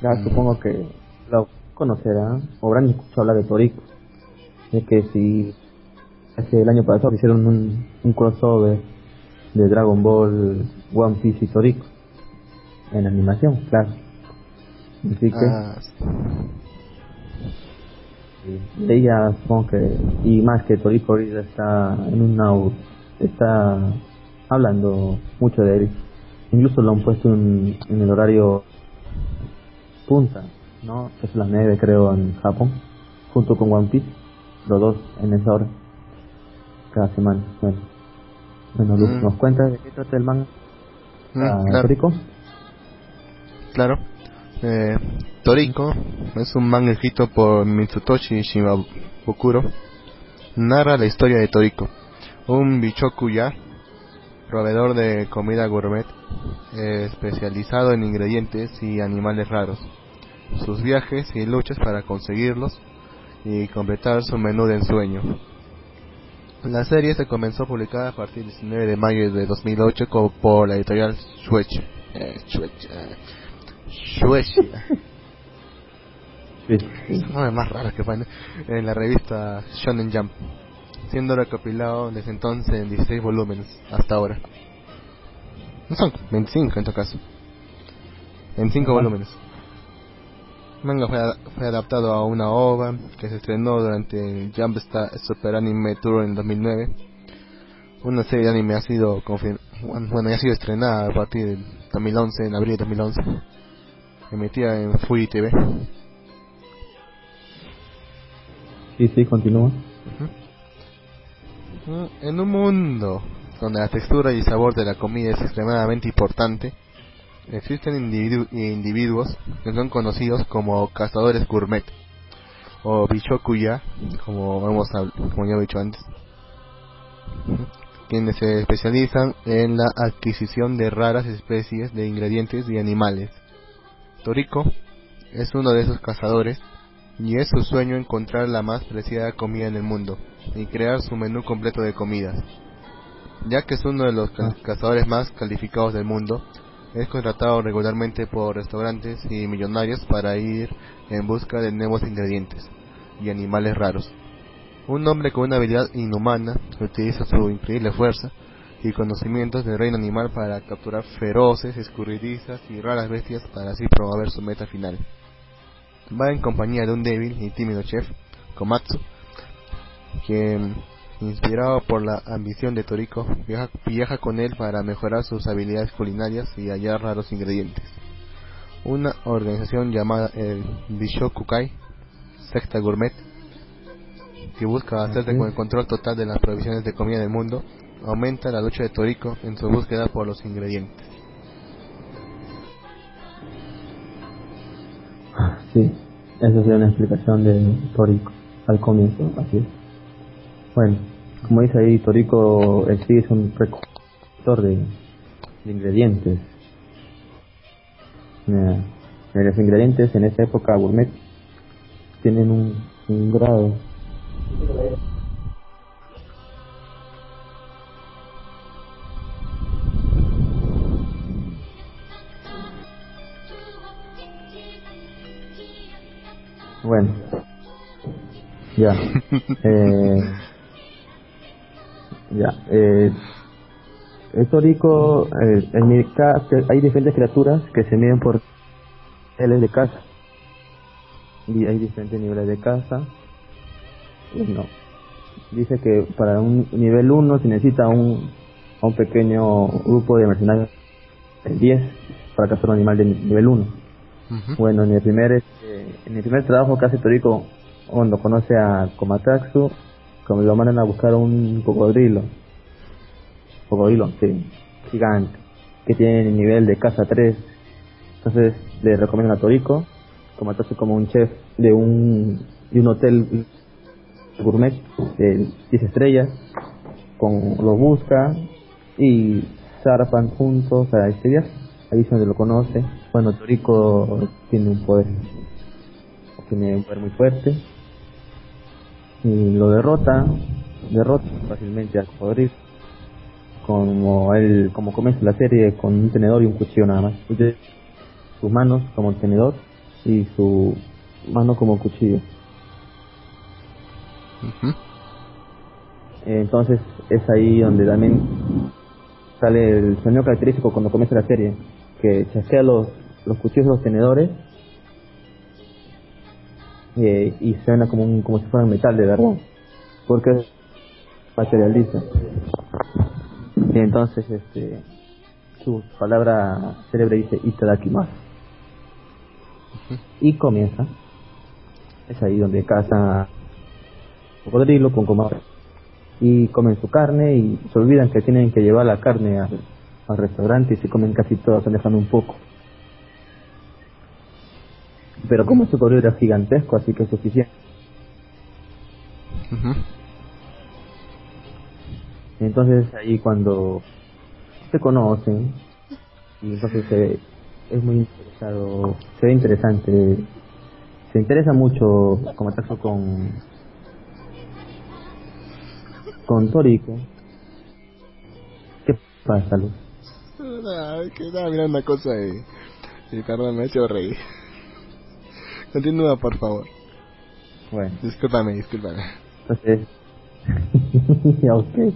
Ya supongo que lo conocerán o habrán escuchado hablar de Toriko. Es que si hace el año pasado hicieron un, un crossover de Dragon Ball, One Piece y Toriko. En animación, claro. Así que Ah, ella supongo que y más que Toriko ahorita está en un out está hablando mucho de él. Incluso lo han puesto en, en el horario punta no que es las 9 creo en Japón junto con One Piece los dos en esa hora cada semana. Bueno bueno Luz, Mm. nos cuentas de qué trata el manga mm, claro. Toriko Claro. Eh, Toriko es un manga escrito por Mitsutoshi Shimabukuro. Narra la historia de Toriko, un bichoku-ya, proveedor de comida gourmet, eh, especializado en ingredientes y animales raros. Sus viajes y luchas para conseguirlos y completar su menú de ensueño. La serie se comenzó publicada a partir del 19 de mayo de 2008 co- por la editorial. Eh, Shueisha. Shueisha. sí, No, más raro que fue en la revista Shonen Jump, siendo recopilado desde entonces en 16 volúmenes hasta ahora. No son 25 en todo caso. En 5 Ajá. volúmenes. El manga fue, fue adaptado a una OVA que se estrenó durante el Jump Star Super Anime Tour en 2009. Una serie de anime ha sido bueno, ya ha sido estrenada a partir del 2011, en abril de 2011. Emitida en Fuji TV. sí sí continúa Mm, En un mundo donde la textura y sabor de la comida es extremadamente importante, existen individu- individuos que son conocidos como cazadores gourmet o bichokuya, como hemos como ya he dicho antes, quienes se especializan en la adquisición de raras especies de ingredientes y animales. Toriko es uno de esos cazadores y es su sueño encontrar la más preciada comida en el mundo y crear su menú completo de comidas. Ya que es uno de los ca- cazadores más calificados del mundo, es contratado regularmente por restaurantes y millonarios para ir en busca de nuevos ingredientes y animales raros. Un hombre con una habilidad inhumana utiliza su increíble fuerza y conocimientos del reino animal para capturar feroces, escurridizas y raras bestias para así promover su meta final va en compañía de un débil y tímido chef, Komatsu, quien, inspirado por la ambición de Toriko, viaja, viaja con él para mejorar sus habilidades culinarias y hallar raros ingredientes. Una organización llamada el Bishokukai, secta gourmet, que busca hacerse con el control total de las provisiones de comida del mundo, aumenta la lucha de Toriko en su búsqueda por los ingredientes. Sí, esa sería una explicación de Torico al comienzo, así es. Bueno, como dice ahí, Torico en sí es un recolector de, ingredientes. Los ingredientes en esa época gourmet tienen un grado. Bueno, ya. eh, ya. Eh, el tórico, eh, en mi ca- hay diferentes criaturas que se miden por niveles de casa. Y hay diferentes niveles de casa. Bueno, dice que para un nivel 1 se necesita un, un pequeño grupo de mercenarios de 10 para cazar un animal de nivel 1. Bueno, en el primer este, en el primer trabajo hace Toriko, cuando conoce a Komatsu, como lo mandan a buscar un cocodrilo, cocodrilo, sí, gigante, que tiene el nivel de casa 3. Entonces le recomiendan a Toriko, Komatsu como un chef de un de un hotel gourmet de 10 estrellas, con lo busca y zarpan juntos a este viaje. Ahí es donde lo conoce. Bueno, Toriko tiene un poder, tiene un poder muy fuerte y lo derrota, derrota fácilmente al cocodrilo. Como él, como comienza la serie con un tenedor y un cuchillo nada más. Sus manos como tenedor y su mano como cuchillo. Entonces es ahí donde también sale el sonido característico cuando comienza la serie, que chasquea los, los cuchillos y los tenedores eh, y suena como un, como si fuera metal de verdad porque es materialista. Y entonces este su palabra célebre dice itadakimasu y comienza. Es ahí donde caza cocodrilo con comadre. Y comen su carne y se olvidan que tienen que llevar la carne al, al restaurante y se comen casi todas, dejando un poco. Pero como ese cocodrilo era gigantesco, así que es suficiente. Entonces ahí cuando se conocen y entonces se, es muy interesado, se ve interesante, se interesa mucho como caso con con Toriko. ¿Qué pasa, Luz? Ay, que estaba mirando una cosa y, y perdón, me ha hecho reír. Continúa, por favor. Bueno, Discúlpame, discúlpame. entonces, ok.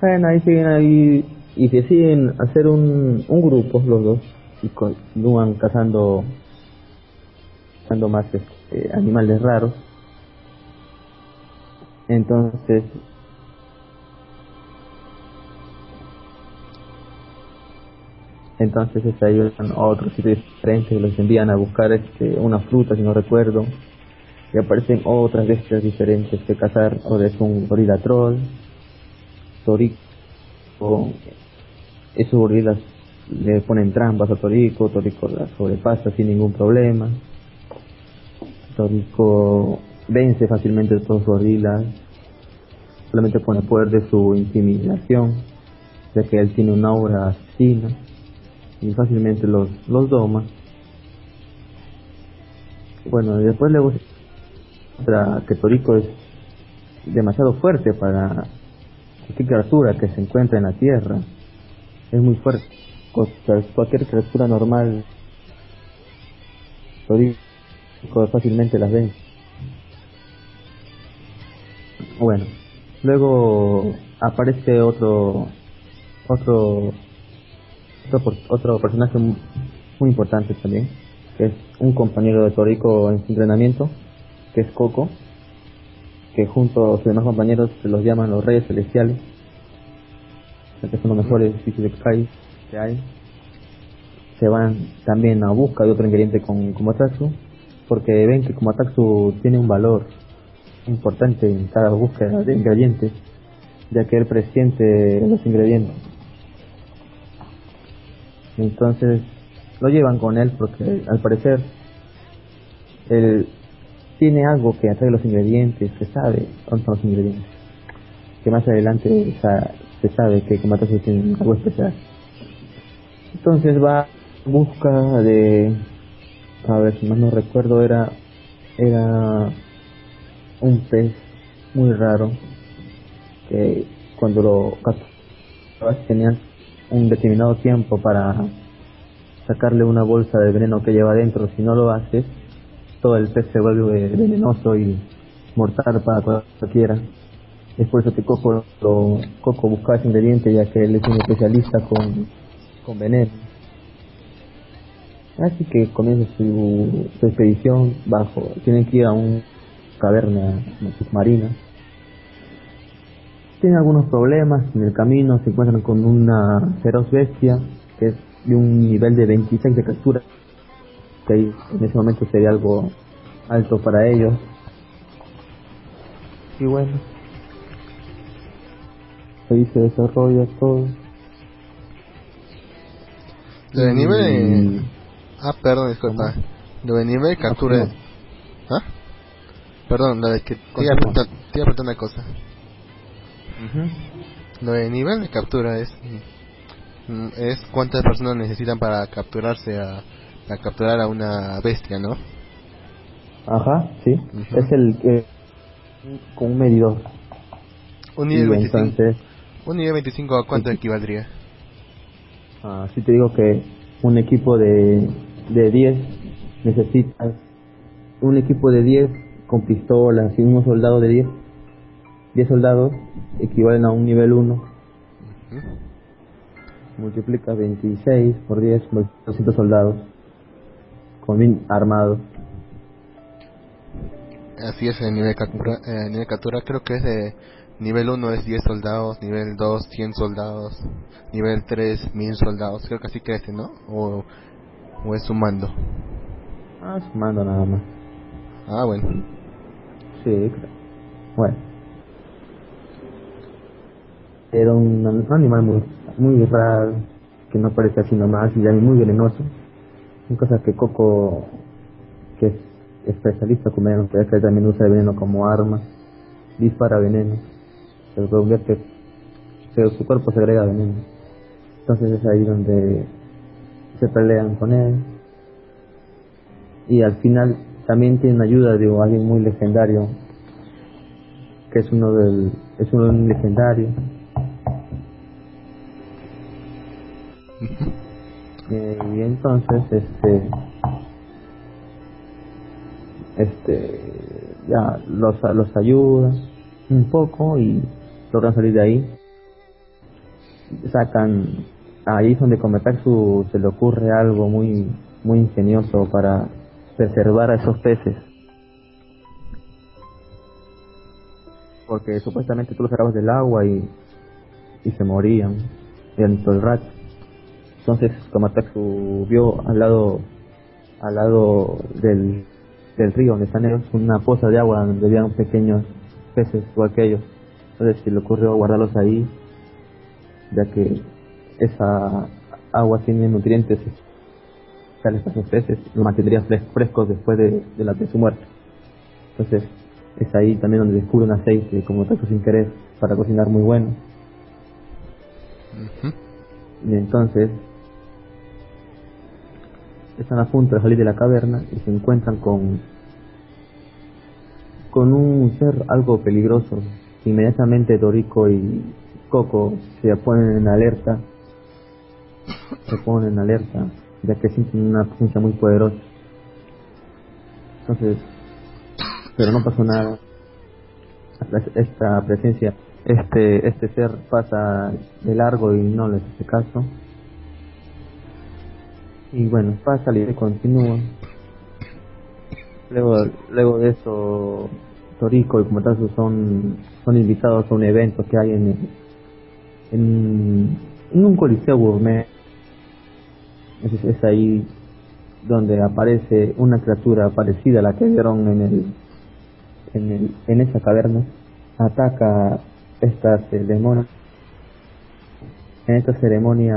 Bueno, ahí siguen ahí y deciden hacer un, un grupo los dos y continúan cazando cazando más este, animales raros. Entonces, entonces este, ellos van a otros sitios diferentes, los envían a buscar este, una fruta, si no recuerdo, y aparecen otras bestias diferentes que cazar, ahora es un gorila troll, torico, esos gorilas le ponen trampas a Torico, Torico la sobrepasa sin ningún problema, Torico vence fácilmente a todos los gorilas, solamente con el poder de su intimidación, ya que él tiene una aura asesina y fácilmente los, los doma. Bueno, y después luego muestra que Torico es demasiado fuerte para cualquier criatura que se encuentra en la tierra. Es muy fuerte. Cual- Cualquier criatura normal Torico fácilmente las vence. Bueno, luego aparece otro otro otro, otro personaje mu- muy importante también, que es un compañero de Toriko en su entrenamiento, que es Coco, que junto a sus demás compañeros se los llaman los Reyes Celestiales, que son los mejores Isekai que hay. Se van también a busca de otro ingrediente con Komatsu, porque ven que Komatsu tiene un valor importante en cada búsqueda de ingredientes, ya que él presiente los ingredientes. Entonces lo llevan con él porque al parecer él tiene algo que atrae los ingredientes, que sabe dónde los ingredientes. Que más adelante se sabe que Komatsu tiene algo especial. Entonces va en busca de, a ver si más no recuerdo, era, era un pez muy raro que cuando lo capturabas tenías un determinado tiempo para sacarle una bolsa de veneno que lleva adentro. Si no lo haces, todo el pez se vuelve venenoso y mortal para cualquiera. Es por eso que Coco, lo, buscaba ese ingrediente ya que él es un especialista con, con veneno. Así que comienza su, su expedición bajo, tienen que ir a una caverna submarina. Tienen algunos problemas en el camino, se encuentran con una feroz bestia que es de un nivel de 26 de captura, que en ese momento sería algo alto para ellos. Y bueno, ahí se desarrolla todo. Lo de nivel... Ah, perdón, disculpa. Lo de nivel de captura... ¿Ah? Perdón, lo de que... Te iba a preguntar, te iba Lo de nivel de captura es... mm, Es cuántas personas necesitan para capturarse a... a capturar a una bestia, ¿no? Ajá, sí. Es el que con un medidor. Un nivel Y 25... entonces, Un nivel 25 a cuánto equivaldría? ah, sí te digo que un equipo de, de 10 necesitas un equipo de 10 con pistolas y unos soldados de 10. 10 soldados equivalen a un nivel 1. ¿Mm? Multiplica 26 por 10, 200 soldados con bien armados. así es el nivel captura, eh, nivel captura creo que es de nivel 1 es 10 soldados, nivel 2 100 soldados, nivel 3 1000 soldados, creo que así crece, ¿no? O, o es sumando. Ah, sumando nada más. Ah, bueno. Sí, creo. Bueno. Era un, animal muy, muy raro, que no parece así nomás y muy venenoso. Son cosas que Coco, que es especialista con veneno, que también usa el veneno como arma, dispara veneno, se convierte, se, su cuerpo se agrega veneno. Entonces es ahí donde se pelean con él. Y al final también tiene ayuda de alguien muy legendario, que es uno del, es un legendario. Eh, y entonces este este ya los los ayuda un poco y logran salir de ahí. Sacan ahí es donde Kometaksu se le ocurre algo muy muy ingenioso para preservar a esos peces. Porque supuestamente tú los sacabas del agua y, y se morían dentro del rato entonces Komataksu vio al lado al lado del, del río donde están ellos una poza de agua donde habían pequeños peces igual que ellos entonces se le ocurrió guardarlos ahí ya que esa agua tiene nutrientes tales para los peces los mantendría frescos después de, de la de su muerte entonces es ahí también donde descubre un aceite como taco sin querer para cocinar muy bueno. Y entonces están a punto de salir de la caverna y se encuentran con con un ser algo peligroso. Inmediatamente Dorico y Coco se ponen en alerta, se ponen en alerta, ya que sienten una presencia muy poderosa. Entonces, pero no pasó nada. Esta presencia, este este ser pasa de largo y no les hace caso. Y bueno, pasa y continúa. Luego, luego de eso, Torico y Kumatasu son, son invitados a un evento que hay en, en, en un coliseo gourmet. Es, es ahí donde aparece una criatura parecida a la que vieron en el en, el, en esa caverna. Ataca estas eh. En esta ceremonia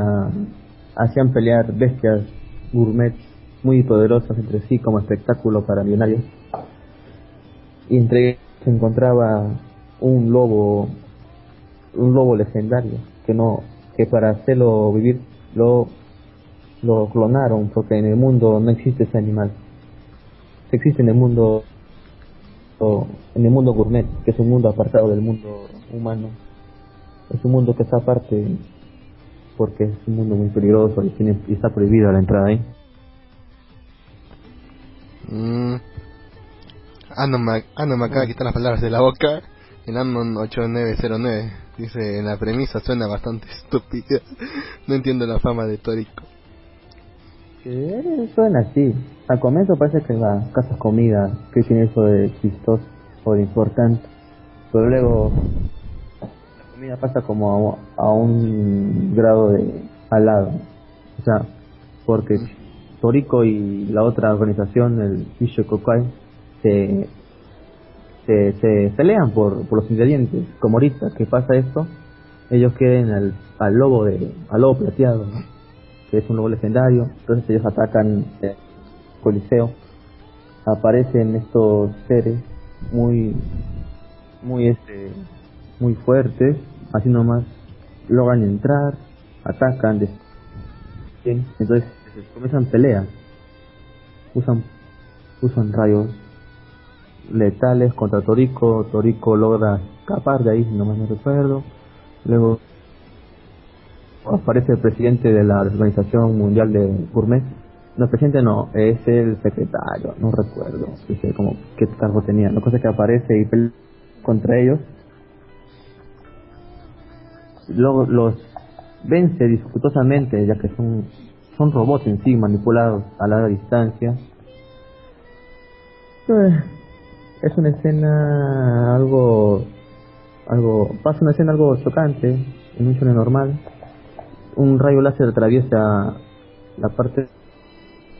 hacían pelear bestias gourmet muy poderosas entre sí como espectáculo para millonarios. Y entre ellos se encontraba un lobo, un lobo legendario que no, que para hacerlo vivir lo, lo clonaron porque en el mundo no existe ese animal. Existe en el mundo, en el mundo gourmet, que es un mundo apartado del mundo humano. Es un mundo que está aparte porque es un mundo muy peligroso y, tiene, y está prohibida la entrada ahí. Mm. Ah, me, ah, acaba de quitar las palabras de la boca. El Anon 8909 dice: En la premisa suena bastante estúpida. No entiendo la fama de Torico. Que suena así. Al comienzo parece que la casa comida, que tiene eso de chistoso o de importante. Pero luego comida pasa como a, a un grado de al lado. O sea, porque Torico y la otra organización, el Fisho Kokai, se, se, se pelean por, por los ingredientes. Como ahorita que pasa esto, ellos quieren al, al lobo de al lobo plateado, que es un lobo legendario. Entonces ellos atacan el coliseo. Aparecen estos seres muy muy este muy fuertes, así nomás logran entrar, atacan, entonces comienzan peleas, usan usan rayos letales contra Torico, Torico logra escapar de ahí, si no recuerdo, luego aparece el presidente de la Organización Mundial de Gourmet, no, el presidente no, es el secretario, no recuerdo, sé como qué cargo tenía, la cosa es que aparece y pelea contra ellos, luego los vence dificultosamente ya que son son robots en sí manipulados a larga distancia. Eh, es una escena algo algo pasa una escena algo chocante en un shonen normal. Un rayo láser atraviesa la parte del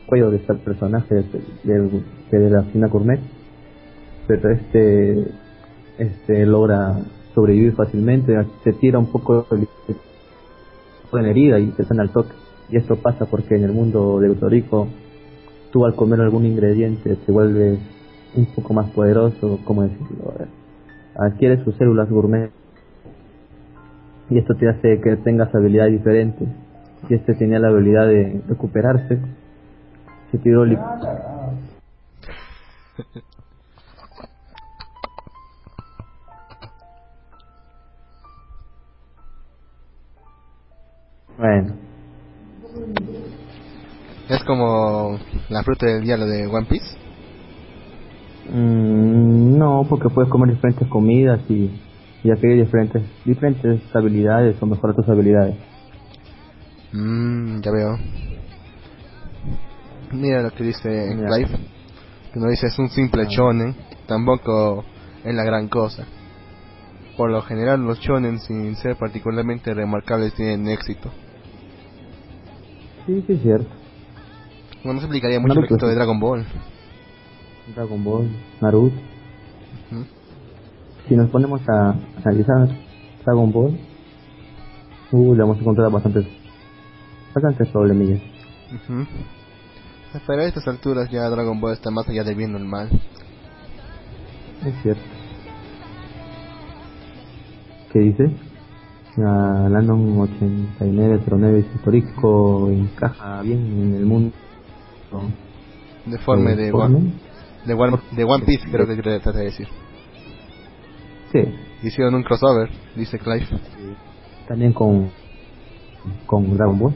cuello de este personaje del, de, de la Fina Gourmet. Pero este este logra sobrevivir fácilmente se tira un poco la herida y se sana al toque y esto pasa porque en el mundo de Rico tú al comer algún ingrediente te vuelves un poco más poderoso, ¿cómo decirlo? Adquieres sus células gourmet y esto te hace que tengas habilidades diferentes. Y este tenía la habilidad de recuperarse, se tiró Bueno, Es como la fruta del diablo de One Piece. mm, no, porque puedes comer diferentes comidas y, y adquirir diferentes, diferentes habilidades o mejorar tus habilidades. Mmm, ya veo. Mira lo que dice Ya. Clive. Que no dice es un simple Ah. Tampoco es la gran cosa. Por lo general los shonen sin ser particularmente remarcables tienen éxito. Sí, sí es cierto. Bueno, no se explicaría mucho el Naruto, éxito de. Dragon Ball. Dragon Ball, Naruto. Si nos ponemos a analizar Dragon Ball, uh, le vamos a encontrar bastantes, bastantes problemillas. Ujú. Pero a estas alturas ya Dragon Ball está más allá del bien o el mal. Es cierto. ¿Qué dice? La Landon 8909 histórico encaja bien en el mundo. Deforme de Deforme. One, de One, de One Piece creo que trata de decir. Sí, Hicieron un crossover, dice Clive. también con, con Dragon Ball.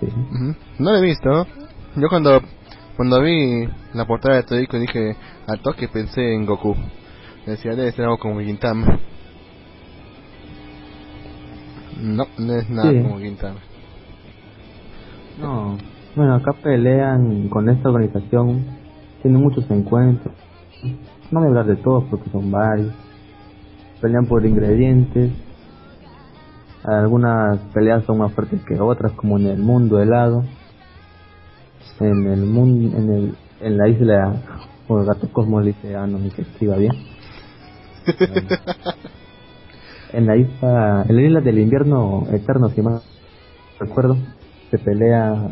Sí. Ujú. No lo he visto. Yo cuando cuando vi la portada de Toriko dije al toque pensé en Goku. Decía debe ser algo como Gintama. No, no es nada Sí. como Gintama. No, bueno, acá pelean con esta organización, tienen muchos encuentros. No voy a hablar de todos porque son varios. Pelean por ingredientes. Algunas peleas son más fuertes que otras, como en el mundo helado. En el mundo, en el, en la isla, o el gato Cosmo le dice, ah, ni que escriba bien. En la isla, en la isla del invierno eterno, si más recuerdo, se pelea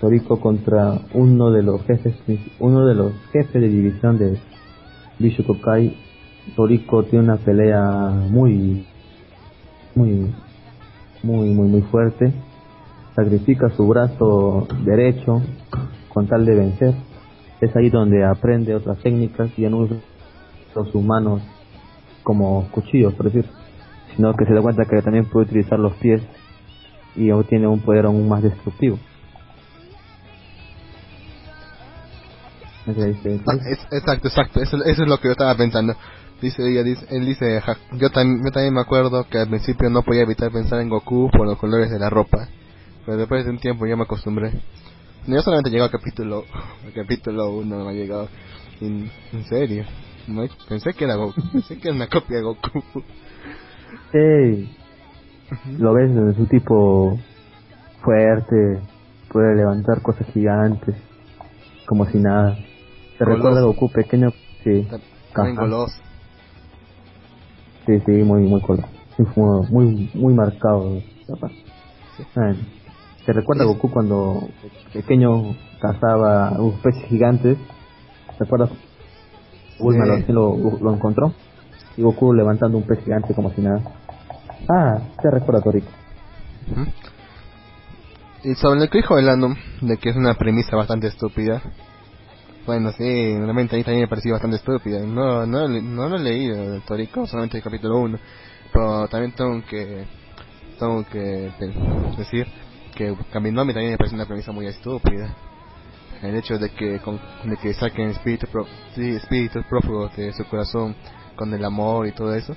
Toriko contra uno de los jefes, uno de los jefes de división de Bishokokai. Toriko tiene una pelea muy, muy, muy, muy, muy fuerte. Sacrifica su brazo derecho con tal de vencer. Es ahí donde aprende otras técnicas y no usa sus manos como cuchillos, por decir, sino que se da cuenta que también puede utilizar los pies y aún tiene un poder aún más destructivo. ¿No Ah, exacto, exacto. Eso, es lo que yo estaba pensando. Dice ella, dice, él dice, yo, tam- yo también me acuerdo que al principio no podía evitar pensar en Goku por los colores de la ropa. Pero después de un tiempo ya me acostumbré. Yo solamente llego al capítulo, al capítulo 1, no he llegado. En, en serio. No, pensé que era Goku, pensé que era una copia de Goku. Sí, lo ves en su tipo fuerte, puede levantar cosas gigantes, como si nada. Te Goloso. recuerda a Goku pequeño, sí. También goloso. Sí, sí, muy, muy colo. Muy, muy, marcado. Bueno, ¿Te recuerda a Goku cuando pequeño cazaba unos peces gigantes? ¿Te acuerdas? Bulma Sí. lo encontró y Goku levantando un pez gigante como si nada. Ah, te recuerda a Toriko. Ujú. Y sobre lo que dijo Elano, de que es una premisa bastante estúpida. Bueno, sí, realmente a mí también me pareció bastante estúpida. No, no, no lo he leído el Torico, solamente el capítulo 1. Pero también tengo que, tengo que decir que Kaminomi también me parece una premisa muy estúpida. El hecho de que, con- de que saquen espíritus, pro- sí, espíritus prófugos de su corazón con el amor y todo eso.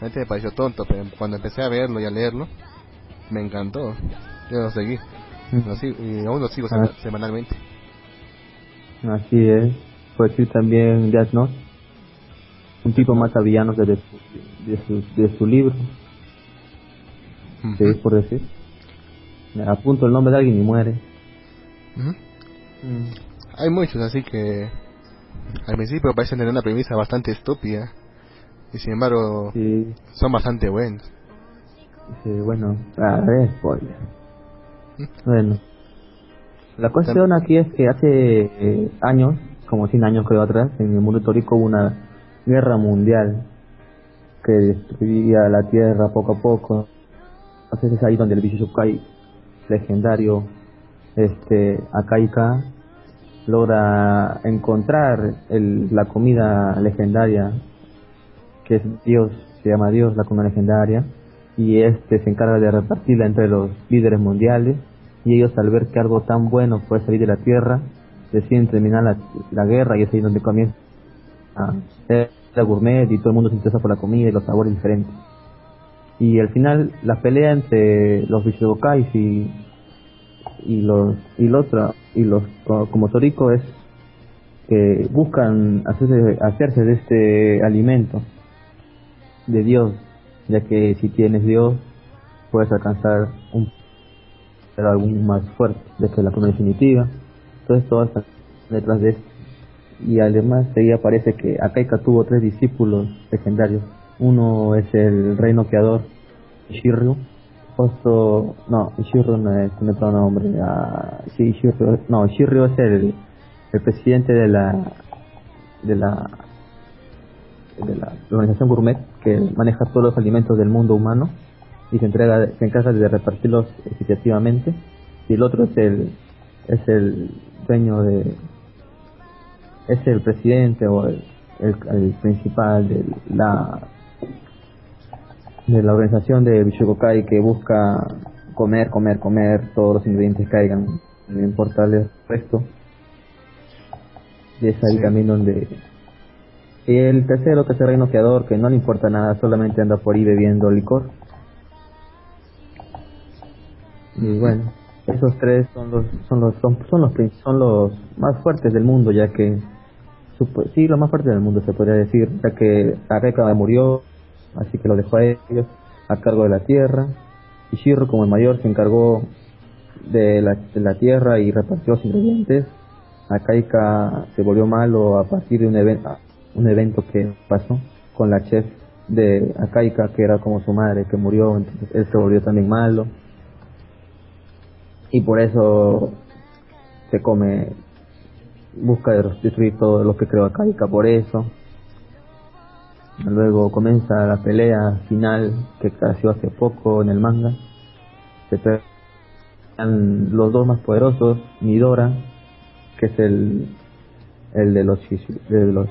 Realmente me pareció tonto, pero cuando empecé a verlo y a leerlo, me encantó. Yo lo seguí. Lo sigo- y aún lo sigo Ah. sema- semanalmente. Así es. Puede decir también Death Note. un tipo mata villanos desde su, de su, de su libro, ¿sí? por decir. Apunto el nombre de alguien y muere. Hay muchos, así que al principio parecen tener una premisa bastante estúpida y sin embargo Sí, son bastante buenos. sí, bueno, a ver, spoiler. Bueno, la cuestión aquí es que hace eh, años, como 100 años creo atrás, en el mundo histórico hubo una guerra mundial que destruía la tierra poco a poco. Entonces es ahí donde el Bishokai legendario, este, Akaika, logra encontrar el, la comida legendaria, es Dios, se llama Dios, la comida legendaria, y este se encarga de repartirla entre los líderes mundiales, y ellos al ver que algo tan bueno puede salir de la tierra, deciden terminar la, guerra y es ahí donde comienza a ser la gourmet y todo el mundo se interesa por la comida y los sabores diferentes. Y al final la pelea entre los Bishobokais y y los y los y los co- como Toriko es que buscan hacerse hacerse de este alimento de Dios ya que si tienes Dios puedes alcanzar un pero algún más fuerte de que la comida definitiva. Entonces todo está detrás de esto. Y además ahí aparece que Akaika tuvo tres discípulos legendarios. Uno es el rey noqueador Shiryu otro no Shiryu no es tiene otro nombre ah, sí Shiryu no Shiryu es el el presidente de la de la de la organización gourmet que maneja todos los alimentos del mundo humano y se entrega se encarga de repartirlos equitativamente y el otro es el es el dueño de es el presidente o el, el, el principal de la de la organización de Bishokokai que busca comer, comer, comer, todos los ingredientes caigan, no importa el resto. Y es ahí Sí. también donde... El tercero, que es el rey noqueador, que no le importa nada, solamente anda por ahí bebiendo licor. Y bueno, esos tres son los son los son, son los son los más fuertes del mundo, ya que sí, los más fuertes del mundo se podría decir, ya que Areka murió, así que lo dejó a ellos a cargo de la tierra. Y Shirro, como el mayor, se encargó de la, de la tierra y repartió los ingredientes. Akaika se volvió malo a partir de un, evento un evento que pasó con la chef de Akaika, que era como su madre, que murió, entonces él se volvió también malo. Y por eso se come, busca de destruir todo lo que creó Akaika por eso. Luego comienza la pelea final que nació hace poco en el manga. Se pelean los dos más poderosos, Midora, que es el el de los de los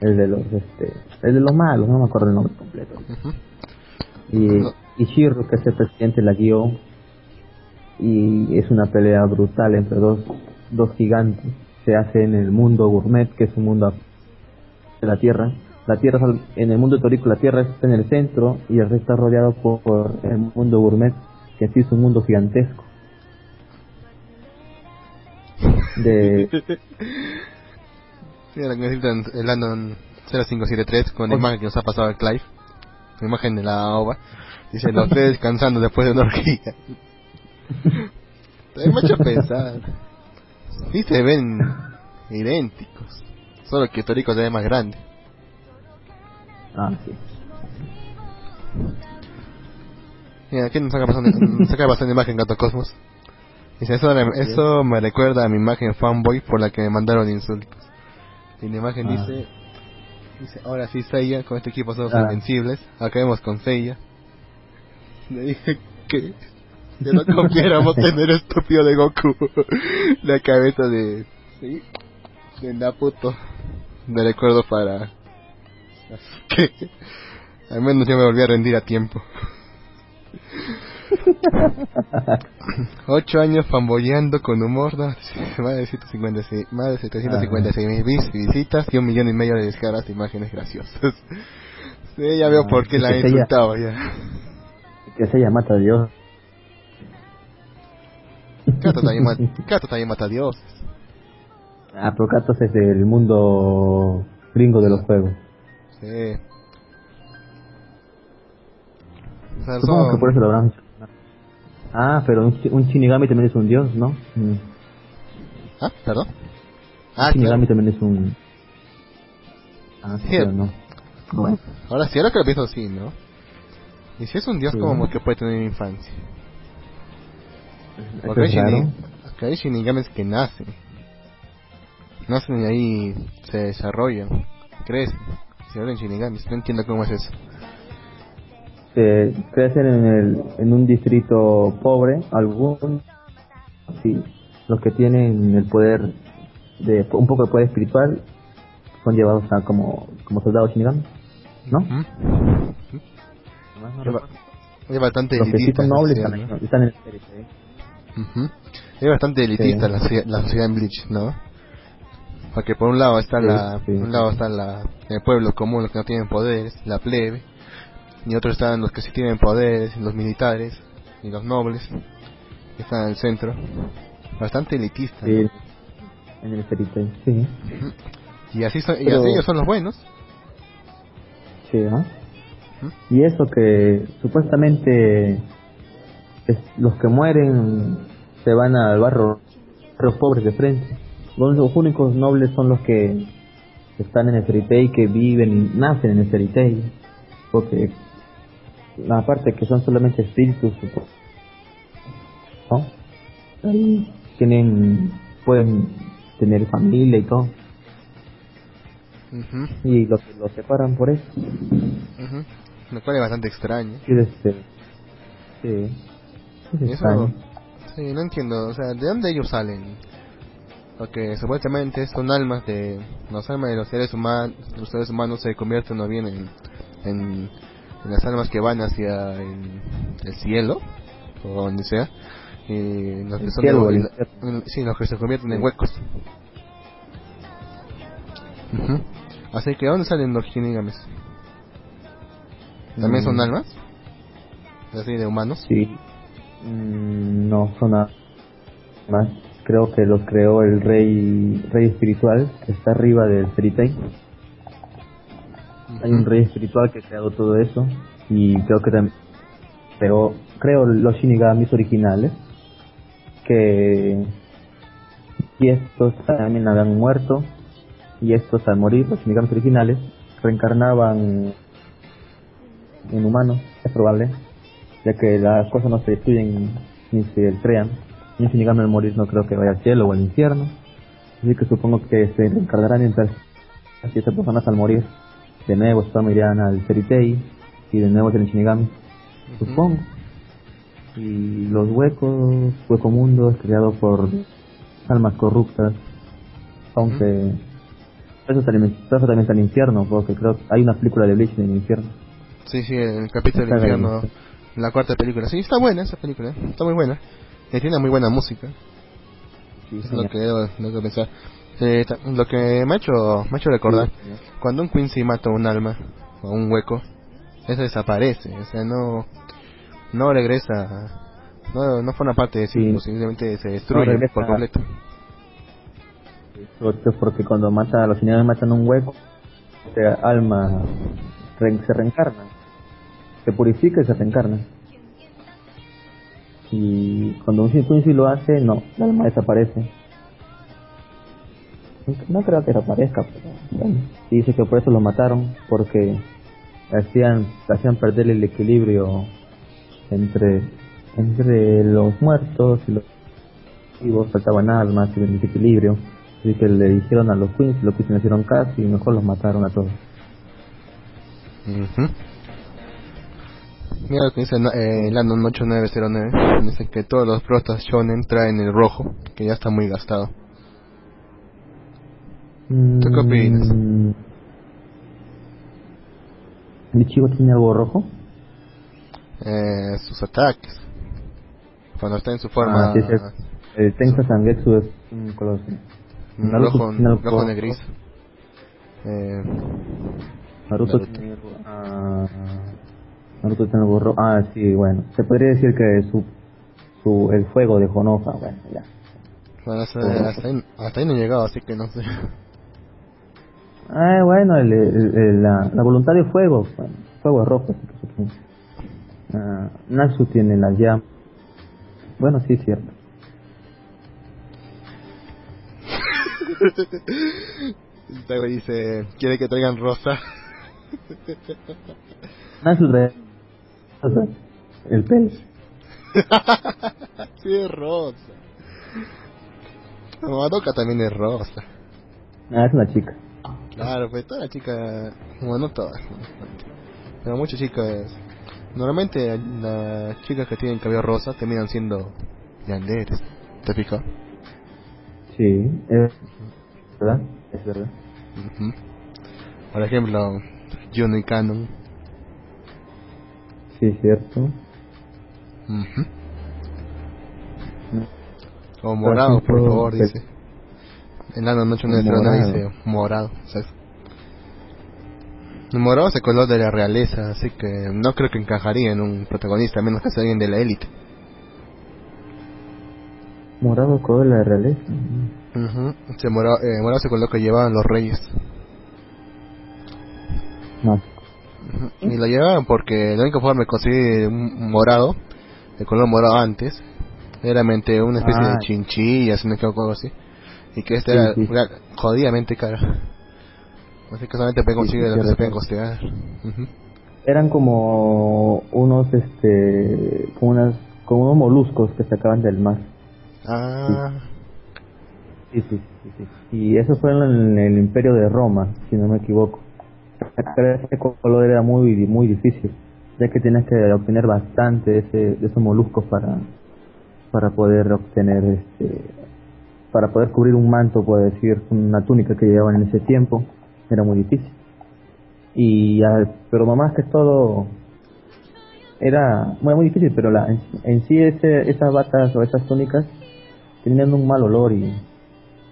el de los este el de los malos, no me acuerdo el nombre completo. Y, y Shiryu, que es el presidente, la guió y es una pelea brutal entre dos dos gigantes. Se hace en el mundo gourmet, que es un mundo de la Tierra. La Tierra, en el mundo teórico, la Tierra está en el centro y el resto está rodeado por, por el mundo gourmet, que así es un mundo gigantesco. De, Sí, la que necesitan el Landon 0573 con la imagen que nos ha pasado el Clive. La imagen de la ova. Dice los tres descansando después de una orgía. Me ha hecho pensar. Sí se ven idénticos. Solo que Torico se ve más grande. ah, sí. Mira, aquí nos saca bastante, nos saca bastante imagen Gato Cosmos. Dice, eso, eso me recuerda a mi imagen fanboy por la que me mandaron insultos. Y la imagen Ah. dice, dice, ahora sí Seiya, con este equipo somos Ah. invencibles. Acabemos con Seiya. Le dije que, que no confiáramos en el estúpido de Goku. la cabeza de, sí, de Naputo. Me recuerdo para que al menos yo me volví a rendir a tiempo. Ocho años fanboyeando con humor, ¿no? más de 156, más de 756 mil vis- visitas y un millón y medio de descargas de imágenes graciosas. Sí, ya veo Ah, por qué la he insultado ya. Que se llama mata a Dios. Cato también, ma- Cato también mata a Dios. Ah, pero Katos es del mundo gringo de los juegos. Sí. O sea, Supongo son- que por eso lo habrán hecho. Ah, pero un, un Shinigami también es un dios, ¿no? Mm. ¿Ah? ¿Perdón? Un Ah, Shinigami claro. también es un... Ah, sí, pero no. Bueno, Ahora sí, ahora que lo pienso sí, ¿no? Y si es un dios, Sí. como que puede tener infancia. Porque hay, es raro. shini- porque hay shinigames que nacen. Nacen y ahí se desarrollan, crecen. Se vuelven shinigames. No entiendo cómo es eso. Se crecen en, el, en un distrito pobre, algún... Sí, los que tienen el poder de un poco de poder espiritual son llevados a como, como soldados Shinigami, ¿no? No Es, bastante Los que sí elitista. la nobles sociedad, están, ¿no? ahí, están en el. Ujú. Es bastante elitista Sí. la, sociedad- la sociedad en Bleach, ¿no? Porque por un lado está Sí, la, sí. por un lado está la, el pueblo común, los que no tienen poderes, la plebe, y otro están los que sí tienen poderes, los militares y los nobles, que están en el centro. Bastante elitista. Sí, ¿no? en el Tail, sí. Y así son, y Pero- así ellos son los buenos. Sí, ¿no? Y eso que supuestamente es- los que mueren se van al barrio, los pobres de frente. Los, únicos nobles son los que están en el Tail, que viven y nacen en el Tail. Porque aparte que son solamente espíritus, supo- ¿no? Tienen, pueden tener familia y todo. Ujú, Y los, los separan por eso. ujú. Lo cual es bastante extraño. Y este, sí. Es Y eso, extraño. sí, no entiendo, o sea, ¿de dónde ellos salen? Porque supuestamente son almas de, las almas de los seres humanos, los seres humanos se convierten o bien en, en, en las almas que van hacia el, el cielo, o donde sea, y los que son cielo, de- el y la- sí, los que se convierten en huecos. Así que, ¿dónde salen los shinigames? ¿También son Mm. almas? Así de humanos. Sí. Mm, no, son más. Creo que los creó el rey rey espiritual que está arriba del Fairy Tail. Hay un rey espiritual que ha creado todo eso y creo que también creó, creo los Shinigamis originales que y estos también habían muerto y estos al morir los Shinigamis originales reencarnaban en humanos, es probable, ya que las cosas no se destruyen ni se crean. Un Shinigami al morir no creo que vaya al cielo o al infierno. Así que supongo que se reencarnarán mientras así estas personas al morir. De nuevo estos irían al Tail y de nuevo serán Shinigami, supongo. Y los huecos, hueco mundo es creado por almas corruptas. Aunque eso también, eso también está en el infierno, porque creo que hay una película de Bleach en el infierno. Sí, sí, el capítulo del bien, infierno, la cuarta película. Sí, está buena esa película, ¿eh? está muy buena. Y tiene muy buena música, Sí, es lo que debo, lo que pensar. Eh, lo que me ha hecho, me ha hecho recordar, cuando un Quincy mata un alma o un hueco, eso desaparece, o sea, no no regresa, no, no forma parte de sí, Sí. simplemente se destruye por completo. Porque, porque cuando mata a los Shinigami matan un hueco, este alma se reencarna, se purifica y se reencarna. Y cuando un Quincy lo hace, no, el alma desaparece. No creo que desaparezca, pero. Y dice que por eso lo mataron, porque hacían, hacían perder el equilibrio entre, entre los muertos y los vivos, faltaban almas y el desequilibrio. Así que le dijeron a los Queens, los Queens le hicieron caso y mejor los mataron a todos. Ujú. Mira lo que dice eh, Landon 8909. Dice que todos los protas shonen traen el rojo, que ya está muy gastado. ¿Tú qué opinas? Mm. ¿El chivo tiene algo rojo? Eh, sus ataques. Cuando está en su forma Ah, sí, sí. El Tensa Sangetsu es un color. un Naruto rojo, tiene algo rojo negriz. Eh, Naruto, Naruto. tiene algo. Ah, Naruto tiene algo rojo. Ah, sí, bueno. Se podría decir que su, su el fuego de Honoha, bueno, ya. bueno, hasta, hasta ahí, hasta ahí no he llegado, así que no sé. Ah, bueno, el, el- el- la, la voluntad de fuego. fuego rojo. supongo. Ah, Natsu tiene las llamas. Bueno, sí, es cierto. Este güey dice, quiere que traigan rosa. Natsu trae o sea, el pelo. sí, es rosa. No, Madoka también es rosa. Ah, es una chica. Claro, pues toda chica, bueno, no todas, pero muchas chicas, normalmente las chicas que tienen cabello rosa terminan siendo yanderes, ¿te fijas? Sí, es verdad, es verdad. Por ejemplo, Juno y Canon. Sí, cierto. Ujú. O morado, por favor, pues- dice. El ano noche Morado. dice morado, ¿sabes? El morado es el color de la realeza, así que no creo que encajaría en un protagonista, a menos que sea alguien de la élite. Morado color de la realeza. Ujú. Se morado, eh, morado es el color que llevaban los reyes. No. Y lo llevaban porque la única forma de conseguir un morado, el color morado antes, era una especie Ah. de chinchilla, si no algo así. Y que este Sí, era sí. jodidamente cara. Así que solamente pueden conseguir sí, lo que se pueden costear. Eran como unos, este, como unas, como unos moluscos que sacaban del mar. Ah, Sí, sí, sí, sí. Y eso fue en el Imperio de Roma, si no me equivoco. Sacar ese color era muy, muy difícil, ya que tenías que obtener bastante de, ese, de esos moluscos para, para poder obtener, este, para poder cubrir un manto, puedo decir, una túnica que llevaban en ese tiempo, era muy difícil. Y pero más que todo era bueno, muy difícil, pero la, en, en sí ese, esas batas o esas túnicas tenían un mal olor y,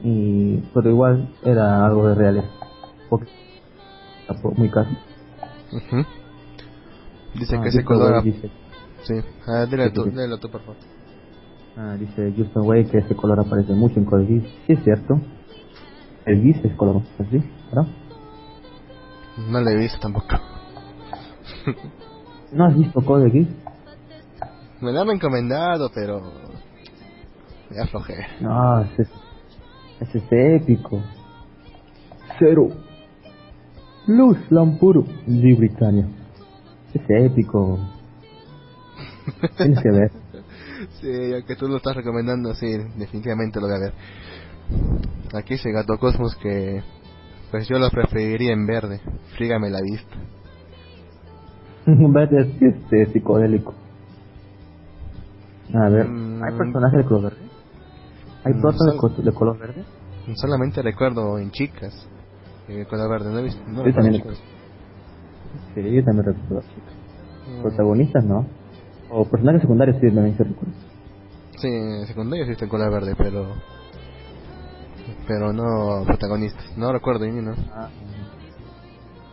y pero igual era algo de reales porque muy caro ujú. Dice Ah, que Justin color... Sí, ah, dile Sí, tú, sí, sí. dile tú, por favor. Ah, dice Justin Way que ese color aparece mucho en Code Geass. sí es cierto el Geass es color así ¿verdad? No le he visto tampoco. ¿no has visto Code Geass? Me lo han encomendado, pero... Me aflojé. no ese, ese es épico cero Luz Lampuro de Britannia es épico tienes que ver Sí, ya que tú lo estás recomendando, sí, definitivamente lo voy a ver. Aquí dice Gato Cosmos que pues yo lo preferiría en verde. Frígame la vista. verde es este psicodélico. A ver, Mm. ¿hay personajes de color verde? ¿Hay Mm, protas de, de color verde? Solamente recuerdo en chicas. Eh, color verde, no he visto. No Yo también chicas. Sí, yo también recuerdo chicas. Mm, Protagonistas, ¿no? O personajes secundarios, sí, también se recuerda. Sí, en secundaria sí está en color verde, pero. Pero no protagonistas. No recuerdo ni no.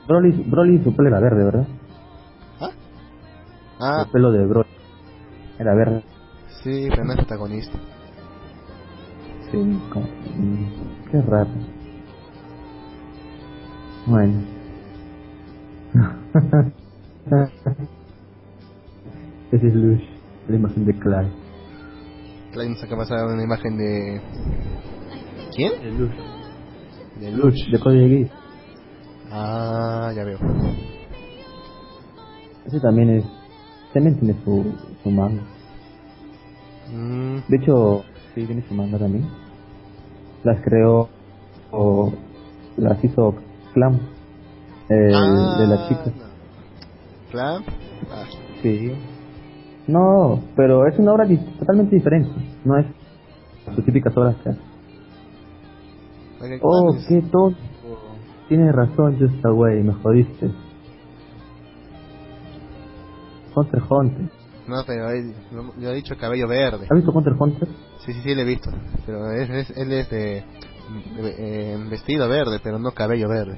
Broly, Broly su pelo era verde, ¿verdad? Ah, El pelo de Broly era verde. sí, pero no es protagonista. Sí, como... Qué raro. Bueno. Ese es Lush, la imagen de Clyde. Klein nos acaba de pasar una imagen de. ¿Quién? De Lush. De Lush, de Code Geass. Ah, ya veo. Ese también es... También tiene su, su manga. Mm, De hecho, sí, tiene su manga también. Las creó... O las hizo Clam. El, ah, de la chica. no. ¿Clamp? Ah, Sí. No, pero es una obra di- totalmente diferente. No es sus típicas obras que hace. Oh, qué tonto. Tienes razón, Just Away, me jodiste. Hunter Hunter. No, pero él, yo he dicho cabello verde. ¿Has visto Hunter Hunter? Sí, sí, sí, lo he visto. Pero es, es- él es de. de- eh, vestido verde, pero no cabello verde.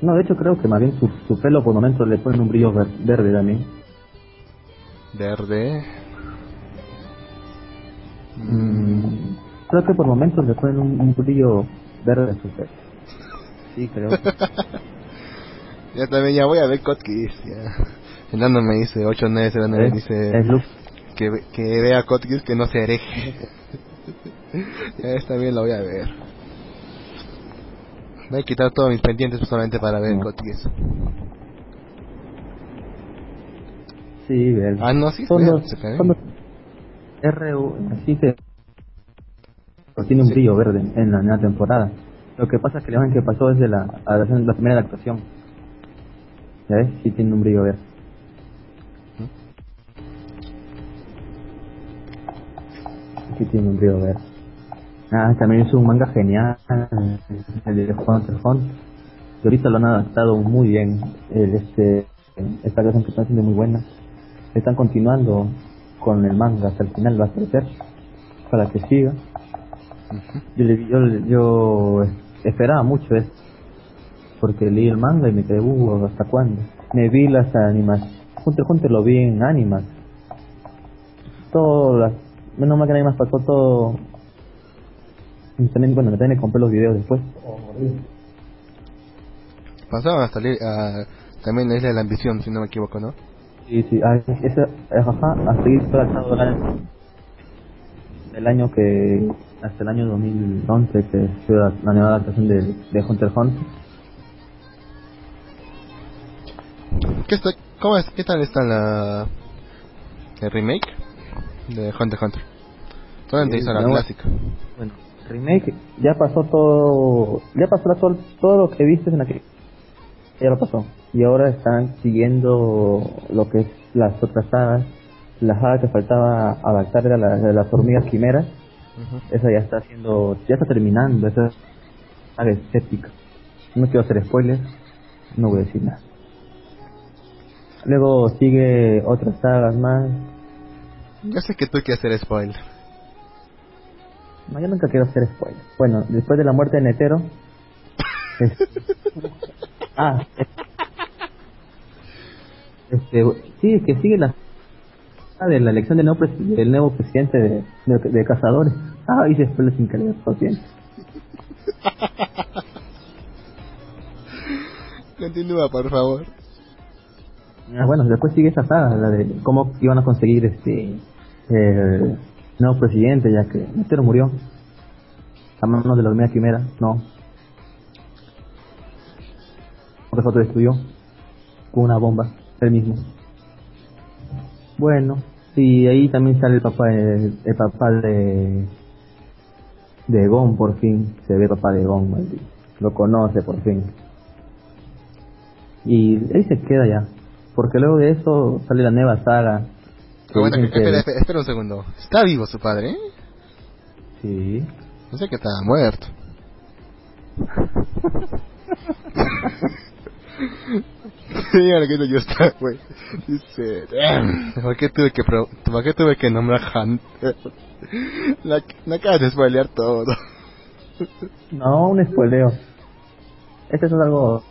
No, de hecho creo que más bien su, su pelo por momentos le ponen un brillo ver- verde también. Verde. Mm, creo que por momentos le ponen un, un brillo verde a su pelo. Sí, creo. Ya también, ya voy a ver Cotkiss. Ya. Fernando me dice 8909, Es- dice es que, ve- que vea Cotkiss que no se hereje. ya esta bien lo voy a ver. Voy a quitar todos mis pendientes solamente para ver No. Cotkiss. Sí, verde. Ah, no, sí, sí, los, se los RU, así que pero tiene un Sí. brillo verde en la nueva temporada. Lo que pasa es que imagen que pasó es de la, primera adaptación. ¿Ya ves? Sí tiene un brillo verde. Sí tiene un brillo verde. Ah, también es un manga genial, el de Hunter x Hunter. Y ahorita lo han adaptado muy bien. El, este, esta versión que están haciendo muy buena. Están continuando con el manga hasta el final, va a ser para que siga. Yo, yo, yo esperaba mucho esto, porque leí el manga y me quedé, uh, ¿hasta cuándo? Me vi las animas, Hunter Hunter lo vi en animas. Todo, las, menos mal que nadie más pasó todo. Y también, bueno, también me compré los videos después. Pasaban a salir a, también la isla de la ambición, si no me equivoco, ¿no? Sí, sí, ah, esa, ajá, a seguir tratando el año, que, hasta el año 2011 que fue la, la nueva adaptación de, de Hunter Hunter. ¿Qué, está, cómo es, ¿Qué tal está la el remake de Hunter Hunter? Solamente Sí, hizo la clásica. Bueno, remake, ya pasó todo, ya pasó todo, todo lo que viste en aquel, ya lo pasó. Y ahora están siguiendo lo que es las otras sagas. La saga que faltaba adaptar era la de las hormigas quimeras. Esa ya está haciendo, ya está terminando, esa saga es épica. No quiero hacer spoilers, no voy a decir nada. Luego sigue otras sagas más. Yo sé que tú quieres hacer spoiler. No, yo nunca quiero hacer spoilers. Bueno, después de la muerte de Netero. es- ah, es- este, sí, que sigue la de la elección del nuevo, del nuevo presidente de, de, de cazadores. Ah, hice spoilers sin querer, lo siento. Continúa, por favor. Ah, bueno, después sigue esa saga, la de cómo iban a conseguir este el nuevo presidente, ya que Netero murió. A manos de la hormiga quimera, no. Porque se autodestruyó con una bomba, él mismo. Bueno, y ahí también sale el papá de, el papá de de Gon por fin, se ve papá de Gon, maldito. Lo conoce por fin. Y ahí se queda ya. Porque luego de eso sale la nueva saga. Dicen que- espera, espera, espera un segundo. ¿Está vivo su padre? eh? Sí. No sé que estaba muerto. Mira que yo está, güey. Dice, "Damn, ¿por qué tuve que pro ¿por qué tuve que nombrar Hunter? La, la acabas de spoilear todo. No, un spoileo. Este es algo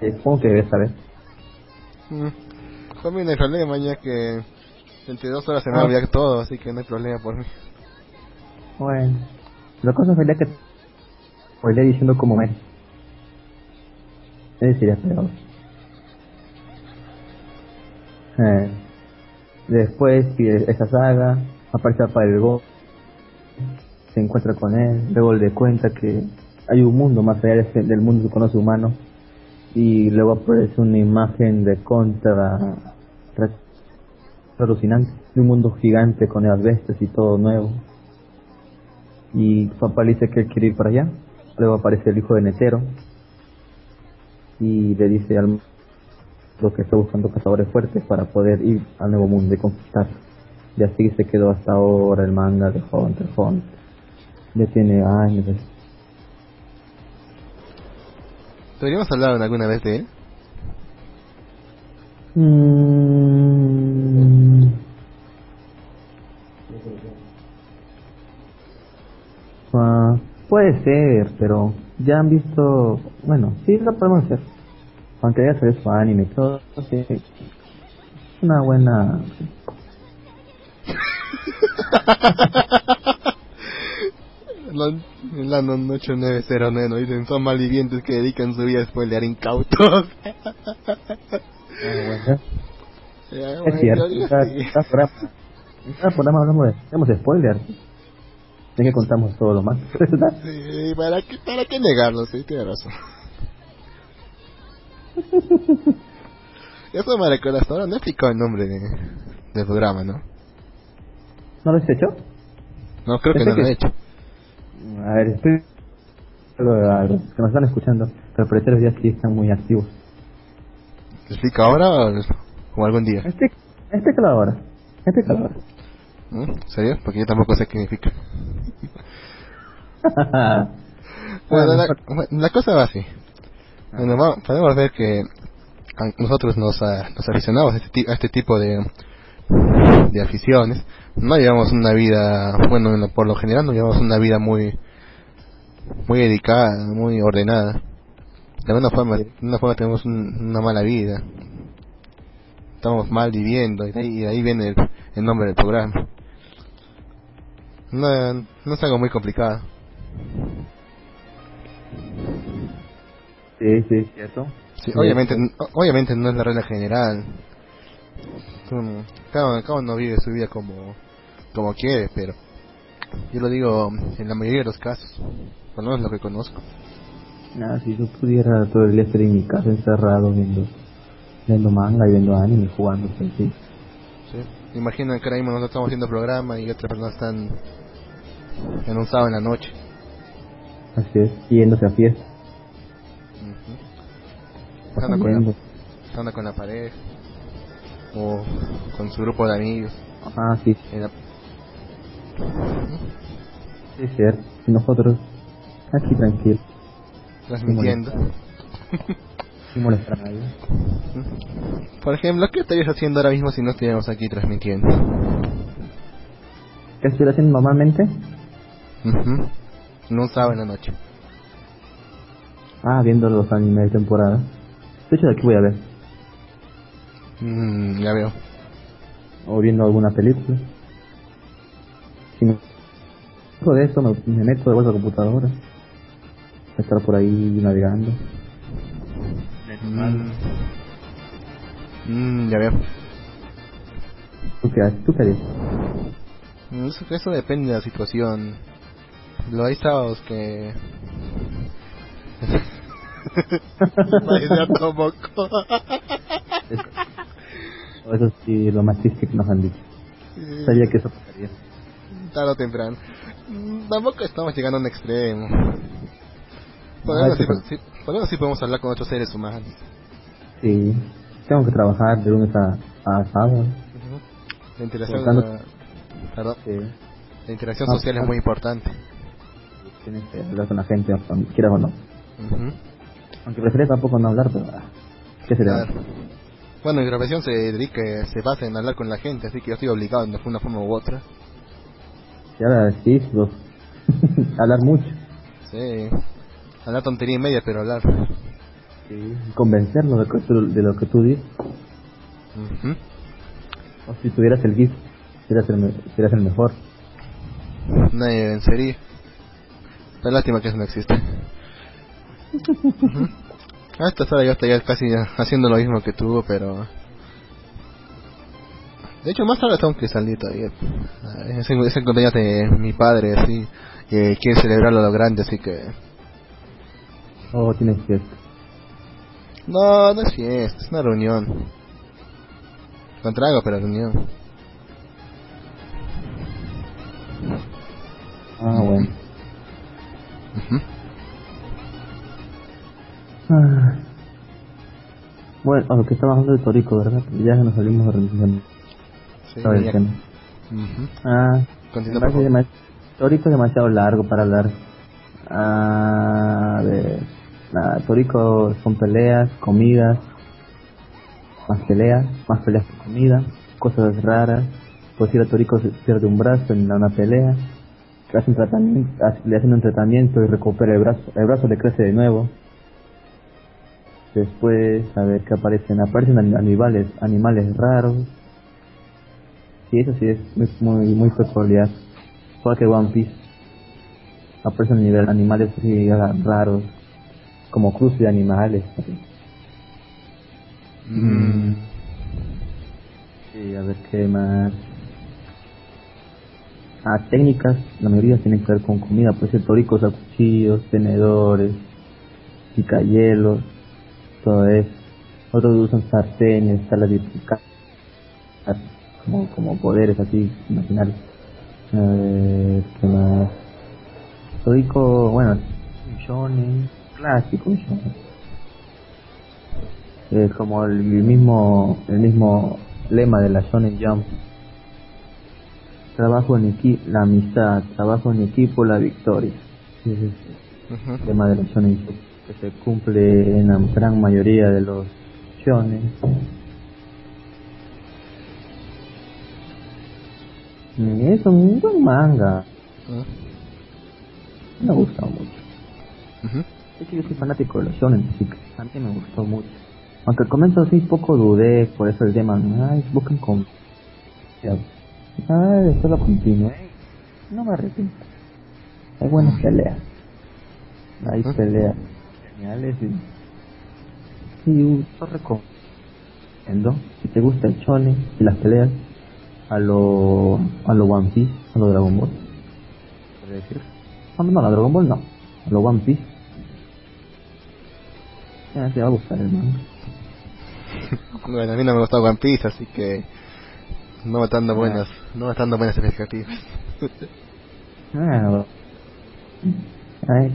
supongo que debes saber. Mm. Mira, no hay problema, ya que entre dos horas se me va a Ah. olvidar todo, así que no hay problema por mí. Bueno, la cosa sería que spoileé diciendo como es. Ese sería peor. Eh, después, sigue esa saga, aparece para el Go, se encuentra con él, luego le cuenta que hay un mundo más allá ese- del mundo que conoce humano, y luego aparece una imagen de contra, tra- alucinante, de un mundo gigante con nuevas bestias y todo nuevo. Y papá le dice que él quiere ir para allá, luego aparece el hijo de Netero, y le dice al lo que está buscando cazadores fuertes para poder ir al nuevo mundo y conquistar. Y así se quedó hasta ahora el manga de Hunter Hunter. Ya tiene años. ¿Deberíamos hablar alguna vez de él? Mm. Ah, puede ser, pero ya han visto. Bueno, sí lo podemos hacer. Aunque ya se ve su anime y todo. sí. Una buena... La, la no- noche 909 nos dicen son malvivientes que dedican su vida a spoilear incautos. Es cierto, yo- cada, sí. cada programa, en cada programa hablamos de, hablamos de spoilers. Es que contamos todo lo más. Sí, ¿para qué, para qué negarlo? Sí, tiene razón. Eso me recuerda hasta ahora, no he explicado el nombre de, del programa, ¿no? ¿No lo has hecho? No, creo que Pensé no lo he que- hecho. A ver, estoy... A los que nos están escuchando, pero por estos días sí están muy activos. ¿Te explico ahora o, algún día? Este, este que ahora. Este que ahora. ¿Serio? Porque yo tampoco sé qué significa. Bueno, la, cosa va así. Bueno, podemos ver que nosotros nos, ah, nos aficionamos a este, a este tipo de, de aficiones. No llevamos una vida, bueno, en lo- por lo general no llevamos una vida muy muy dedicada, muy ordenada. De alguna forma, de alguna forma tenemos un- una mala vida. Estamos mal viviendo y de ahí, y de ahí viene el, el nombre del programa. No, no es algo muy complicado. Sí, sí, cierto. Sí, obviamente, obviamente no es la regla general. Tú- Cada, cada uno vive su vida como, como quiere, pero yo lo digo en la mayoría de los casos, por lo menos lo que conozco. Nada, si yo pudiera todo el día estar en mi casa encerrado viendo, viendo manga y viendo anime, jugando, pues sí. ¿sí? Imagina que ahora mismo nosotros estamos haciendo programa y otras personas están en un sábado en la noche. Así es, yéndose a fiesta. Estando con, la, Yendo. estando con la pareja o con su grupo de amigos. Ah, sí, la- sí, es cierto. Y nosotros, aquí tranquilos, transmitiendo. sin molestar a nadie. Por ejemplo, ¿qué estarías haciendo ahora mismo si no estuviéramos aquí transmitiendo? ¿Qué estoy haciendo normalmente? Ujú. En un sábado en la noche. Ah, viendo los animes de temporada. De hecho, de aquí voy a ver. Mm, ya veo. O viendo alguna película. Si me de eso, me, me meto de vuelta a la computadora. A estar por ahí navegando. Mm. Mm, ya veo. ¿Tú qué? ¿Tú qué harías? Mm, Eso, eso depende de la situación. Lo hay sábados que... Parece automoco. Eso sí, lo más triste que nos han dicho. Sabía que eso pasaría. Tarde o temprano. Mm, Tampoco estamos llegando a un extremo. Por sí, sí. sí- por eso sí podemos hablar con otros seres humanos. Sí. Tengo que trabajar de lunes a, a sábado. La interacción, la, perdón, Sí. la interacción Ah, social es muy importante. Tienes que hablar con la gente, quieras o no. Aunque prefiero tampoco no hablar, pero... ah, ¿Qué se le. Bueno, mi profesión se dedica, se basa en hablar con la gente, así que yo estoy obligado de una forma u otra. Y ahora sí, hablar mucho. Sí. Hablar tontería y media, pero hablar. Sí. Convencerlo de, que de lo que tú dices. Ujú. O si tuvieras el GIF, serías el, serías el mejor. Nadie vencería. Pero lástima que eso no existe. Ujú. A esta hora yo estaría casi haciendo lo mismo que tú, pero... De hecho, más tarde tengo que salir todavía. Es el, es de mi padre, así, que quiere celebrarlo a lo grande, así que... O tienes fiesta. No, no es fiesta, es una reunión. Con trago, pero reunión. Ah, bueno. Ujú. Ah. Bueno, a lo que estamos hablando de Torico, ¿verdad? Ya nos salimos de de- Sí, el. Ah, Continúa, por favor. Torico es demasiado largo para hablar. Ah, de, nada, Torico son peleas, comidas, más peleas, más peleas que comida, cosas raras. Pues ir a Torico se pierde un brazo en una pelea, le hacen, tratamiento, le hacen un tratamiento y recupera el brazo, el brazo le crece de nuevo. Después, a ver qué aparecen. Aparecen ani- animales, animales raros. Sí, eso sí es muy, muy, muy peculiar. Igual que One Piece. Aparecen nivel, animales así raros. Como cruce de animales. así. Mm. Sí, a ver qué más. Ah, técnicas, la mayoría tienen que ver con comida, puede ser toricos a cuchillos, tenedores, picayelos, todo eso. Otros usan sartenes, salas de como, como poderes así, imaginarios. A ver, qué más. Torico, bueno, shonen, clásico un shonen. Es como el mismo, el mismo lema de la Shonen Jump. Trabajo en equipo, la amistad, trabajo en equipo, la victoria. Sí, sí, sí. Ujú. El lema de la Shonen Jump que se cumple en la gran mayoría de los shonen. Y es un buen manga. Ah. Me gusta mucho. Es que yo soy fanático de los shonen, así que a mí me gustó mucho. Aunque al comienzo sí poco dudé, por eso el tema, ay, busquen con... Ay, después lo continué. No me arrepiento. Hay buenas peleas. Hay peleas geniales y... Y yo recomiendo, si te gusta el shonen y las peleas, a lo, a lo One Piece, a lo Dragon Ball. ¿Podría decir? No, no, a Dragon Ball no. A lo One Piece. Ya te va a gustar el manga. Bueno, a mí no me gustó One Piece, así que no me dando buenas, no me dando buenas expectativas. Ah,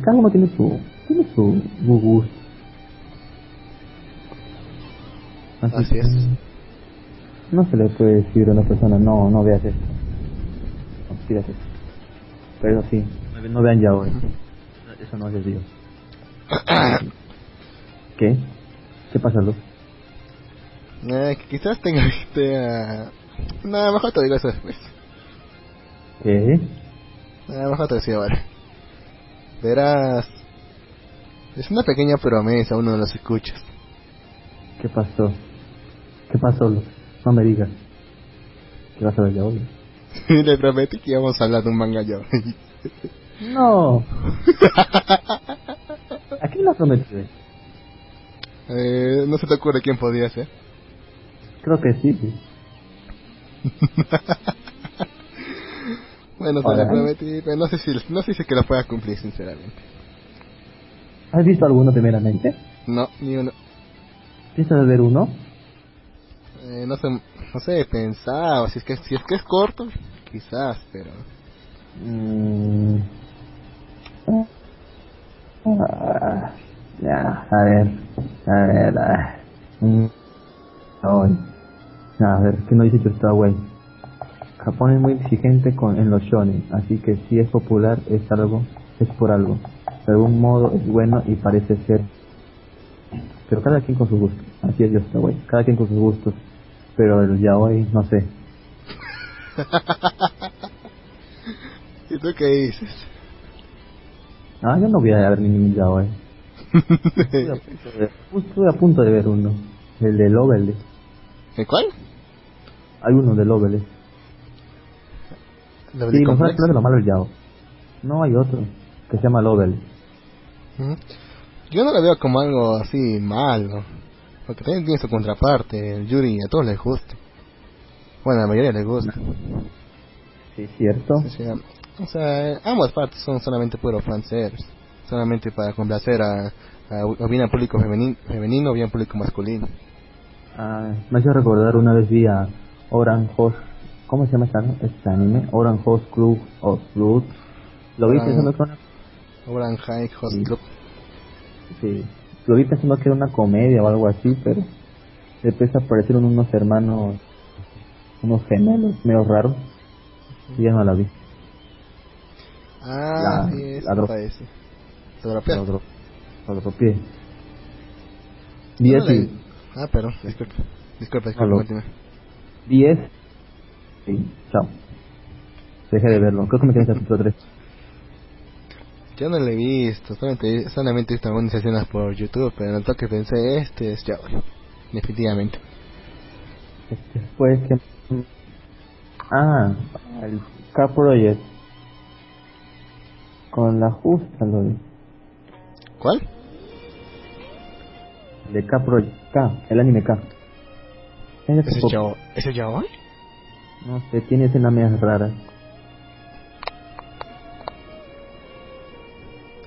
cada uno tiene su, su gusto. Así que es. No se le puede decir a una persona, no, no veas esto. No pidas esto. Pero eso sí, no- vean ya hoy. Eso no es de Dios. ¿Qué? ¿Qué pasa, Luz? Eh, que quizás tenga idea... No, mejor te digo eso después. ¿Qué? Eh, mejor te decía ahora. Verás... Es una pequeña promesa, uno de los escuchas. ¿Qué pasó? ¿Qué pasó? No me digas. ¿Qué vas a ver ya hoy? Le prometí que íbamos a hablar de un manga yo. No. ¿A quién lo prometí? eh, no se te ocurre quién podía ser. Creo que sí. Bueno, se lo prometí, pero no sé si no sé si es que lo pueda cumplir, sinceramente. ¿Has visto alguno primeramente? No, ni uno. ¿Piensas ver uno? Eh, no sé, no sé, pensaba, si es que si es que es corto, quizás, pero Mm. Ah, ya, a ver, a ver, ah. Mm. Ay. A ver, ¿qué no dice güey? Japón es muy exigente con, en los shonen, así que si es popular es algo, es por algo. De algún modo es bueno y parece ser. Pero cada quien con sus gustos. Así es yo está güey. Cada quien con sus gustos. Pero el yaoi, no sé. ¿Y tú qué dices? Ah, yo no voy a ver ningún yaoi. Estuve a punto de, estuve a punto de ver uno. El de Lovely. ¿El cuál? Hay uno de Lovely. ¿La Sí, no sabes lo malo el Yao. No hay otro que se llama Lovely. Yo no lo veo como algo así malo, porque también tiene su contraparte, el Yuri a todos les gusta. Bueno, a la mayoría les gusta. Sí, cierto. O sea, o sea, ambas partes son solamente puro fanservice, solamente para complacer a, a, o bien al público femenino, femenino o bien al público masculino. Ah, me hace recordar una vez vi a Orange Host. ¿Cómo se llama este, anime? Orange Host Club of Blood. Lo vi Oran- pensando que Oran High Host Sí. Lo vi pensando que era una comedia o algo así, pero después aparecieron unos hermanos, unos gemelos medio raros. Y ya no la vi. Ah, La- sí, es la parece. ¿Te dropeaste? Lo dropeé. Vi Ah, perdón, disculpa. Disculpa, disculpa, continúa. 10. Sí, chao. Dejé de verlo. Creo que me quedé en el capítulo 3. Yo no lo he visto, solamente, solamente he visto algunas escenas por YouTube, pero en el toque pensé, este es Yaoi. Definitivamente. Después que... Ah, el K-Project. Con la justa, lo de... ¿Cuál? De K-Project. K, el anime K. Es de ¿Ese es pop- Yao- ¿Ese es Yaoi? No sé, tiene escenas medias raras.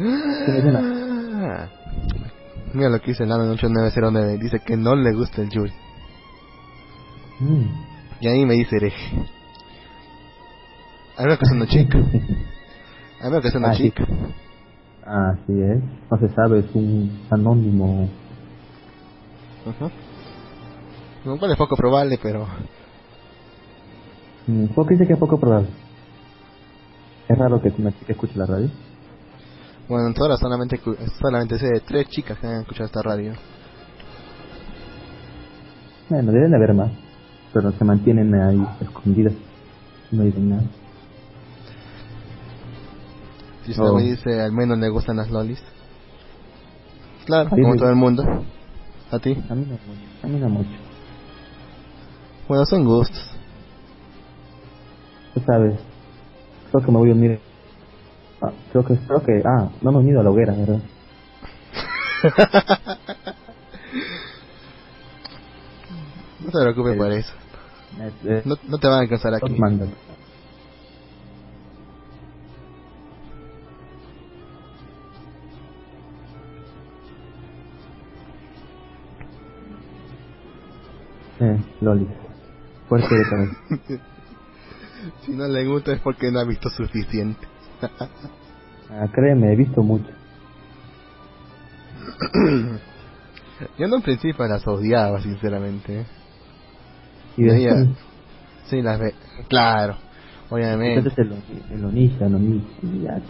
Ah. Mira lo que dice el 8909. Dice que no le gusta el Yuri. Mm. Y ahí me dice hereje. A menos que sea una chica. A menos que sea una Ah, sí. chica. Así es. No se sabe, es un anónimo. Ujú. Lo cual es poco probable, pero... Mm, ¿Por qué dice que es poco probable? Es raro que una chica escuche la radio. Bueno, en ahora solamente, solamente sé de tres chicas que han escuchado esta radio. Bueno, deben de haber más. Pero se mantienen ahí escondidas. No dicen nada. Si usted Oh. me dice, al menos le gustan las lolis. Claro, como todo el mundo. ¿A ti? A mí no mucho. A mí no mucho. Bueno, son gustos. Tú sabes. Creo que me voy a unir. Ah, creo que, creo que, ah, no me he unido a la hoguera, ¿verdad? no te preocupes por eso. Es- es- No, no te van a alcanzar aquí. Mandan. Eh, Loli. Fuerte de si no le gusta es porque no ha visto suficiente. Ah, créeme, he visto mucho. Yo no en principio las odiaba, sinceramente. Y después, Sí, las ve. Claro, obviamente. entonces el, el ya.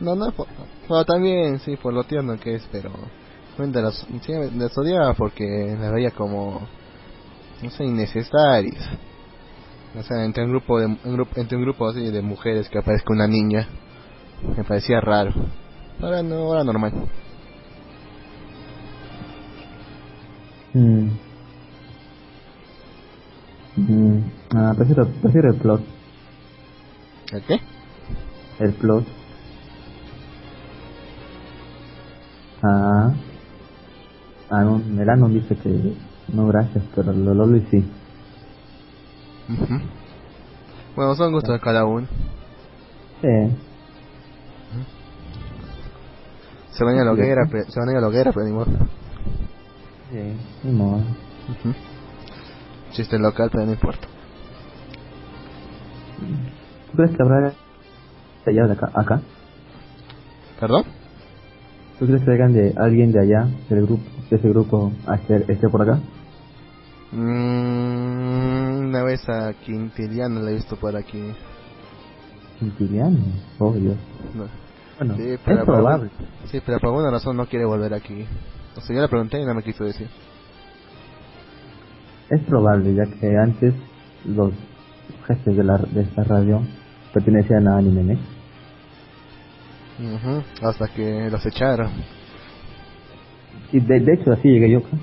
No, no, por, bueno, también, sí, por lo tierno que es, pero. Realmente las, sí, las odiaba porque las veía como. No sé, innecesarias. O sea, entre un grupo, de, un grupo, entre un grupo así de mujeres que aparezca una niña, me parecía raro. Ahora no, ahora normal. Mm. Mm. Ah, prefiero, prefiero el plot. ¿El qué? El plot. Ah. Ah, no, el Anon dice que no gracias, pero lo Loli sí. Ujú. Bueno, son gustos de cada uno. Sí. Se van a ir a la hoguera, pero, se van a ir a la hoguera, pero ni modo. Sí, ni modo. Ujú. Chiste local, pero no importa. ¿Tú crees que habrá de allá de acá? acá? ¿Perdón? ¿Tú crees que vengan de alguien de allá, del grupo, de ese grupo, a hacer este por acá? Mm, una vez a Quintiliano la he visto por aquí. Quintiliano, obvio. No. Bueno, Sí, es pero probable. sí, pero por alguna razón no quiere volver aquí. O sea, yo le pregunté y no me quiso decir. Es probable, ya que antes los jefes de, la, de esta radio pertenecían a Anime Next. Hasta que los echaron. Y de, de hecho así llegué yo acá.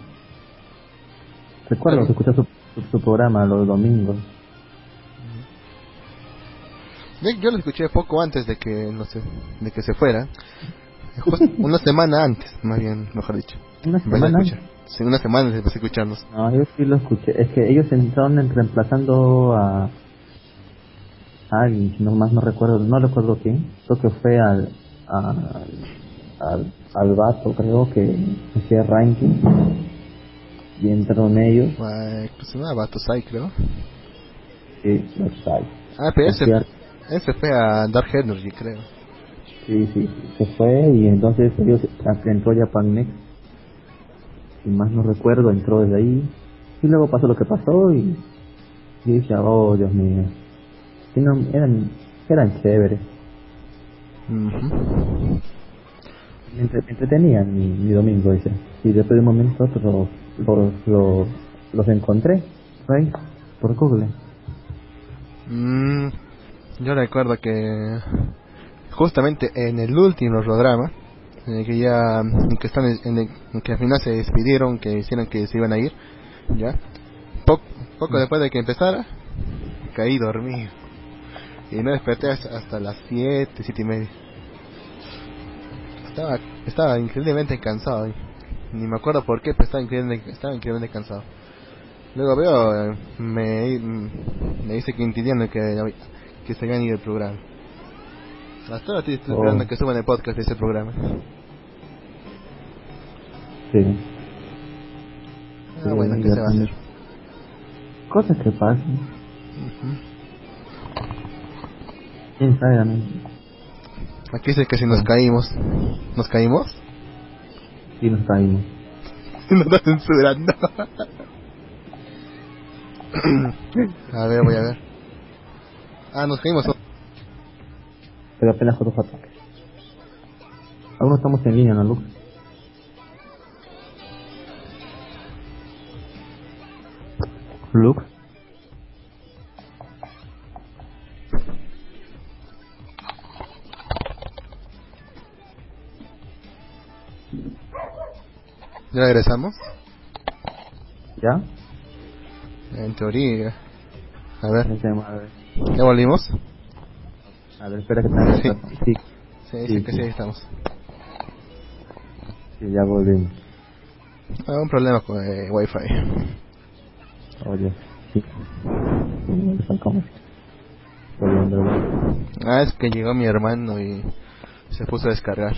Recuerdo que escuché su, su, su programa los domingos. Yo, lo escuché poco antes de que, no sé, de que se fuera. Una semana antes, más bien, mejor dicho. Una semana. escuchar. Sí, una semana empecé a escucharnos. No, yo sí lo escuché. Es que ellos entraron en- reemplazando a, a alguien, no más no recuerdo, no recuerdo quién. Creo que fue al, a- al, al vato, creo que hacía ranking. Y entraron ellos. Pues una Batusai, creo. Sí, hay. Ah, pero ese, ese fue a Dark Energy, creo. Sí, sí, se fue y entonces ellos entró Japan Next. Si más no recuerdo, entró desde ahí. Y luego pasó lo que pasó y, y dije, oh Dios mío. No, eran, eran chéveres. Me, entre- me entretenían mi, mi domingo ese. Y después de un momento otro los, los, los encontré por por Google. Mm, yo recuerdo que justamente en el último programa, el que ya, en que están, en el, que al final se despidieron, que hicieron que se iban a ir, ya, Po- poco después de que empezara, caí dormido y no desperté hasta, las 7, 7 y media. Estaba, estaba increíblemente cansado, y ni me acuerdo por qué, pero estaba increíblemente, estaba increíblemente cansado. Luego veo, me, me dice Quintiliano que, que se habían ido el programa. Hasta ahora estoy estoy Oh. esperando que suban el podcast de ese programa. Sí. Ah, bueno, ¿qué se va a hacer? Cosas que pasan. Ujú. ¿Quién sabe también? Aquí dice que si nos caímos, ¿nos caímos? Sí, nos caímos. nos está censurando. a ver, voy a ver. Ah, nos caímos. Pero apenas fotos fotos. Aún no estamos en línea, ¿no, Lux? Lux. ¿Ya regresamos? ¿Ya? En teoría. A ver, ¿ya volvimos? a ver espera que tenga Sí. Sí, Sí, sí, Sí, que sí. sí, ahí estamos. sí, ya volvimos. Ah, un problema con el wifi. Oye, sí. Volviendo. Ah, es que llegó mi hermano y se puso a descargar.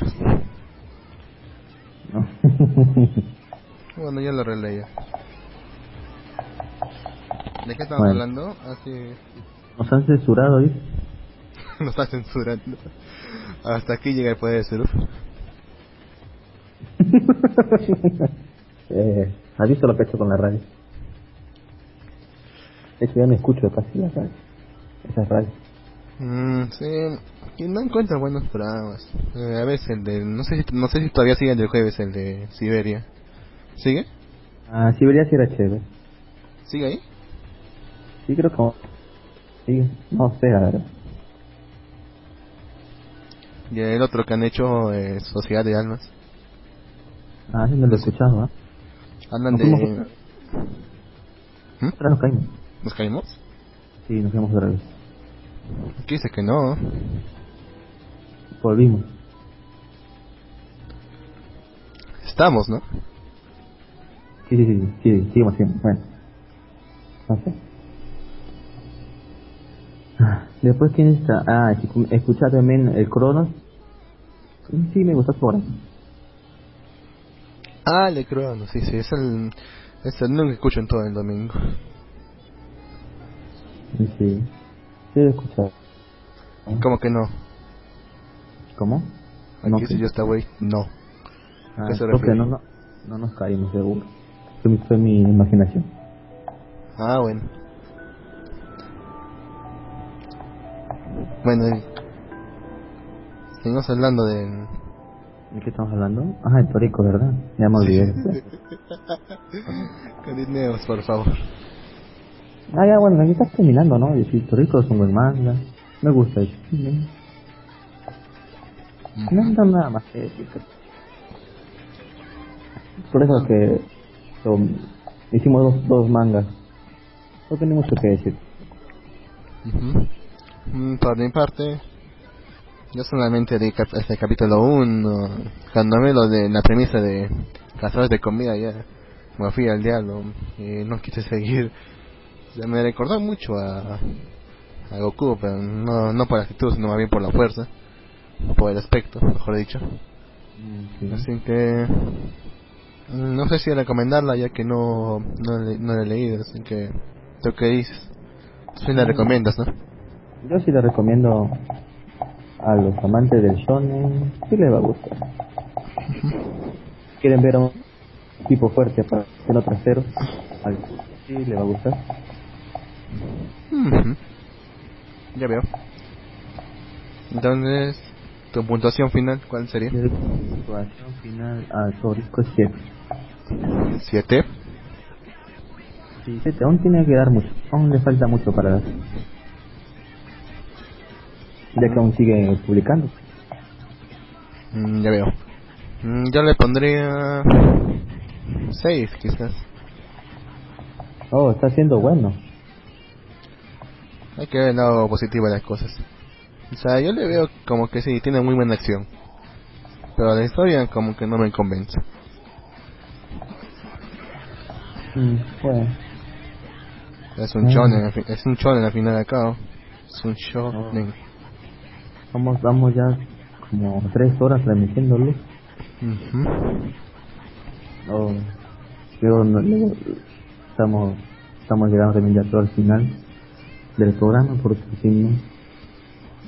¿No? Bueno, ya lo releí. ¿De qué estamos Bueno. hablando? Así Nos han censurado, ¿viste? nos está censurando. Hasta aquí llega el poder de Suruf. eh, ¿Has visto lo que he hecho con la radio? De hecho, ya me escucho casi la radio. Esa radio. Mm, sí, y no encuentro buenos programas. Eh, a veces el de, no sé si, no sé si todavía sigue el del jueves, el de Siberia. ¿Sigue? Ah, Siberia sí era chévere. ¿Sigue ahí? Sí, creo que... Sí, no sé, la verdad. Y el otro que han hecho es Sociedad de Almas. Ah, sí, no lo he escuchado, ¿ah? Hablan ¿Nos de... Ahora nos caímos. ¿Nos caímos? Sí, nos fuimos otra vez. Aquí dice que no. Volvimos. Estamos, ¿no? Sí, sí, sí, sí, seguimos, seguimos. Bueno. Ah, Después, ¿quién está? Ah, escu- escuchá también el Cronos. Sí, me su programa. Ah, el de Crono, sí, sí, es el... Es el que escucho en todo el domingo. Sí, sí. Sí, lo he escuchado. ¿Cómo que no? ¿Cómo? Aquí No, que- yo está güey, no. Ah, ¿qué se creo que refiere? no, no, no nos caímos, seguro. Fue fue mi imaginación. Ah, bueno. Bueno, y- seguimos hablando de... ¿De qué estamos hablando? Ah, el Torico, ¿verdad? Ya me olvidé. Continuemos, por favor. ah, ya, bueno, aquí estás terminando, ¿no? Y sí, Torico es un buen manga. Me gusta eso. Sí, No no, nada más que decir. Por eso que son- hicimos dos, dos mangas. No tiene mucho que decir. Mm, Por mi parte, yo solamente de cap- este capítulo 1, cuando me lo de la premisa de cazadores de comida, ya me fui al diablo y no quise seguir. Sea, me recordó mucho a, Goku, pero no, no por actitud, sino más bien por la fuerza, por el aspecto, mejor dicho. Así que mm, no sé si recomendarla ya que no, no, le- no la he leído, así que ¿tú qué dices? Sí la recomiendas, ¿no? Yo sí le recomiendo a los amantes del shonen, sí les va a gustar. ¿Quieren ver a un tipo fuerte para que no trasero? Sí, le va a gustar. Ya veo. Entonces, tu puntuación final, ¿cuál sería? Mi puntuación final a Torico es 7. ¿Siete? Sí, 7. Aún tiene que dar mucho. Aún le falta mucho para dar. Ya que aún sigue publicando. Mm, ya veo. Mm, yo le pondría 6 quizás. Oh, está siendo bueno. Hay que ver el lado positivo de las cosas. O sea, yo le veo como que sí, tiene muy buena acción. Pero la historia como que no me convence. Mm, bueno. Es un Ah. shonen, es un shonen al final de acá. Es un shonen. Vamos, vamos ya como tres horas transmitiéndolo. Ujú. Oh, luego, no- estamos, estamos llegando también ya todo al final del programa porque si no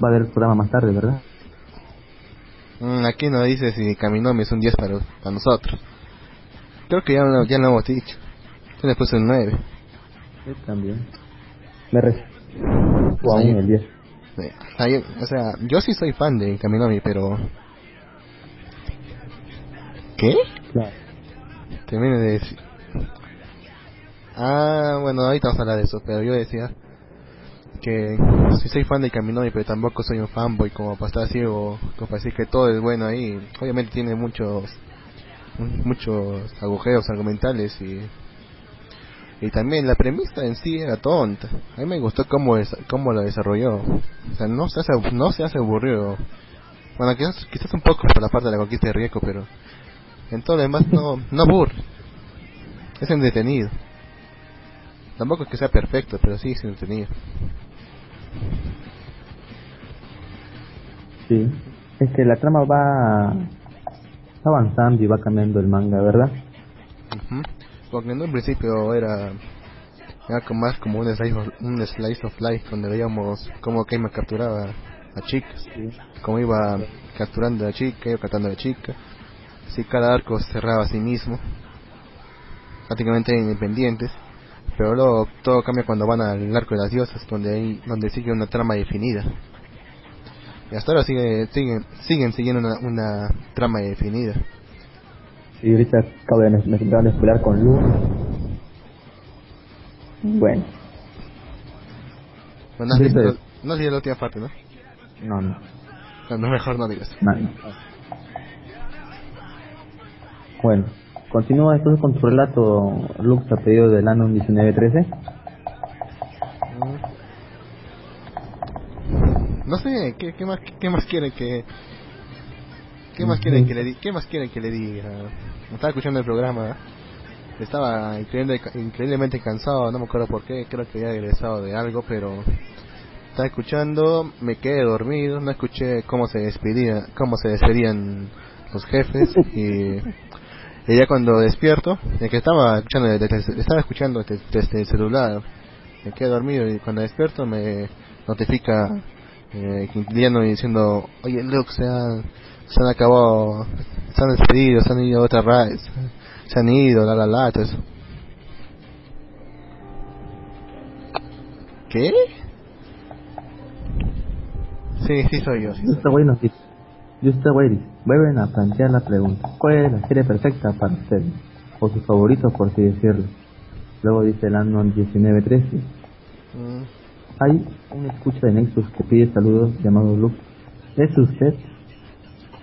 va a haber programa más tarde, ¿verdad? Mm, aquí no dice si Kaminomi es un 10 para, para nosotros. Creo que ya, lo- ya lo hemos dicho. Yo le puse un 9. Yo también. Me re... O aún el 10. Eh, ahí- o sea, yo sí soy fan de Kaminomi, pero... ¿Qué? Claro. Termine de decir... Ah, bueno, ahorita vamos a hablar de eso, pero yo decía que sí soy fan de Kaminomi, pero tampoco soy un fanboy como para estar ciego, como para decir que todo es bueno ahí. Obviamente tiene muchos muchos agujeros argumentales y y también la premisa en sí era tonta. A mí me gustó cómo es, cómo la desarrolló. O sea, no se hace no se hace aburrido. Bueno, quizás, quizás un poco por la parte de la conquista de Rieko, pero en todo lo demás no no aburre. Es entretenido. Tampoco es que sea perfecto, pero sí es entretenido. Sí. Es que la trama va va avanzando y va cambiando el manga, ¿verdad? Ujú. Porque en un principio era era más como un slice of, un slice of life donde veíamos cómo Keima capturaba a chicas, cómo iba capturando a la chica, iba captando a la chica, así cada arco cerraba a sí mismo, prácticamente independientes, pero luego todo cambia cuando van al arco de las diosas, donde hay, donde sigue una trama definida. Y hasta ahora sigue, siguen, siguen siguiendo una, una trama definida. Y ahorita acabo de me de spoiler con Lu. Bueno, Bueno, Sí, no, pero- no sigue la última parte, ¿no? no, no. No, no, mejor no digas. no, no. Bueno, continúa entonces con tu relato, Lux, a pedido del año 1913. No sé, ¿qué, qué más qué más quieren que qué más quieren que le di, qué más quieren que le diga? Estaba escuchando el programa. Estaba increíble- increíblemente cansado, no me acuerdo por qué, creo que había regresado de algo, pero estaba escuchando, me quedé dormido, no escuché cómo se despedía, cómo se despedían los jefes y, y ya cuando despierto, ya que estaba escuchando estaba escuchando desde, el celular, me quedé dormido y cuando despierto me notifica eh, Quintiliano diciendo, oye Luke, se han, se han acabado, se han despedido, se han ido a otra raíz, se han ido, la la la, todo eso. ¿Qué? Sí, sí soy yo, sí soy Esta güey nos dice, Just Waiting, vuelven a plantear la pregunta, ¿cuál es la serie perfecta para usted? O su favorito, por así decirlo. Luego dice el año 1913, Mm, hay un escucha de Nexus que pide saludos llamado Luke. ¿Es usted?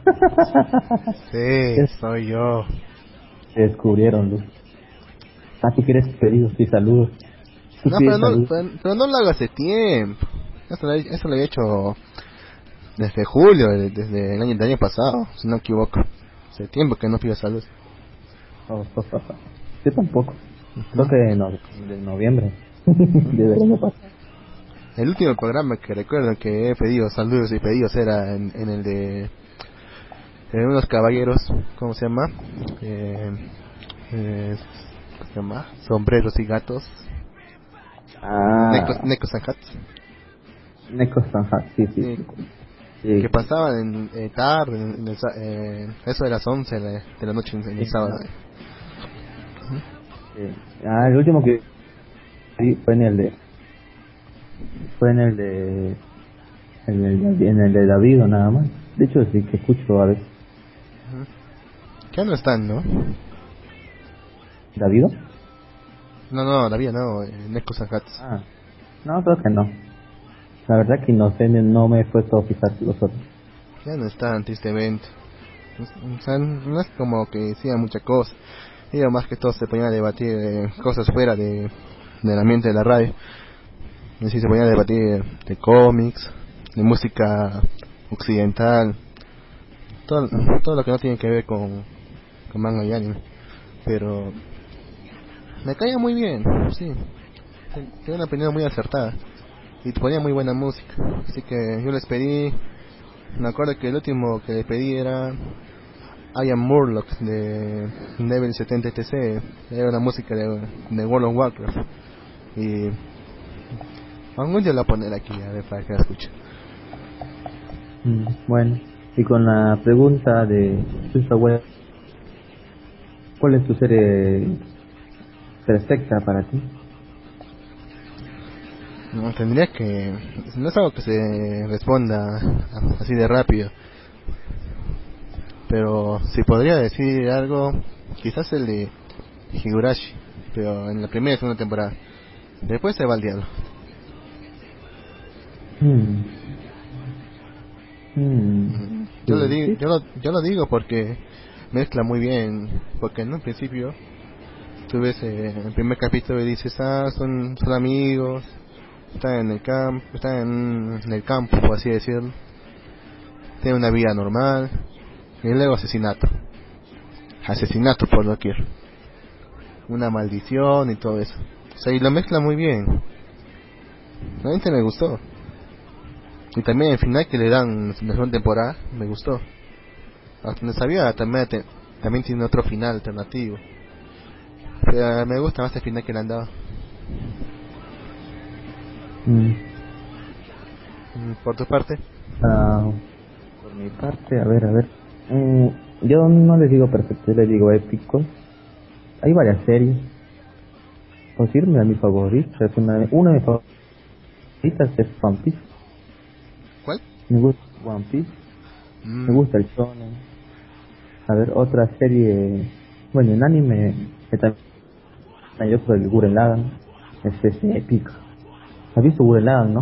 Sí, soy yo. Se descubrieron, Luke. Ah, tú quieres pedidos y saludos. No, pero no, pero, pero no lo hago hace tiempo. Eso lo, eso lo he hecho desde julio, de- desde el año, el año pasado, si no me equivoco. Hace tiempo que no pido salud. Oh, oh, oh, oh. Yo tampoco. Creo que de, no- de noviembre. Desde el año pasado. El último programa que recuerdo que he pedido saludos y pedidos era en, en el de en unos caballeros, ¿cómo se llama? Eh, eh, ¿Cómo se llama? Sombreros y gatos. Ah, Necos, Necos and Hats. Neko Sanha, sí, sí. Sí, sí. Sí. que pasaban en, eh, tarde, en, el eh, eso de las 11 de la, de la noche en, en el sábado. Sí. Ah, el último que sí fue en el de fue en el de en el, en el de David o nada más. De hecho sí que escucho a veces. Ya no están, ¿no? ¿David? No, no, todavía no, eh, Necos and Hats. Ah, no, creo que no. La verdad que no sé, no me he puesto a fijar los otros. Ya no están, tristemente. O sea, no es como que decían muchas cosas. Ellos más que todo se ponían a debatir de cosas fuera de, del ambiente de la radio. Decir, se ponían a debatir de cómics, de música occidental, todo, todo lo que no tiene que ver con, con manga y anime. Pero me caía muy bien, sí. Tiene una opinión muy acertada. Y ponía muy buena música. Así que yo les pedí. Me acuerdo que el último que le pedí era. I Am Murloc de Level 70 TC. Era una música de, de World of Warcraft. Y. Algún día la poner aquí, a ver para que la escuchen. Mm, bueno, y con la pregunta de Susa Web, ¿cuál es tu serie perfecta para ti? No, tendría que... No es algo que se responda así de rápido. Pero si podría decir algo, quizás el de Higurashi, pero en la primera y segunda temporada. Después se va al diablo. Mm. Mm. Yo, Sí. digo, yo, lo, yo lo digo porque mezcla muy bien. Porque en un principio tú ves eh, el primer capítulo y dices, ah, son, son amigos, están en el campo, están en, el campo, por así decirlo. Tienen una vida normal. Y luego asesinato. Asesinato por doquier. Una maldición y todo eso. O sea, y lo mezcla muy bien. Realmente me gustó. Y también el final que le dan en la segunda temporada, me gustó. Hasta no sabía, también, también tiene otro final alternativo. Pero me gusta más el final que le han dado. Mm. Por tu parte, Ah, por mi parte, a ver, a ver. Mm, yo no les digo perfecto, les digo épico. Hay varias series. Por decirme a mi favorita, es una, una de mis favoritas es One Piece. ¿cuál? Me gusta One Piece, Mm, me gusta el shonen. A ver, otra serie, bueno, en anime, que también yo por el Gurren Lagann, es, es épico. ¿Has visto Gurren Lagann, no?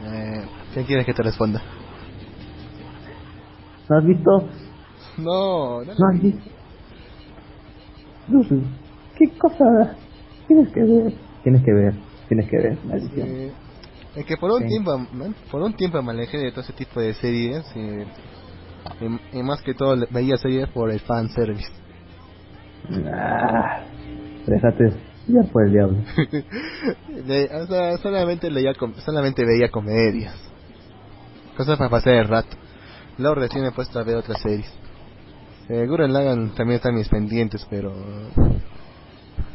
eh, ¿Qué quieres que te responda? ¿No has visto? No, no. No has visto. Lucy, ¿qué cosa tienes que ver? Tienes que ver, tienes que ver, maldición. Eh, es que por un Sí. tiempo por un tiempo me alejé de todo ese tipo de series y, y- y más que todo veía series por el fan service Ah, ya por el diablo. O sea, solamente leía solamente veía comedias cosas para pasar el rato luego recién me he puesto a ver otras series eh, Gurren Lagann también están mis pendientes pero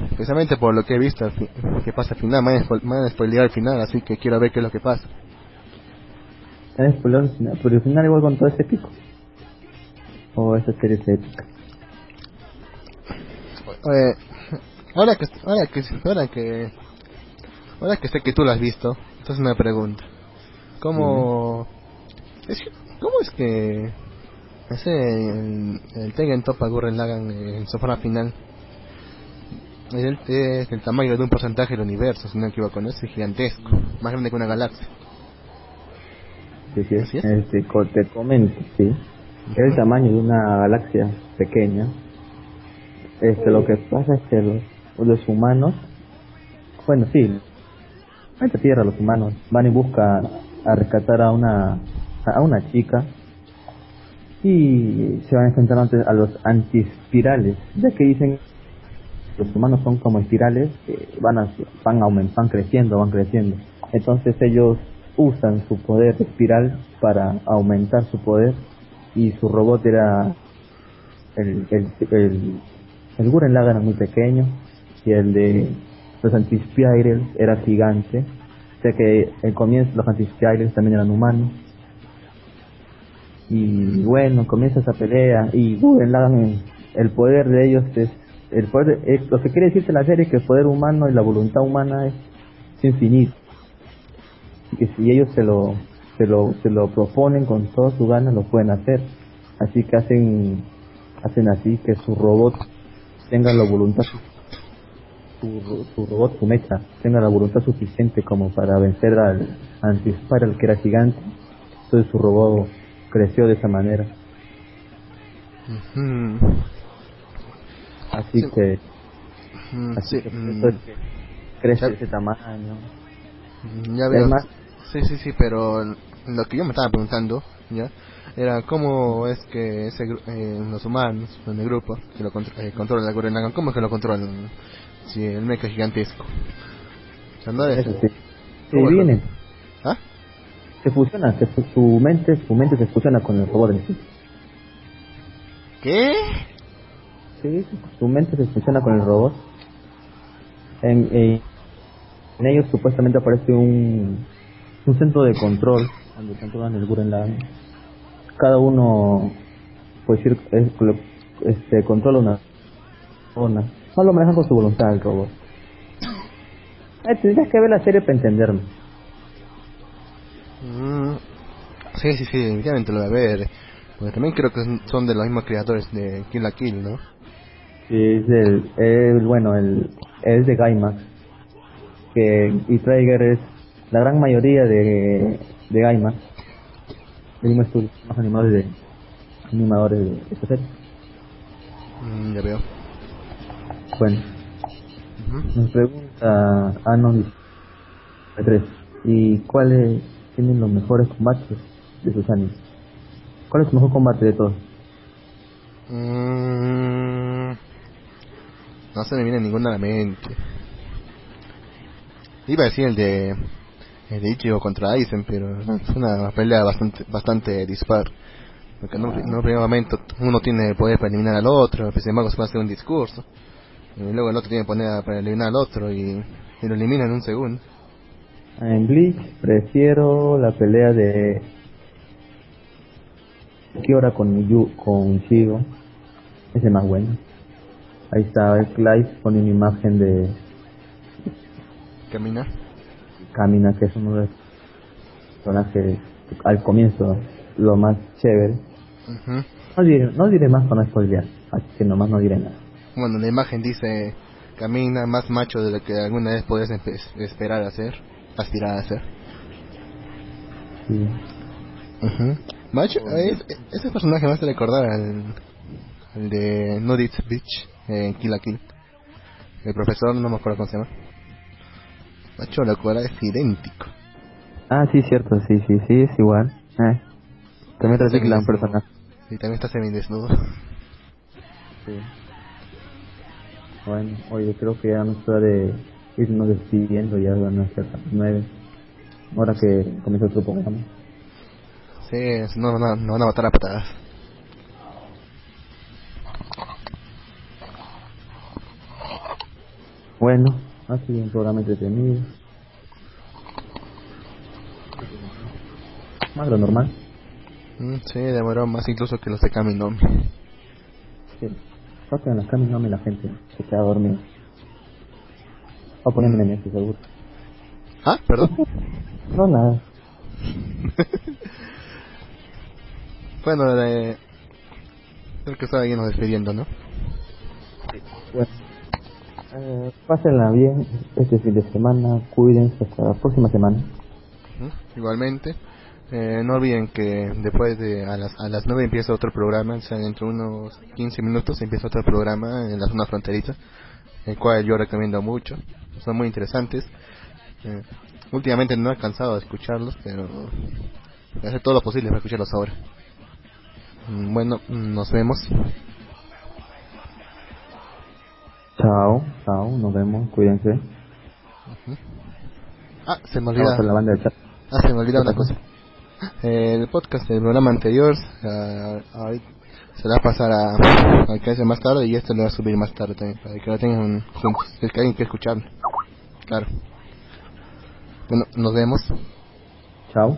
precisamente por lo que he visto al que pasa al final me han, me han spoileado al final así que quiero ver qué es lo que pasa ¿Sabes por el final? Pero al final igual con todo ese pico. O esa serie es épica. Eh, ahora que ahora que ahora que ahora que sé que tú lo has visto, entonces me pregunto, ¿cómo es que- cómo es que ese el, el Tengen Toppa Gurren Lagann eh, en su forma final es el, es el tamaño de un porcentaje del universo, si no me equivoco, ¿no? es gigantesco, más grande que una galaxia. Sí, sí, ¿Así es? Este, te comento, sí. Es el tamaño de una galaxia pequeña. Este, lo que pasa es que los, los humanos, bueno, sí, en esta tierra los humanos van y buscan a rescatar a una, a una chica y se van a enfrentar ante- a los antiespirales, ya que dicen los humanos son como espirales que van a, van aumentando, van creciendo, van creciendo. Entonces ellos usan su poder espiral para aumentar su poder y su robot era el el el, el Gurren Lagann era muy pequeño y el de los antispirales era gigante. O sea que el comienzo los antispirales también eran humanos. Y bueno, comienza esa pelea y Gurren Lagann el poder de ellos es el poder es- lo que quiere decirte la serie es que el poder humano y la voluntad humana es infinito y que si ellos se lo se lo se lo proponen con toda su gana lo pueden hacer así que hacen hacen así que su robot tenga la voluntad su, su, su robot su mecha tenga la voluntad suficiente como para vencer al anti-spiral que era gigante entonces su robot creció de esa manera Ujú. Así Sí. que, así sí, que mm, eso es que crece Ya- ese tamaño. mm, ya veo. Además- Sí, sí, sí, pero lo que yo me estaba preguntando, ¿ya? Era cómo es que ese eh, los humanos, en el grupo, que lo contro- eh, controlan la Gurren ¿cómo es que lo controlan? Si el mecha es gigantesco. O sea, no es... Eso sí. Sí, ¿Cómo es? vienen. ¿Ah? Se fusiona, se su mente, su mente se fusiona con el robot en sí. ¿Qué? Sí, su mente se fusiona con el robot. En, eh, en ellos supuestamente aparece un, un centro de control donde controlan el Lagann. Cada uno, pues decir, es- este, controla una zona. No lo manejan con su voluntad el robot. Eh, tendrías que ver la serie para entenderlo. Mm, sí, sí, sí, definitivamente lo voy a ver. Porque también creo que son de los mismos creadores de Kill la Kill, ¿no? Sí, es el, el- bueno, el, es de Gaimax. Que, y Trigger es la gran mayoría de, de Gaimax. El mismo estudio, más animadores de, animadores de esta serie. Mm, ya veo. Bueno, nos pregunta Anon 3 ¿Y cuáles tienen los mejores combates de sus animes? ¿Cuál es su mejor combate de todos? Mm, no se me viene ninguna a la mente. Iba a decir el de el de Ichigo contra Aizen, pero es una pelea bastante bastante dispar. Porque en un, en un primer momento uno tiene el poder para eliminar al otro, pues, sin embargo se puede hacer un discurso. Y luego el otro tiene el poder para eliminar al otro y, y lo elimina en un segundo. En Bleach prefiero la pelea de Kiora con Yu con Ichigo. Ese es más bueno. Ahí está el Clive pone una imagen de Camina. Kamina, que es uno de los personajes al comienzo lo más chévere. No diré, no diré más para no spoilear, así que nomás no diré nada. Bueno, la imagen dice camina más macho de lo que alguna vez podías esperar hacer, aspirar a hacer. Sí. Macho, es- ese personaje me hace recordar al, al de Nudit Beach en Kill la Kill. El profesor, no me acuerdo cómo se llama. Macho, la cual es idéntico. Ah, sí, cierto, sí, sí, sí, es igual. Eh. También reciclan personajes. Y también está semidesnudo. Sí. Bueno, oye, creo que ya no es hora de irnos despidiendo, ya van a ser las nueve. Ahora que comienza otro programa. Sí, no, no, no van a matar a patadas. Bueno, ha sido un programa entretenido. Más de lo normal. Mm, sí, demoró más incluso que los de Kaminomi. Sí. Que en las camas no me la gente se queda dormida. O ponerme en este seguro. Ah, perdón. No, nada. bueno, eh, creo que estaba nos despidiendo, ¿no? Bueno, eh, pásenla bien este fin de semana. Cuídense hasta la próxima semana. Igualmente, eh, no olviden que después de a las, a las 9 empieza otro programa, o sea, dentro de unos 15 minutos empieza otro programa en la zona fronteriza, el cual yo recomiendo mucho, son muy interesantes. Eh, últimamente no he cansado de escucharlos, pero voy a hacer todo lo posible para escucharlos ahora. Mm, Bueno, nos vemos. Chao, chao, nos vemos, cuídense. Ah, se me Vamos olvida. a la banda del chat. Ah, se me olvidó una cosa. El podcast del programa anterior se la va a pasar a, a que hace más tarde y este lo va a subir más tarde también, para que lo tengan juntos. Es que alguien quiere escucharlo. Claro. Bueno, nos vemos. Chao.